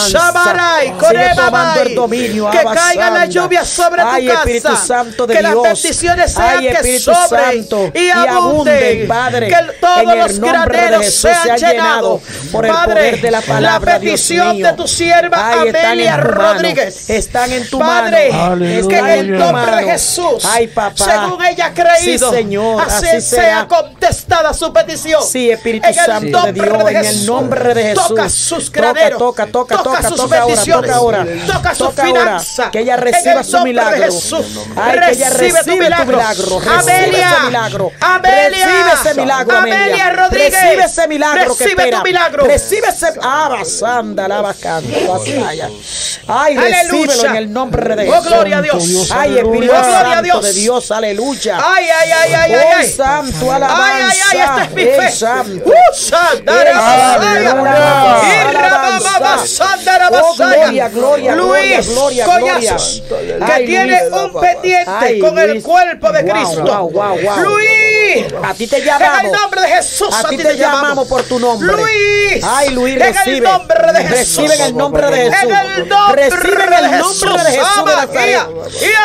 [SPEAKER 8] Tomando el dominio,
[SPEAKER 7] Que caiga la lluvia sobre tu
[SPEAKER 8] Ay,
[SPEAKER 7] casa.
[SPEAKER 8] Espíritu Santo de
[SPEAKER 7] que
[SPEAKER 8] Dios.
[SPEAKER 7] las bendiciones sean
[SPEAKER 8] Ay,
[SPEAKER 7] que sobren y abunden.
[SPEAKER 8] Padre.
[SPEAKER 7] Que todos los graneros sean
[SPEAKER 8] sea llenado
[SPEAKER 7] llenados.
[SPEAKER 8] por el
[SPEAKER 7] Padre,
[SPEAKER 8] poder de la palabra,
[SPEAKER 7] la
[SPEAKER 8] Dios
[SPEAKER 7] petición
[SPEAKER 8] mío.
[SPEAKER 7] de tu sierva
[SPEAKER 8] Ay,
[SPEAKER 7] Amelia. Rodríguez.
[SPEAKER 8] Están en tu
[SPEAKER 7] Padre,
[SPEAKER 8] mano.
[SPEAKER 7] que en el nombre de. Jesús,
[SPEAKER 8] Ay, papá.
[SPEAKER 7] según ella ha creído,
[SPEAKER 8] Sí, Señor,
[SPEAKER 7] así,
[SPEAKER 8] así
[SPEAKER 7] sea contestada su petición.
[SPEAKER 8] Sí, Espíritu
[SPEAKER 7] en el
[SPEAKER 8] de
[SPEAKER 7] nombre
[SPEAKER 8] Dios, en el
[SPEAKER 7] Jesús.
[SPEAKER 8] nombre de Jesús.
[SPEAKER 7] Toca sus
[SPEAKER 8] Toca,
[SPEAKER 7] graneros.
[SPEAKER 8] toca, toca, toca,
[SPEAKER 7] sus
[SPEAKER 8] toca ahora,
[SPEAKER 7] bendiciones.
[SPEAKER 8] toca ahora.
[SPEAKER 7] Toca su
[SPEAKER 8] Toca ahora.
[SPEAKER 7] finanza.
[SPEAKER 8] Que ella reciba su milagro.
[SPEAKER 7] Jesús.
[SPEAKER 8] Ay, que ella
[SPEAKER 7] Recibe tu
[SPEAKER 8] recibe tu
[SPEAKER 7] milagro.
[SPEAKER 8] Recibe ese milagro.
[SPEAKER 7] Amelia.
[SPEAKER 8] Recibe ese milagro, Amelia.
[SPEAKER 7] Amelia Rodríguez.
[SPEAKER 8] Recibe ese milagro que
[SPEAKER 7] Recibe tu milagro.
[SPEAKER 8] Recibe ese. Ah, basanda, la. Ay, recíbelo en el nombre de
[SPEAKER 7] Oh,
[SPEAKER 8] Jesús.
[SPEAKER 7] gloria a Dios.
[SPEAKER 8] Ay, Espíritu
[SPEAKER 7] Oh, gloria a Dios.
[SPEAKER 8] de Dios, aleluya.
[SPEAKER 7] Ay, ay, ay, ay, ay,
[SPEAKER 8] Oh,
[SPEAKER 7] ay.
[SPEAKER 8] santo,
[SPEAKER 7] Ay,
[SPEAKER 8] alabanza.
[SPEAKER 7] ay, ay, esta es mi fe.
[SPEAKER 8] santo.
[SPEAKER 7] Uh,
[SPEAKER 8] Aleluya. Oh, gloria, gloria,
[SPEAKER 7] Luis
[SPEAKER 8] gloria,
[SPEAKER 7] Collazos, que
[SPEAKER 8] Ay,
[SPEAKER 7] tiene
[SPEAKER 8] Luis.
[SPEAKER 7] un pendiente
[SPEAKER 8] Ay,
[SPEAKER 7] con el
[SPEAKER 8] Luis.
[SPEAKER 7] cuerpo de
[SPEAKER 8] Wow,
[SPEAKER 7] Cristo.
[SPEAKER 8] wow, wow, wow.
[SPEAKER 7] Luis,
[SPEAKER 8] A ti te
[SPEAKER 7] en el
[SPEAKER 8] llamamos.
[SPEAKER 7] nombre de Jesús,
[SPEAKER 8] A ti te llamamos por tu nombre.
[SPEAKER 7] Luis,
[SPEAKER 8] Ay, Luis,
[SPEAKER 7] en el
[SPEAKER 8] recibe.
[SPEAKER 7] nombre de Jesús.
[SPEAKER 8] Recibe en el nombre de Jesús.
[SPEAKER 7] En el nombre
[SPEAKER 8] Recibe en el nombre de Jesús de Nazaret.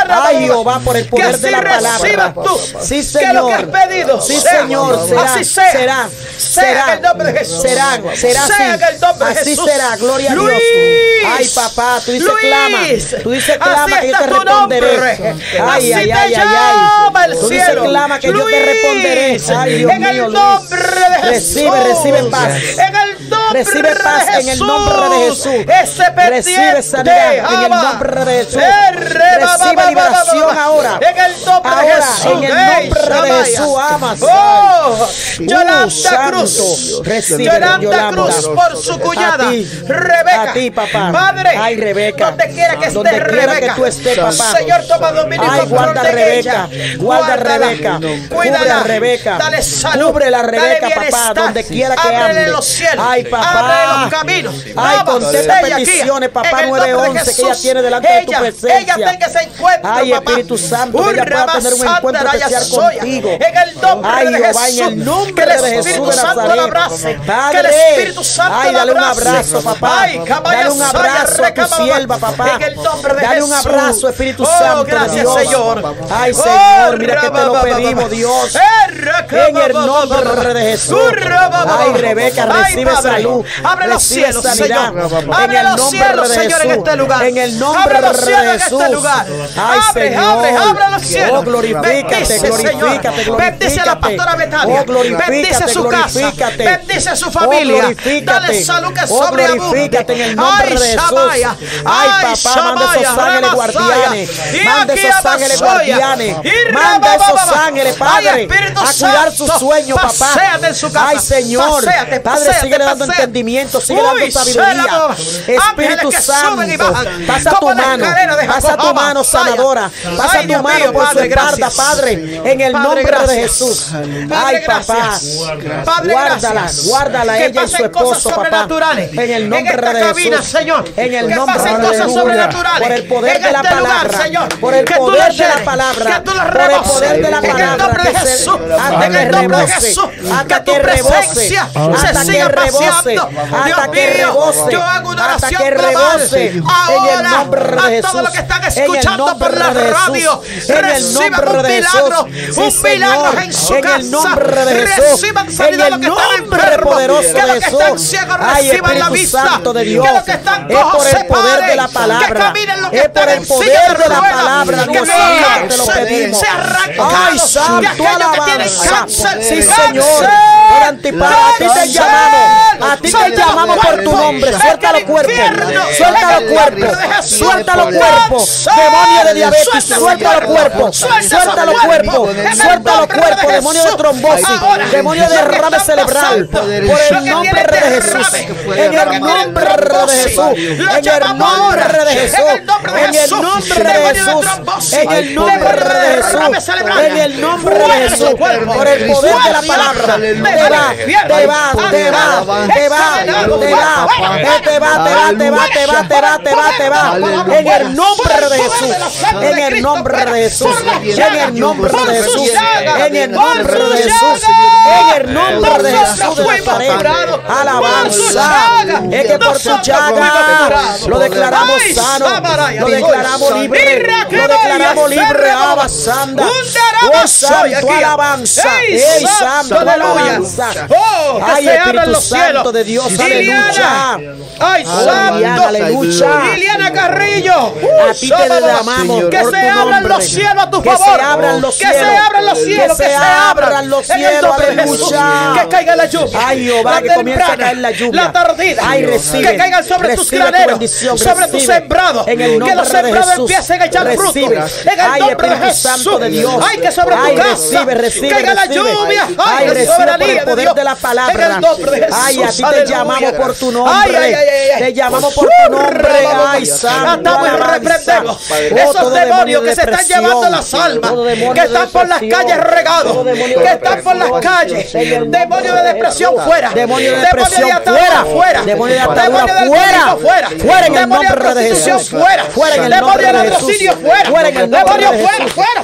[SPEAKER 8] Ay, Jehová, por el poder de la palabra. Sí,
[SPEAKER 7] Que lo que has
[SPEAKER 8] Señor.
[SPEAKER 7] pedido.
[SPEAKER 8] Sí. Señor. Será.
[SPEAKER 7] Así sea.
[SPEAKER 8] Será.
[SPEAKER 7] En
[SPEAKER 8] Será.
[SPEAKER 7] el nombre de Jesús.
[SPEAKER 8] Será. Será
[SPEAKER 7] Sea en
[SPEAKER 8] así.
[SPEAKER 7] el nombre de
[SPEAKER 8] Así
[SPEAKER 7] Jesús.
[SPEAKER 8] será. Gloria a Dios. Ay, papá, tú dices clama. Tú dices clama
[SPEAKER 7] Así
[SPEAKER 8] que yo te responderé. Ay,
[SPEAKER 7] Así
[SPEAKER 8] ay,
[SPEAKER 7] te
[SPEAKER 8] ay, ay,
[SPEAKER 7] el
[SPEAKER 8] Tú dices clama que yo te
[SPEAKER 7] Luis.
[SPEAKER 8] Responderé. Ay, Dios
[SPEAKER 7] en
[SPEAKER 8] mío,
[SPEAKER 7] el
[SPEAKER 8] Luis.
[SPEAKER 7] nombre de Jesús.
[SPEAKER 8] Recibe, recibe paz.
[SPEAKER 7] En el nombre
[SPEAKER 8] Recibe paz
[SPEAKER 7] de
[SPEAKER 8] en el nombre de Jesús.
[SPEAKER 7] Ese.
[SPEAKER 8] Recibe sanidad en el nombre de Jesús. Recibe liberación ahora.
[SPEAKER 7] En el nombre de
[SPEAKER 8] Ahora,
[SPEAKER 7] Jesús.
[SPEAKER 8] en el nombre de. Jesús, amas.
[SPEAKER 7] Oh, Yolanda. Cruz.
[SPEAKER 8] Recibe,
[SPEAKER 7] Yolanda. Cruz por su cuñada. Rebeca.
[SPEAKER 8] A ti, papá.
[SPEAKER 7] Padre.
[SPEAKER 8] Ay, Rebeca.
[SPEAKER 7] Donde quiera que esté Rebeca.
[SPEAKER 8] que tú estés, papá.
[SPEAKER 7] Señor, toma dominio
[SPEAKER 8] Ay, guarda Rebeca. Guarda. Rebeca.
[SPEAKER 7] Cuídala
[SPEAKER 8] la Rebeca.
[SPEAKER 7] Dale salud.
[SPEAKER 8] Cubre la Rebeca, papá, donde quiera que ande.
[SPEAKER 7] los cielos.
[SPEAKER 8] Ay, papá.
[SPEAKER 7] los caminos.
[SPEAKER 8] Ay, contesta peticiones, papá 911 que ella tiene delante de tu presencia.
[SPEAKER 7] Ella tenga ese encuentro,
[SPEAKER 8] Ay, Espíritu Santo, ella va a tener un encuentro especial contigo.
[SPEAKER 7] En el nombre de Jesús.
[SPEAKER 8] En el nombre de Jesús de Nazaret. Padre.
[SPEAKER 7] Que el Espíritu Santo la Ay,
[SPEAKER 8] dale un abrazo, papá. Dale un abrazo a tu sierva, papá. Dale un abrazo, Espíritu
[SPEAKER 7] oh,
[SPEAKER 8] Santo.
[SPEAKER 7] Gracias, Señor.
[SPEAKER 8] Ay, Señor, mira que te oh,
[SPEAKER 7] lo
[SPEAKER 8] pedimos, Dios. En el nombre de Jesús. Ay, Rebeca, recibe salud.
[SPEAKER 7] Abre los cielos. Señor. Abre los cielos, Señor, en este lugar. Abre los cielos. En este lugar.
[SPEAKER 8] Ay,
[SPEAKER 7] abre, abre, abre los
[SPEAKER 8] oh,
[SPEAKER 7] cielos.
[SPEAKER 8] Glorifícate,
[SPEAKER 7] bendice. Bendice a la pastora
[SPEAKER 8] oh, Betania.
[SPEAKER 7] Bendice su casa. Bendice su
[SPEAKER 8] oh,
[SPEAKER 7] familia. Dale salud que sobreabunde. Ay,
[SPEAKER 8] de Jesús. Ay, papá, manda esos ángeles guardianes. Manda esos ángeles guardianes. Manda esos ángeles, Padre.
[SPEAKER 7] Espíritu
[SPEAKER 8] a cuidar
[SPEAKER 7] su
[SPEAKER 8] sueño, papá.
[SPEAKER 7] En su casa.
[SPEAKER 8] Ay, Señor. Padre, paseate, dando entendimiento, sigue dando sabiduría. Espíritu Santo, pasa tu mano, pasa tu mano sanadora, pasa tu mano por su
[SPEAKER 7] Padre,
[SPEAKER 8] espalda, Padre, en el nombre de Jesús. Ay, papá, guárdala, guárdala ella y su esposo, papá, en el nombre de Jesús,
[SPEAKER 7] Señor.
[SPEAKER 8] en el nombre de Jesús, por el poder de la palabra, por el poder de la palabra, por el poder de la palabra,
[SPEAKER 7] Jesús,
[SPEAKER 8] hasta que rebose, hasta
[SPEAKER 7] que tu presencia se siga paseando. Dios mío, yo hago una oración global ahora a todos los que están escuchando por la radio. Reciban un milagro, un milagro en su casa. Reciban
[SPEAKER 8] salida
[SPEAKER 7] lo que están enfermos, que los que están ciegos reciban la vista, que los que están cojos se paren, que caminen los que están en silla
[SPEAKER 8] de
[SPEAKER 7] ruedas, que los
[SPEAKER 8] cánceres
[SPEAKER 7] se arrancados, que aquellos
[SPEAKER 8] Sí, Señor. Por antipas, a ti te llamamos. A ti te llamamos por tu nombre. Suelta los cuerpos. Suelta los cuerpos. Suelta los cuerpos. Demonio de diabetes.
[SPEAKER 7] Suelta
[SPEAKER 8] los cuerpos.
[SPEAKER 7] Suelta
[SPEAKER 8] los cuerpos. Suelta los cuerpos. Demonio de trombosis. Demonio de derrame cerebral. Por el nombre de Jesús. En el nombre de Jesús. En el nombre de Jesús.
[SPEAKER 7] En el nombre de Jesús.
[SPEAKER 8] En el nombre de Jesús. En el nombre de Jesús
[SPEAKER 7] dice,
[SPEAKER 8] por el poder de la palabra, te va, te va, te va, te va, te va, te va, te va, te va, te va, te va, te va, te va en el nombre de Jesús, en el nombre de Jesús, en el nombre de Jesús, en el nombre de Jesús, en el nombre de Jesús de Nazaret, alabanza, es que por su llaga lo declaramos sano, lo declaramos libre, lo declaramos libre, abasanda, oh santo, alabanza. ¡Ey, santo, alabanza!
[SPEAKER 7] ¡Oh,
[SPEAKER 8] Ay,
[SPEAKER 7] se abran los
[SPEAKER 8] santo cielos! de Dios, aleluya!
[SPEAKER 7] ¡Ay, santo!
[SPEAKER 8] ¡Aleluya!
[SPEAKER 7] ¡Liliana Carrillo!
[SPEAKER 8] ¡A ti uh, te amamos!
[SPEAKER 7] ¡Que se abran los cielos a tu favor!
[SPEAKER 8] ¡Que se abran los cielos!
[SPEAKER 7] ¡Que se abran los cielos!
[SPEAKER 8] ¡Que se abran los cielos!
[SPEAKER 7] ¡Que caiga la lluvia!
[SPEAKER 8] ¡Ay, Jehová, que comience a caer la lluvia!
[SPEAKER 7] ¡La tardida! ¡Que caigan sobre tus graneros! ¡Sobre
[SPEAKER 8] tus sembrados!
[SPEAKER 7] ¡Que los sembrados empiecen a echar
[SPEAKER 8] frutos!
[SPEAKER 7] ¡En el nombre de Jesús! ¡Ay, que sobre tu casa! caiga la lluvia.
[SPEAKER 8] Ay, recibe el poder de la palabra. Ay, a ti te llamamos por tu nombre. Te llamamos por tu nombre. Ay, santo.
[SPEAKER 7] reprendemos
[SPEAKER 8] oh,
[SPEAKER 7] esos demonios que se están llevando las almas, que están por las calles regados, que están por las calles. Demonio de depresión fuera.
[SPEAKER 8] Demonio de depresión
[SPEAKER 7] fuera.
[SPEAKER 8] Fuera. Demonio de atadura fuera.
[SPEAKER 7] Fuera.
[SPEAKER 8] Fuera de Jesús.
[SPEAKER 7] Fuera.
[SPEAKER 8] Fuera en de Jesús.
[SPEAKER 7] Fuera.
[SPEAKER 8] Fuera en el.
[SPEAKER 7] Fuera. Fuera.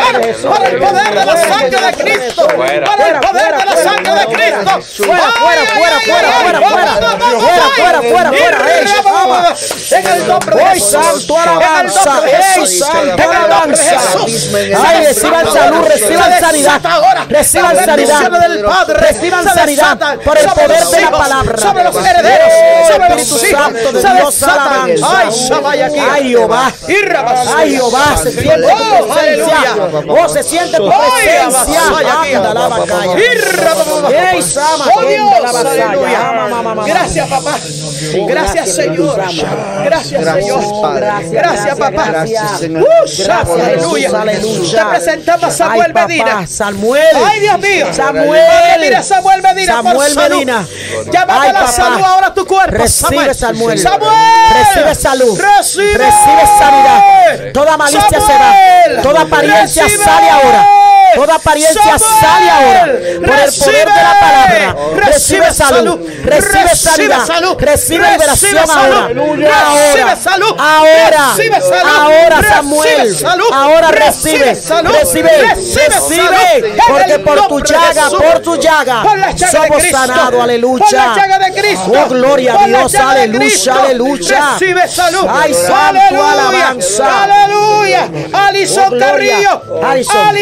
[SPEAKER 8] Fuera
[SPEAKER 7] la de Cristo. Para el poder de la sangre de Cristo.
[SPEAKER 8] Fuera, fuera, fuera, fuera, fuera, fuera. Fuera, fuera, fuera, fuera.
[SPEAKER 7] En el nombre de
[SPEAKER 8] Hoy santo alabanza.
[SPEAKER 7] Hoy
[SPEAKER 8] santo alabanza. Ay, reciban salud, reciban sanidad. Reciban sanidad. Reciban sanidad por el poder de la palabra.
[SPEAKER 7] Sobre los herederos, sobre los hijos.
[SPEAKER 8] Sobre
[SPEAKER 7] los
[SPEAKER 8] Satanás.
[SPEAKER 7] Ay, Shabay aquí.
[SPEAKER 8] Ay, Jehová. Ay, Jehová. Se siente presencia. Oh, se siente presencia
[SPEAKER 7] presencia.
[SPEAKER 8] Anda la batalla.
[SPEAKER 7] Oh, gracias, papá. Gracias, Señor. Gracias, Señor.
[SPEAKER 8] Gracias,
[SPEAKER 7] papá. Aleluya. Te presentamos a Samuel Medina.
[SPEAKER 8] Samuel.
[SPEAKER 7] Ay, Dios mío.
[SPEAKER 8] Samuel.
[SPEAKER 7] Samuel Medina.
[SPEAKER 8] Samuel
[SPEAKER 7] la salud ahora a tu
[SPEAKER 8] cuerpo.
[SPEAKER 7] Recibe, Samuel. Recibe salud.
[SPEAKER 8] Recibe
[SPEAKER 7] sanidad. Toda malicia se va. Toda apariencia sale ahora.
[SPEAKER 8] Toda apariencia sale ahora. Por el poder de la palabra. Recibe salud. Recibe sanidad. Recibe liberación ahora.
[SPEAKER 7] Recibe salud.
[SPEAKER 8] Ahora. Ahora Samuel. Ahora
[SPEAKER 7] Recibe
[SPEAKER 8] recibe. Recibe. Porque por tu llaga, por tu llaga, somos sanados. Aleluya. Oh, gloria a Dios. Aleluya. Aleluya.
[SPEAKER 7] Recibe salud.
[SPEAKER 8] Ay, santo alabanza.
[SPEAKER 7] Aleluya. Alison
[SPEAKER 8] Oh, gloria.
[SPEAKER 7] Carrillo.
[SPEAKER 8] Alison.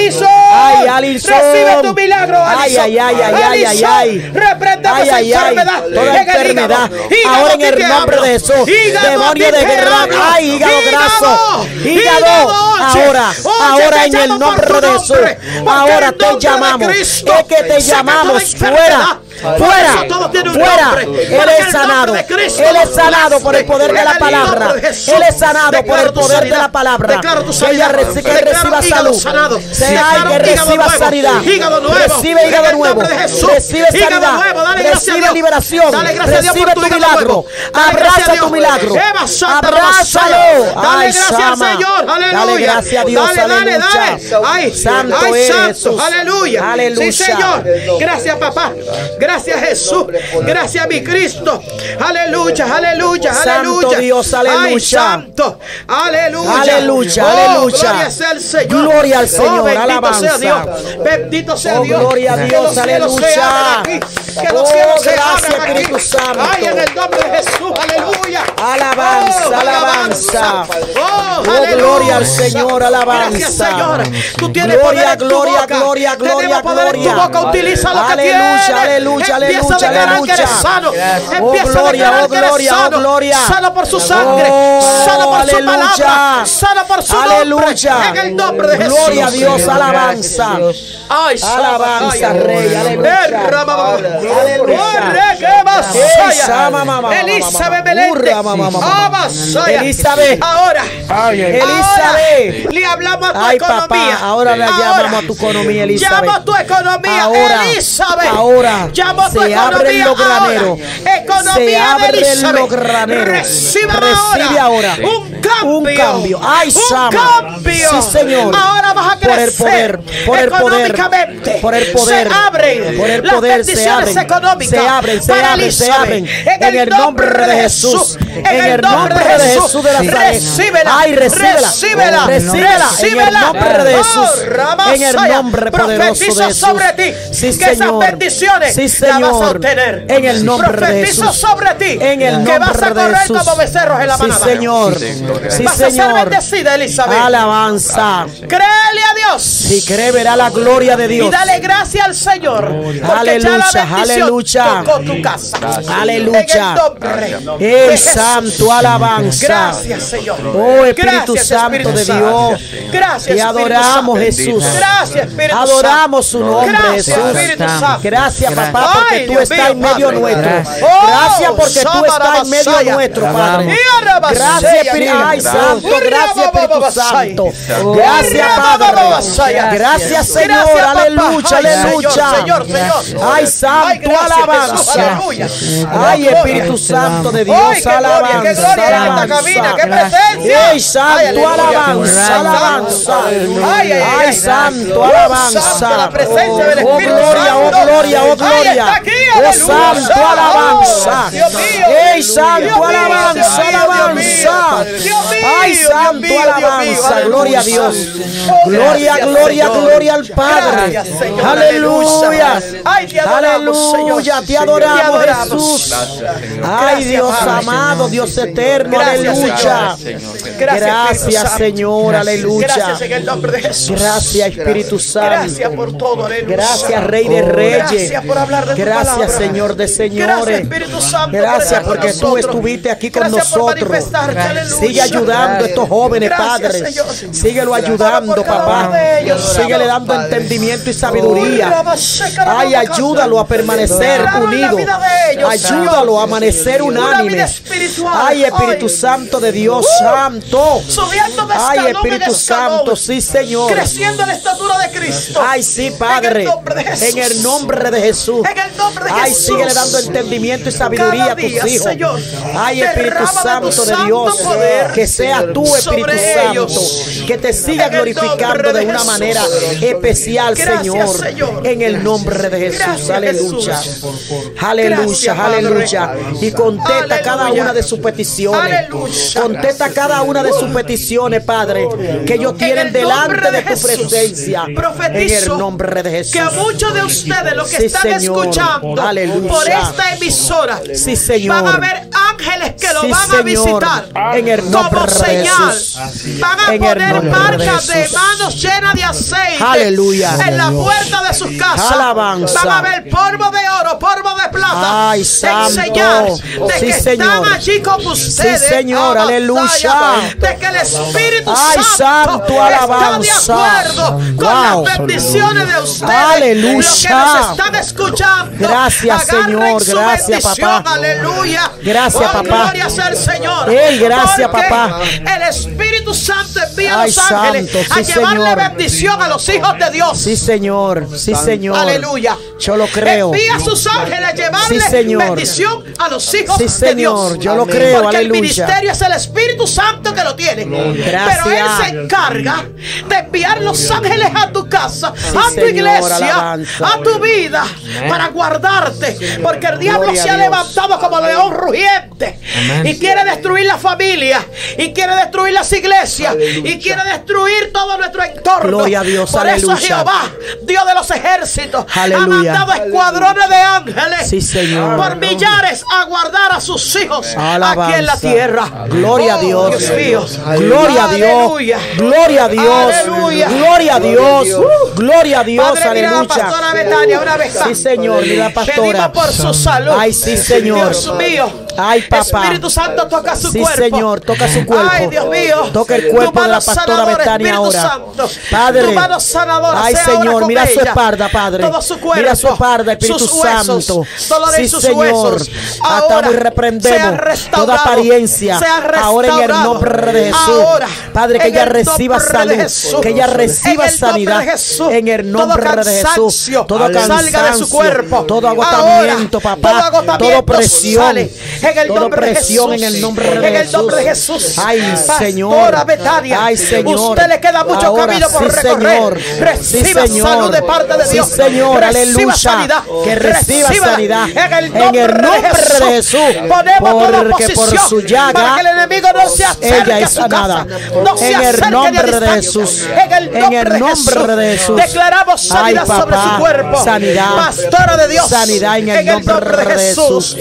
[SPEAKER 8] Ay, Alison.
[SPEAKER 7] Recibe tu milagro,
[SPEAKER 8] Ay,
[SPEAKER 7] Alison.
[SPEAKER 8] ay, ay, ay, ay, ay, ay.
[SPEAKER 7] Reprendemos
[SPEAKER 8] Ay, ay, ay.
[SPEAKER 7] enfermedad.
[SPEAKER 8] Toda enfermedad. Ahora en el nombre de Jesús. Demonio de guerra. Ay, hígado graso. Hígado. Ahora. Ahora en el nombre de Jesús. Ahora te llamamos. Es que te llamamos. Fuera. Fuera. Fuera. Él es sanado. Él es sanado por el poder de la palabra. Él es sanado por el poder de la palabra. Que ella reciba salud.
[SPEAKER 7] sanado.
[SPEAKER 8] Se
[SPEAKER 7] Declaro
[SPEAKER 8] hay que reciba sanidad. Recibe hígado nuevo. Recibe sanidad. Recibe liberación. Recibe
[SPEAKER 7] tu
[SPEAKER 8] milagro. Abraza tu milagro. Abrázalo.
[SPEAKER 7] Dale gracias al. Señor.
[SPEAKER 8] Dale gracias a Dios.
[SPEAKER 7] Dale, dale,
[SPEAKER 8] Santo
[SPEAKER 7] santo. Aleluya.
[SPEAKER 8] Aleluya.
[SPEAKER 7] Sí, Señor. Gracias, papá. Gracias, Jesús. Gracias, mi Cristo. Aleluya, aleluya,
[SPEAKER 8] Santo
[SPEAKER 7] aleluya.
[SPEAKER 8] Dios, aleluya.
[SPEAKER 7] Ay, santo. Aleluya.
[SPEAKER 8] Aleluya,
[SPEAKER 7] Oh,
[SPEAKER 8] aleluya.
[SPEAKER 7] Gloria sea el Señor.
[SPEAKER 8] Gloria al
[SPEAKER 7] Oh,
[SPEAKER 8] Señor,
[SPEAKER 7] bendito
[SPEAKER 8] alabanza.
[SPEAKER 7] sea Dios. Bendito sea
[SPEAKER 8] Oh,
[SPEAKER 7] Dios.
[SPEAKER 8] gloria a Dios, aleluya.
[SPEAKER 7] aquí. Que los
[SPEAKER 8] Oh,
[SPEAKER 7] cielos se
[SPEAKER 8] gracias,
[SPEAKER 7] aquí.
[SPEAKER 8] Espíritu Santo.
[SPEAKER 7] Ay, en el nombre de Jesús. Aleluya.
[SPEAKER 8] Alabanza,
[SPEAKER 7] Oh,
[SPEAKER 8] alabanza.
[SPEAKER 7] Oh,
[SPEAKER 8] Oh,
[SPEAKER 7] aleluya.
[SPEAKER 8] gloria al Señor, alabanza.
[SPEAKER 7] Gracias, Señor. Tú tienes
[SPEAKER 8] Gloria,
[SPEAKER 7] poder en tu
[SPEAKER 8] gloria,
[SPEAKER 7] boca.
[SPEAKER 8] gloria, gloria,
[SPEAKER 7] Tenemos poder en tu
[SPEAKER 8] gloria.
[SPEAKER 7] boca. Utiliza lo que
[SPEAKER 8] Aleluya,
[SPEAKER 7] tienes.
[SPEAKER 8] Aleluya,
[SPEAKER 7] Empieza a
[SPEAKER 8] aleluya,
[SPEAKER 7] declarar que eres sano.
[SPEAKER 8] Oh,
[SPEAKER 7] Empieza a
[SPEAKER 8] gloria,
[SPEAKER 7] declarar
[SPEAKER 8] oh,
[SPEAKER 7] que eres
[SPEAKER 8] gloria, oh,
[SPEAKER 7] sano.
[SPEAKER 8] gloria.
[SPEAKER 7] Sano por su sangre.
[SPEAKER 8] Oh,
[SPEAKER 7] Sano por su
[SPEAKER 8] aleluya.
[SPEAKER 7] palabra. Sano por su
[SPEAKER 8] Aleluya.
[SPEAKER 7] nombre. En el nombre de Jesús.
[SPEAKER 8] Gloria a Dios, alabanza.
[SPEAKER 7] Ay,
[SPEAKER 8] Alabanza, Rey, aleluya.
[SPEAKER 7] Elizabeth. Abasaya.
[SPEAKER 8] Elizabeth.
[SPEAKER 7] Ahora.
[SPEAKER 8] Elizabeth.
[SPEAKER 7] Le hablamos a tu economía.
[SPEAKER 8] ahora le llamamos a tu economía, Elizabeth.
[SPEAKER 7] Llamo a tu economía, Elizabeth.
[SPEAKER 8] ahora,
[SPEAKER 7] Llamo
[SPEAKER 8] se abren los graneros.
[SPEAKER 7] Economía
[SPEAKER 8] Se abren los graneros.
[SPEAKER 7] Recibe
[SPEAKER 8] ahora.
[SPEAKER 7] Un cambio.
[SPEAKER 8] Un cambio. Ay,
[SPEAKER 7] Un
[SPEAKER 8] Sama.
[SPEAKER 7] cambio.
[SPEAKER 8] Sí, Señor.
[SPEAKER 7] Ahora vas a
[SPEAKER 8] Por el
[SPEAKER 7] crecer.
[SPEAKER 8] poder, por el poder,
[SPEAKER 7] económicamente.
[SPEAKER 8] por el poder,
[SPEAKER 7] Se abren.
[SPEAKER 8] por el
[SPEAKER 7] las
[SPEAKER 8] poder, se
[SPEAKER 7] bendiciones
[SPEAKER 8] abren,
[SPEAKER 7] económicas.
[SPEAKER 8] se abren, se abren, se abren. En el nombre de Jesús.
[SPEAKER 7] En el nombre de Jesús.
[SPEAKER 8] de Nazaret.
[SPEAKER 7] Recíbela.
[SPEAKER 8] Ay, recíbela.
[SPEAKER 7] Recíbela.
[SPEAKER 8] Recíbela. En el nombre de Jesús.
[SPEAKER 7] Oh, Ramasaya.
[SPEAKER 8] En el nombre poderoso de
[SPEAKER 7] Profetizo
[SPEAKER 8] Jesús.
[SPEAKER 7] sobre ti.
[SPEAKER 8] Sí,
[SPEAKER 7] que esas
[SPEAKER 8] Señor.
[SPEAKER 7] bendiciones
[SPEAKER 8] Sí,
[SPEAKER 7] las vas a
[SPEAKER 8] Señor.
[SPEAKER 7] obtener.
[SPEAKER 8] En el nombre de
[SPEAKER 7] Profetizo
[SPEAKER 8] Jesús.
[SPEAKER 7] sobre ti.
[SPEAKER 8] En el
[SPEAKER 7] que vas a
[SPEAKER 8] nombre de
[SPEAKER 7] correr
[SPEAKER 8] Jesús.
[SPEAKER 7] como becerros en la
[SPEAKER 8] Sí,
[SPEAKER 7] manada.
[SPEAKER 8] Señor. Sí,
[SPEAKER 7] vas a ser
[SPEAKER 8] Señor.
[SPEAKER 7] bendecida, Elizabeth.
[SPEAKER 8] Alabanza.
[SPEAKER 7] Créele a Dios.
[SPEAKER 8] Si cree, verá la gloria de
[SPEAKER 7] Y
[SPEAKER 8] Dios.
[SPEAKER 7] dale gracias al Señor. Porque
[SPEAKER 8] Aleluya,
[SPEAKER 7] ya la bendición tocó tu casa.
[SPEAKER 8] Aleluya.
[SPEAKER 7] En el
[SPEAKER 8] santo alabanza.
[SPEAKER 7] Gracias, Señor.
[SPEAKER 8] Oh, Espíritu
[SPEAKER 7] Gracias,
[SPEAKER 8] Santo
[SPEAKER 7] Espíritu
[SPEAKER 8] de
[SPEAKER 7] Santo.
[SPEAKER 8] Dios.
[SPEAKER 7] Gracias,
[SPEAKER 8] Te adoramos,
[SPEAKER 7] Santo.
[SPEAKER 8] Jesús.
[SPEAKER 7] Gracias, Espíritu
[SPEAKER 8] Adoramos su
[SPEAKER 7] Santo.
[SPEAKER 8] nombre,
[SPEAKER 7] Gracias,
[SPEAKER 8] Jesús.
[SPEAKER 7] Espíritu Santo.
[SPEAKER 8] Gracias, papá, porque
[SPEAKER 7] Ay,
[SPEAKER 8] tú estás en medio nuestro.
[SPEAKER 7] Oh,
[SPEAKER 8] Gracias porque tú estás en medio nuestro, Padre.
[SPEAKER 7] Y.
[SPEAKER 8] Gracias, Espíritu Ay, Santo. Gracias, Espíritu Santo. Gracias, Padre. Gracias, Señor. Aleluya,
[SPEAKER 7] Ay,
[SPEAKER 8] aleluya.
[SPEAKER 7] Señor, Señor.
[SPEAKER 8] Ay, Santo, alabanza. Ay. Espíritu Santo de Dios,
[SPEAKER 7] Ay,
[SPEAKER 8] alabanza.
[SPEAKER 7] qué gloria en esta cabina, qué presencia.
[SPEAKER 8] Ay, Santo,
[SPEAKER 7] Ay,
[SPEAKER 8] alabanza, alabanza.
[SPEAKER 7] Ay, ay, ay,
[SPEAKER 8] Ay,
[SPEAKER 7] ay.
[SPEAKER 8] Santo,
[SPEAKER 7] Uh,
[SPEAKER 8] alabanza.
[SPEAKER 7] la presencia del
[SPEAKER 8] Oh,
[SPEAKER 7] Espíritu
[SPEAKER 8] gloria, oh, gloria, oh,
[SPEAKER 7] Ay,
[SPEAKER 8] gloria. Oh. Santo,
[SPEAKER 7] Oh,
[SPEAKER 8] alabanza.
[SPEAKER 7] Mío.
[SPEAKER 8] Ey, Santo, alabanza, alabanza. Ay, Santo,
[SPEAKER 7] mío, Dios mío,
[SPEAKER 8] alabanza. Gloria a Dios. Gloria,
[SPEAKER 7] gracias,
[SPEAKER 8] gloria,
[SPEAKER 7] Señor.
[SPEAKER 8] gloria al Padre.
[SPEAKER 7] Gracias, Señor,
[SPEAKER 8] Aleluya.
[SPEAKER 7] Ay, te adoramos,
[SPEAKER 8] Aleluya, te adoramos. Jesús. Ay,
[SPEAKER 7] Gracias,
[SPEAKER 8] Dios amado, Dios eterno,
[SPEAKER 7] Gracias,
[SPEAKER 8] aleluya. Gracias. Señor, aleluya.
[SPEAKER 7] Gracias en el nombre de Jesús.
[SPEAKER 8] Gracias, Espíritu Santo.
[SPEAKER 7] Gracias por todo, aleluya.
[SPEAKER 8] Gracias, Rey de Reyes.
[SPEAKER 7] Gracias por hablar de
[SPEAKER 8] Gracias. Señor de
[SPEAKER 7] Gracias,
[SPEAKER 8] señores.
[SPEAKER 7] Espíritu Santo, por
[SPEAKER 8] Gracias
[SPEAKER 7] con
[SPEAKER 8] porque tú estuviste aquí con
[SPEAKER 7] Gracias
[SPEAKER 8] nosotros.
[SPEAKER 7] aleluya.
[SPEAKER 8] Sigue ayudando a estos jóvenes padres. Síguelo ayudando, papá. Síguele dando entendimiento y sabiduría. Ay,
[SPEAKER 7] Ay,
[SPEAKER 8] ayúdalo a permanecer unido. Ayúdalo a amanecer unánime. Ay, Espíritu Santo de Dios, Santo.
[SPEAKER 7] Subiendo de
[SPEAKER 8] Ay, Espíritu. Santo, sí, Señor.
[SPEAKER 7] Creciendo en la estatura de Cristo.
[SPEAKER 8] Ay, sí, Padre.
[SPEAKER 7] En el nombre de Jesús.
[SPEAKER 8] En el nombre de Jesús. Ay, síguele dando entendimiento y sabiduría a tus hijos. Ay, Espíritu Santo de
[SPEAKER 7] santo
[SPEAKER 8] Dios.
[SPEAKER 7] poder
[SPEAKER 8] Que sea tú, Espíritu Santo. Que te siga glorificando de
[SPEAKER 7] de
[SPEAKER 8] una manera especial,
[SPEAKER 7] Gracias,
[SPEAKER 8] Señor. En el nombre de Jesús.
[SPEAKER 7] Gracias,
[SPEAKER 8] Aleluya.
[SPEAKER 7] Jesús.
[SPEAKER 8] Aleluya,
[SPEAKER 7] Gracias,
[SPEAKER 8] aleluya. Y contesta cada una de sus peticiones.
[SPEAKER 7] Aleluya.
[SPEAKER 8] Contesta cada una de sus peticiones, Padre, que ellos tienen
[SPEAKER 7] el
[SPEAKER 8] delante de
[SPEAKER 7] de
[SPEAKER 8] tu presencia. En el nombre de Jesús.
[SPEAKER 7] Que a muchos de ustedes, los que
[SPEAKER 8] Sí,
[SPEAKER 7] están
[SPEAKER 8] Señor.
[SPEAKER 7] escuchando
[SPEAKER 8] Aleluya.
[SPEAKER 7] por esta emisora,
[SPEAKER 8] Sí, Señor.
[SPEAKER 7] van a ver ángeles que lo van a visitar
[SPEAKER 8] En el nombre
[SPEAKER 7] como señal. Van a poner marcas de, manos llenas de aceite
[SPEAKER 8] Aleluya.
[SPEAKER 7] en la puerta de sus casas.
[SPEAKER 8] Alabanza.
[SPEAKER 7] Van a ver polvo de oro, polvo de plata.
[SPEAKER 8] Ay,
[SPEAKER 7] en señal de
[SPEAKER 8] Sí,
[SPEAKER 7] que
[SPEAKER 8] Señor.
[SPEAKER 7] están allí con ustedes.
[SPEAKER 8] Sí, Señor. Aleluya.
[SPEAKER 7] De que el Espíritu
[SPEAKER 8] Ay,
[SPEAKER 7] Santo
[SPEAKER 8] santo,
[SPEAKER 7] está de acuerdo con
[SPEAKER 8] Wow.
[SPEAKER 7] las bendiciones de ustedes.
[SPEAKER 8] Aleluya.
[SPEAKER 7] Los que nos están escuchando.
[SPEAKER 8] Gracias,
[SPEAKER 7] agarren
[SPEAKER 8] Señor. Gracias, papá.
[SPEAKER 7] Aleluya.
[SPEAKER 8] Gracias,
[SPEAKER 7] Oh,
[SPEAKER 8] papá.
[SPEAKER 7] Gloria sea el Señor.
[SPEAKER 8] Gracias,
[SPEAKER 7] Porque
[SPEAKER 8] papá.
[SPEAKER 7] El Espíritu Santo envía a
[SPEAKER 8] Ay,
[SPEAKER 7] los ángeles
[SPEAKER 8] santo,
[SPEAKER 7] a
[SPEAKER 8] sí,
[SPEAKER 7] llevarle
[SPEAKER 8] Señor.
[SPEAKER 7] bendición a los hijos de Dios.
[SPEAKER 8] Sí, Señor. Sí, Señor.
[SPEAKER 7] Aleluya.
[SPEAKER 8] Yo lo creo.
[SPEAKER 7] Envía a sus ángeles a llevarle
[SPEAKER 8] Sí, Señor.
[SPEAKER 7] bendición a los hijos
[SPEAKER 8] Sí,
[SPEAKER 7] de. Dios.
[SPEAKER 8] Yo lo creo.
[SPEAKER 7] Porque el ministerio es el Espíritu Santo que lo tiene.
[SPEAKER 8] Gracias.
[SPEAKER 7] Pero Él se encarga de enviar los ángeles a tu casa, a tu
[SPEAKER 8] Señor,
[SPEAKER 7] iglesia,
[SPEAKER 8] alabanza.
[SPEAKER 7] a tu vida, para guardarte. Porque el diablo
[SPEAKER 8] Gloria
[SPEAKER 7] se ha levantado como león rugiente
[SPEAKER 1] Amén.
[SPEAKER 7] y quiere destruir la familia, y quiere destruir las iglesias, y quiere destruir todo nuestro entorno.
[SPEAKER 8] Gloria a Dios,
[SPEAKER 7] Por eso. Jehová, Dios de los ejércitos,
[SPEAKER 8] Aleluya.
[SPEAKER 7] ha mandado escuadrones de ángeles
[SPEAKER 8] Sí, Señor.
[SPEAKER 7] por millares a guardar a sus hijos
[SPEAKER 8] Alabanza.
[SPEAKER 7] aquí en la tierra.
[SPEAKER 8] Gloria a
[SPEAKER 7] Oh,
[SPEAKER 8] Dios.
[SPEAKER 7] Dios mío.
[SPEAKER 8] Gloria a Dios.
[SPEAKER 7] Aleluya.
[SPEAKER 8] Gloria a Dios.
[SPEAKER 7] Aleluya.
[SPEAKER 8] Gloria a Dios. Gloria a Dios.
[SPEAKER 7] Padre, mira la pastora Betania una vez más.
[SPEAKER 8] Sí, Señor. Mira la pastora.
[SPEAKER 7] Pedimos por su salud.
[SPEAKER 8] Ay, sí, Señor.
[SPEAKER 7] Dios mío.
[SPEAKER 8] Ay, papá.
[SPEAKER 7] Espíritu Santo toca su
[SPEAKER 8] Sí,
[SPEAKER 7] cuerpo.
[SPEAKER 8] Señor, toca su cuerpo.
[SPEAKER 7] Ay, Dios mío.
[SPEAKER 8] Toca el cuerpo de la pastora Betania ahora.
[SPEAKER 7] Santo.
[SPEAKER 8] Padre.
[SPEAKER 7] Tu mano sanadora
[SPEAKER 8] Ay, Señor, mira su espalda, Padre.
[SPEAKER 7] Todo su cuerpo.
[SPEAKER 8] Mira su espalda, Espíritu
[SPEAKER 7] sus huesos,
[SPEAKER 8] Santo.
[SPEAKER 7] Dolor en
[SPEAKER 8] Sí,
[SPEAKER 7] sus
[SPEAKER 8] Señor.
[SPEAKER 7] huesos.
[SPEAKER 8] Atamos
[SPEAKER 7] Ahora
[SPEAKER 8] y reprendemos toda apariencia. Ahora en el nombre de Jesús.
[SPEAKER 7] Ahora,
[SPEAKER 8] Padre, que ella
[SPEAKER 7] el
[SPEAKER 8] reciba salud. Que ella reciba
[SPEAKER 7] En el nombre
[SPEAKER 8] sanidad.
[SPEAKER 7] de Jesús.
[SPEAKER 8] En el nombre
[SPEAKER 7] Todo
[SPEAKER 8] de Jesús.
[SPEAKER 7] cansancio
[SPEAKER 8] Todo
[SPEAKER 7] salga
[SPEAKER 8] cansancio.
[SPEAKER 7] de su cuerpo.
[SPEAKER 8] Todo agotamiento, papá.
[SPEAKER 7] todo agotamiento
[SPEAKER 8] Todo presión.
[SPEAKER 7] En el nombre de Jesús.
[SPEAKER 8] en el nombre de
[SPEAKER 7] En el nombre de
[SPEAKER 8] Jesús.
[SPEAKER 7] Jesús.
[SPEAKER 8] Ay, Señor. Ay, Señor.
[SPEAKER 7] Usted le queda mucho
[SPEAKER 8] Ahora,
[SPEAKER 7] camino por
[SPEAKER 8] sí,
[SPEAKER 7] recorrer.
[SPEAKER 8] Señor.
[SPEAKER 7] Reciba
[SPEAKER 8] Sí, Señor.
[SPEAKER 7] salud de parte de
[SPEAKER 8] Sí,
[SPEAKER 7] Dios.
[SPEAKER 8] Señor.
[SPEAKER 7] Reciba
[SPEAKER 8] Aleluya.
[SPEAKER 7] sanidad.
[SPEAKER 8] Que reciba sanidad.
[SPEAKER 7] En el
[SPEAKER 8] En
[SPEAKER 7] nombre,
[SPEAKER 8] el nombre
[SPEAKER 7] de
[SPEAKER 8] de
[SPEAKER 7] Jesús.
[SPEAKER 8] Jesús.
[SPEAKER 7] Ponemos toda
[SPEAKER 8] Porque por su llaga,
[SPEAKER 7] para que el enemigo no se acerque
[SPEAKER 8] ella es sanada.
[SPEAKER 7] No se
[SPEAKER 8] En el nombre de. Jesús.
[SPEAKER 7] En el
[SPEAKER 8] En
[SPEAKER 7] nombre,
[SPEAKER 8] el
[SPEAKER 7] de,
[SPEAKER 8] nombre
[SPEAKER 7] Jesús.
[SPEAKER 8] de Jesús.
[SPEAKER 7] Declaramos
[SPEAKER 8] Ay,
[SPEAKER 7] sanidad sobre
[SPEAKER 8] papá.
[SPEAKER 7] su cuerpo.
[SPEAKER 8] Sanidad.
[SPEAKER 7] Pastora de Dios.
[SPEAKER 8] Sanidad en el nombre de Jesús.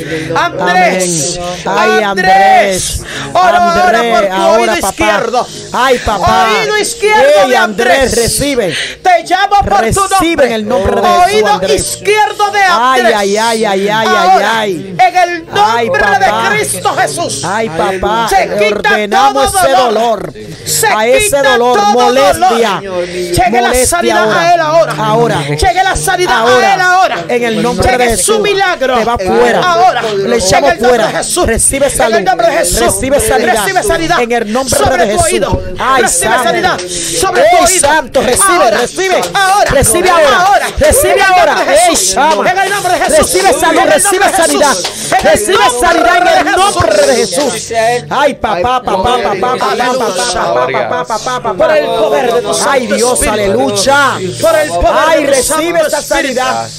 [SPEAKER 7] Andrés.
[SPEAKER 8] Ay, Andrés.
[SPEAKER 7] Ora ahora por
[SPEAKER 8] Andrés,
[SPEAKER 7] tu
[SPEAKER 8] ahora,
[SPEAKER 7] oído
[SPEAKER 8] papá.
[SPEAKER 7] izquierdo.
[SPEAKER 8] Ay, papá.
[SPEAKER 7] Oído izquierdo
[SPEAKER 8] Ey,
[SPEAKER 7] de
[SPEAKER 8] Andrés,
[SPEAKER 7] Andrés.
[SPEAKER 8] recibe.
[SPEAKER 7] Te llamo por tu
[SPEAKER 8] Recibe
[SPEAKER 7] nombre.
[SPEAKER 8] en el nombre de
[SPEAKER 7] Oído
[SPEAKER 8] Andrés.
[SPEAKER 7] izquierdo de
[SPEAKER 8] Ay,
[SPEAKER 7] Andrés.
[SPEAKER 8] ay, ay, ay, ay,
[SPEAKER 7] Ahora,
[SPEAKER 8] ay,
[SPEAKER 7] En el
[SPEAKER 8] Ay,
[SPEAKER 7] nombre
[SPEAKER 8] papá.
[SPEAKER 7] de Cristo Jesús.
[SPEAKER 8] Ay, papá,
[SPEAKER 7] Se quita
[SPEAKER 8] ordenamos
[SPEAKER 7] todo
[SPEAKER 8] ese
[SPEAKER 7] dolor. Se
[SPEAKER 8] a ese dolor,
[SPEAKER 7] todo
[SPEAKER 8] molestia.
[SPEAKER 7] dolor. Llegue la sanidad
[SPEAKER 8] ahora.
[SPEAKER 7] a él ahora.
[SPEAKER 8] Ahora.
[SPEAKER 7] Llegue la sanidad
[SPEAKER 8] Ahora.
[SPEAKER 7] a él ahora.
[SPEAKER 8] En el nombre
[SPEAKER 7] Llegue
[SPEAKER 8] de
[SPEAKER 7] su
[SPEAKER 8] Jesús.
[SPEAKER 7] milagro.
[SPEAKER 8] Te va fuera.
[SPEAKER 7] Ahora.
[SPEAKER 8] Le echamos fuera
[SPEAKER 7] de Jesús.
[SPEAKER 8] Recibe salud.
[SPEAKER 7] En el nombre de Jesús.
[SPEAKER 8] Recibe sanidad.
[SPEAKER 7] Recibe sanidad.
[SPEAKER 8] En el nombre
[SPEAKER 7] sobre
[SPEAKER 8] de Jesús.
[SPEAKER 7] Tu oído.
[SPEAKER 8] Ay,
[SPEAKER 7] recibe
[SPEAKER 8] sanidad.
[SPEAKER 7] sanidad. Sobre
[SPEAKER 8] Ey,
[SPEAKER 7] tu oído.
[SPEAKER 8] Santo, recibe,
[SPEAKER 7] ahora,
[SPEAKER 8] recibe.
[SPEAKER 7] Ahora.
[SPEAKER 8] Recibe ahora. ahora
[SPEAKER 7] recibe ahora.
[SPEAKER 8] Ey,
[SPEAKER 7] En el nombre de Jesús.
[SPEAKER 8] Recibe salud. Recibe sanidad. Recibe sanidad en el nombre de Jesús. Ay, papá, papá, papá, papá, papá, papá, papá,
[SPEAKER 7] Por el poder de tu
[SPEAKER 8] Ay, Dios, aleluya.
[SPEAKER 7] Por el poder
[SPEAKER 8] Ay, recibe esta sanidad.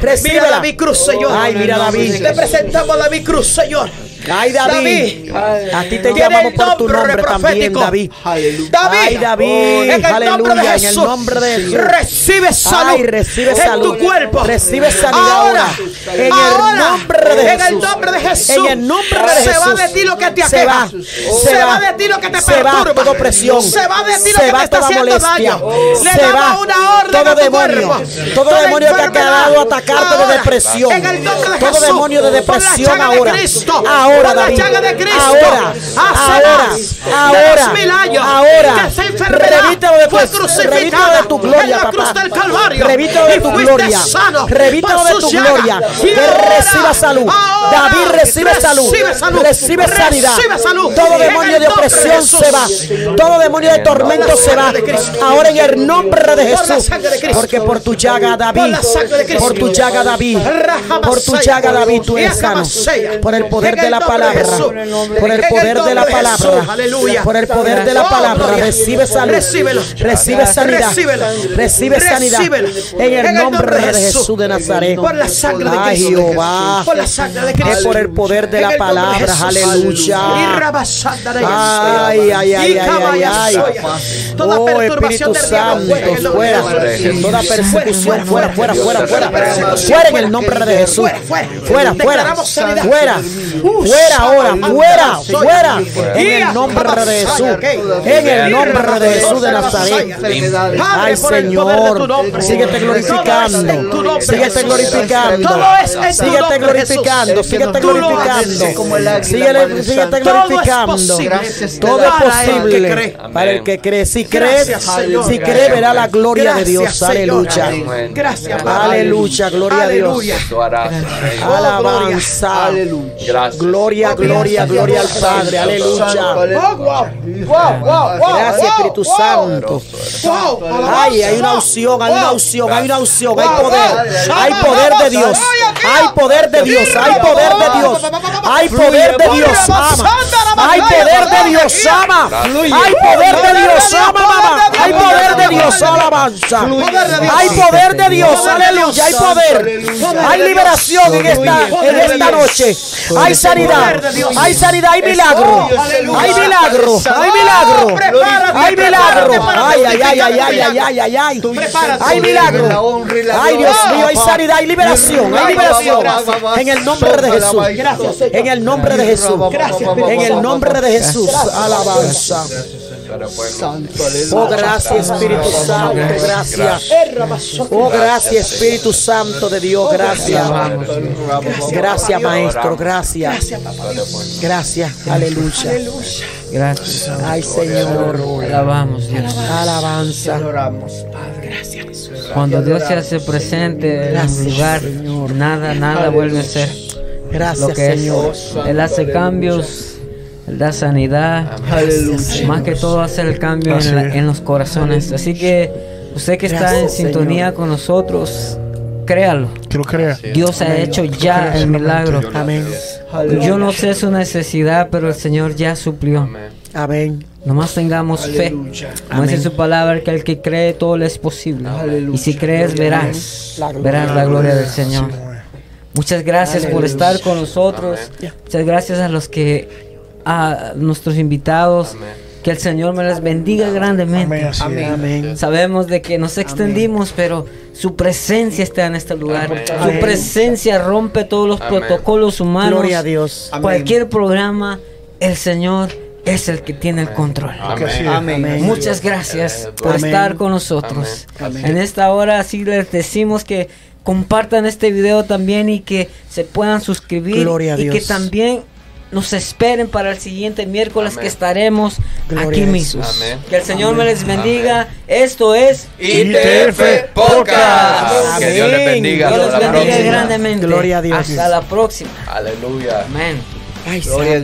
[SPEAKER 8] Recibe
[SPEAKER 7] la cruz, Señor.
[SPEAKER 8] Ay, mira David.
[SPEAKER 7] Te presentamos la cruz, Señor. Señor.
[SPEAKER 8] Ay, David. A ti te llamamos por tu
[SPEAKER 7] nombre
[SPEAKER 8] también. David.
[SPEAKER 7] David.
[SPEAKER 8] Ay, David.
[SPEAKER 7] En el nombre de
[SPEAKER 8] Aleluya. En el
[SPEAKER 7] Jesús.
[SPEAKER 8] nombre de Jesús.
[SPEAKER 7] Recibe salud.
[SPEAKER 8] Ay, recibe
[SPEAKER 7] en
[SPEAKER 8] salud.
[SPEAKER 7] tu cuerpo.
[SPEAKER 8] Recibe sanidad ahora. En el
[SPEAKER 7] Ahora.
[SPEAKER 8] nombre de
[SPEAKER 7] En el
[SPEAKER 8] Jesús.
[SPEAKER 7] nombre de Jesús.
[SPEAKER 8] En el nombre de
[SPEAKER 7] Se va
[SPEAKER 8] Jesús.
[SPEAKER 7] de ti lo que te
[SPEAKER 8] Se
[SPEAKER 7] aqueja.
[SPEAKER 8] va.
[SPEAKER 7] Se,
[SPEAKER 8] Se
[SPEAKER 7] va.
[SPEAKER 8] va.
[SPEAKER 7] de ti lo que te
[SPEAKER 8] Se va
[SPEAKER 7] perturba.
[SPEAKER 8] toda opresión.
[SPEAKER 7] Se va de ti lo
[SPEAKER 8] Se
[SPEAKER 7] que te está haciendo daño. Le
[SPEAKER 8] Se va
[SPEAKER 7] una orden
[SPEAKER 8] todo
[SPEAKER 7] a tu
[SPEAKER 8] demonio.
[SPEAKER 7] cuerpo.
[SPEAKER 8] Todo demonio que ha quedado atacarte de
[SPEAKER 7] Ahora.
[SPEAKER 8] depresión.
[SPEAKER 7] En el nombre de
[SPEAKER 8] Todo
[SPEAKER 7] Jesús.
[SPEAKER 8] demonio de depresión
[SPEAKER 7] de
[SPEAKER 8] ahora. Ahora,
[SPEAKER 7] Por la llaga de Cristo.
[SPEAKER 8] Ahora.
[SPEAKER 7] Hace
[SPEAKER 8] Ahora.
[SPEAKER 7] más de
[SPEAKER 8] Ahora.
[SPEAKER 7] dos mil años
[SPEAKER 8] Ahora.
[SPEAKER 7] que esa enfermedad
[SPEAKER 8] Revítelo de tu-
[SPEAKER 7] fue
[SPEAKER 8] revítelo
[SPEAKER 7] crucificada
[SPEAKER 8] de tu gloria,
[SPEAKER 7] en la
[SPEAKER 8] papá.
[SPEAKER 7] cruz del Calvario.
[SPEAKER 8] Revístelo de tu gloria.
[SPEAKER 7] sano por
[SPEAKER 8] de tu
[SPEAKER 7] llaga.
[SPEAKER 8] gloria. Que
[SPEAKER 7] ahora,
[SPEAKER 8] reciba salud.
[SPEAKER 7] ahora,
[SPEAKER 8] David recibe salud.
[SPEAKER 7] Recibe salud.
[SPEAKER 8] Recibe sanidad.
[SPEAKER 7] Recibe salud.
[SPEAKER 8] Todo demonio de opresión
[SPEAKER 7] Jesús.
[SPEAKER 8] se va. Todo demonio de tormento se va. Ahora en el nombre de Jesús. Porque por tu llaga, David. Por tu llaga, David. Por tu llaga, David, tú eres sano. Por el poder de la palabra.
[SPEAKER 7] Jesús.
[SPEAKER 8] Por el poder de la palabra.
[SPEAKER 7] Aleluya.
[SPEAKER 8] Por el poder de la
[SPEAKER 7] Oh,
[SPEAKER 8] palabra. Recibe salud.
[SPEAKER 7] Recíbelo.
[SPEAKER 8] Recibe sanidad.
[SPEAKER 7] Recíbelo.
[SPEAKER 8] Recibe sanidad.
[SPEAKER 7] Recíbelo.
[SPEAKER 8] En el nombre de Jesús de Nazaret.
[SPEAKER 7] Por la sangre de
[SPEAKER 8] Ay. Jehová.
[SPEAKER 7] Por la sangre de
[SPEAKER 8] Es
[SPEAKER 7] Cristo.
[SPEAKER 8] por el poder de la palabra. Aleluya. Ay, ay, ay, ay, ay, ay.
[SPEAKER 7] Toda
[SPEAKER 8] Oh,
[SPEAKER 7] perturbación
[SPEAKER 8] Espíritu
[SPEAKER 7] del diablo, fuera.
[SPEAKER 8] Toda persecución, fuera, fuera, fuera, fuera. Fuera en el nombre de Jesús.
[SPEAKER 7] Fuera, fuera.
[SPEAKER 8] Fuera, fuera. Fuera. Fuera ahora, fuera, fuera. En el nombre de Jesús. En el nombre de Jesús de Nazaret. Ay, Señor. Síguete glorificando. Síguete glorificando. Síguete glorificando. Síguete glorificando. Síguete glorificando. Todo es posible para el que cree. Si crees, si cree, verá la gloria de Dios. Aleluya.
[SPEAKER 7] Gracias,
[SPEAKER 8] Aleluya, gloria a Dios. Alabanza. Aleluya.
[SPEAKER 3] Gracias.
[SPEAKER 8] Gloria, gloria, gloria al Padre. Aleluya. Gracias, Espíritu Santo. Ay, hay una unción, hay una unción, hay una unción, hay poder, hay poder de Dios, hay poder de Dios, hay poder de Dios, hay poder de Dios, ama, hay poder de Dios, ama, hay poder de Dios, ama, mamá, hay poder de Dios, alabanza, hay poder de Dios, aleluya, hay poder, hay liberación en esta, en esta noche, hay sanidad, hay sanidad, hay milagro, hay milagro, hay milagro, hay milagro, ay, ay, ay, ay, ay, ay, ay, ay, ay, hay milagro, ay, Dios mío, hay sanidad, hay liberación, hay liberación, en el nombre de Jesús, en el nombre de Jesús, en el nombre de Jesús, alabanza. Oh, gracias, Espíritu Santo, gracias. Oh, gracias, Espíritu Santo de Dios, gracias. Gracias, Maestro, gracias. Gracias, aleluya.
[SPEAKER 1] Gracias.
[SPEAKER 8] Ay, Señor,
[SPEAKER 1] Alabamos, Dios.
[SPEAKER 8] alabanza.
[SPEAKER 1] Cuando Dios se hace presente en un lugar, nada, nada vuelve a ser lo
[SPEAKER 8] Gracias,
[SPEAKER 1] que es.
[SPEAKER 8] Señor.
[SPEAKER 1] Él hace cambios, da sanidad. Más que todo hace el cambio en, la- en los corazones. Así que usted que está en sintonía con nosotros, créalo.
[SPEAKER 2] Que lo crea.
[SPEAKER 1] Dios ha hecho ya el milagro.
[SPEAKER 8] Amén.
[SPEAKER 1] Yo no sé su necesidad, pero el Señor ya suplió.
[SPEAKER 8] Amén.
[SPEAKER 1] Nomás tengamos fe. Como dice su palabra, que el que cree todo le es posible. Y si crees, verás. Verás la gloria del Señor. Muchas gracias por estar con nosotros. Muchas gracias a los que, a nuestros invitados. Que el Señor me les bendiga
[SPEAKER 2] Amén,
[SPEAKER 1] grandemente.
[SPEAKER 2] es.
[SPEAKER 8] Amén.
[SPEAKER 1] Sabemos de que nos extendimos, pero su presencia está en este lugar.
[SPEAKER 3] Amén.
[SPEAKER 1] Su presencia rompe todos los
[SPEAKER 3] Amén.
[SPEAKER 1] protocolos humanos.
[SPEAKER 8] Gloria a Dios.
[SPEAKER 1] Cualquier programa, el Señor es el que tiene el control.
[SPEAKER 8] Amén.
[SPEAKER 1] Muchas gracias por
[SPEAKER 8] Amén.
[SPEAKER 1] estar con nosotros. En esta hora sí les decimos que compartan este video también y que se puedan suscribir
[SPEAKER 8] Gloria a
[SPEAKER 1] y que
[SPEAKER 8] Dios.
[SPEAKER 1] también nos esperen para el siguiente miércoles
[SPEAKER 3] Amén.
[SPEAKER 1] que estaremos
[SPEAKER 8] Gloria
[SPEAKER 1] aquí
[SPEAKER 8] a
[SPEAKER 1] mismo.
[SPEAKER 8] Jesús.
[SPEAKER 3] Amén.
[SPEAKER 1] Que el Señor me les bendiga. Esto es
[SPEAKER 3] ITF Podcast. Que Dios les bendiga.
[SPEAKER 1] Dios
[SPEAKER 3] la
[SPEAKER 1] bendiga grandemente.
[SPEAKER 8] Gloria a Dios.
[SPEAKER 1] Hasta la próxima.
[SPEAKER 3] Aleluya.
[SPEAKER 1] Amén.
[SPEAKER 8] Ay,
[SPEAKER 4] Gloria a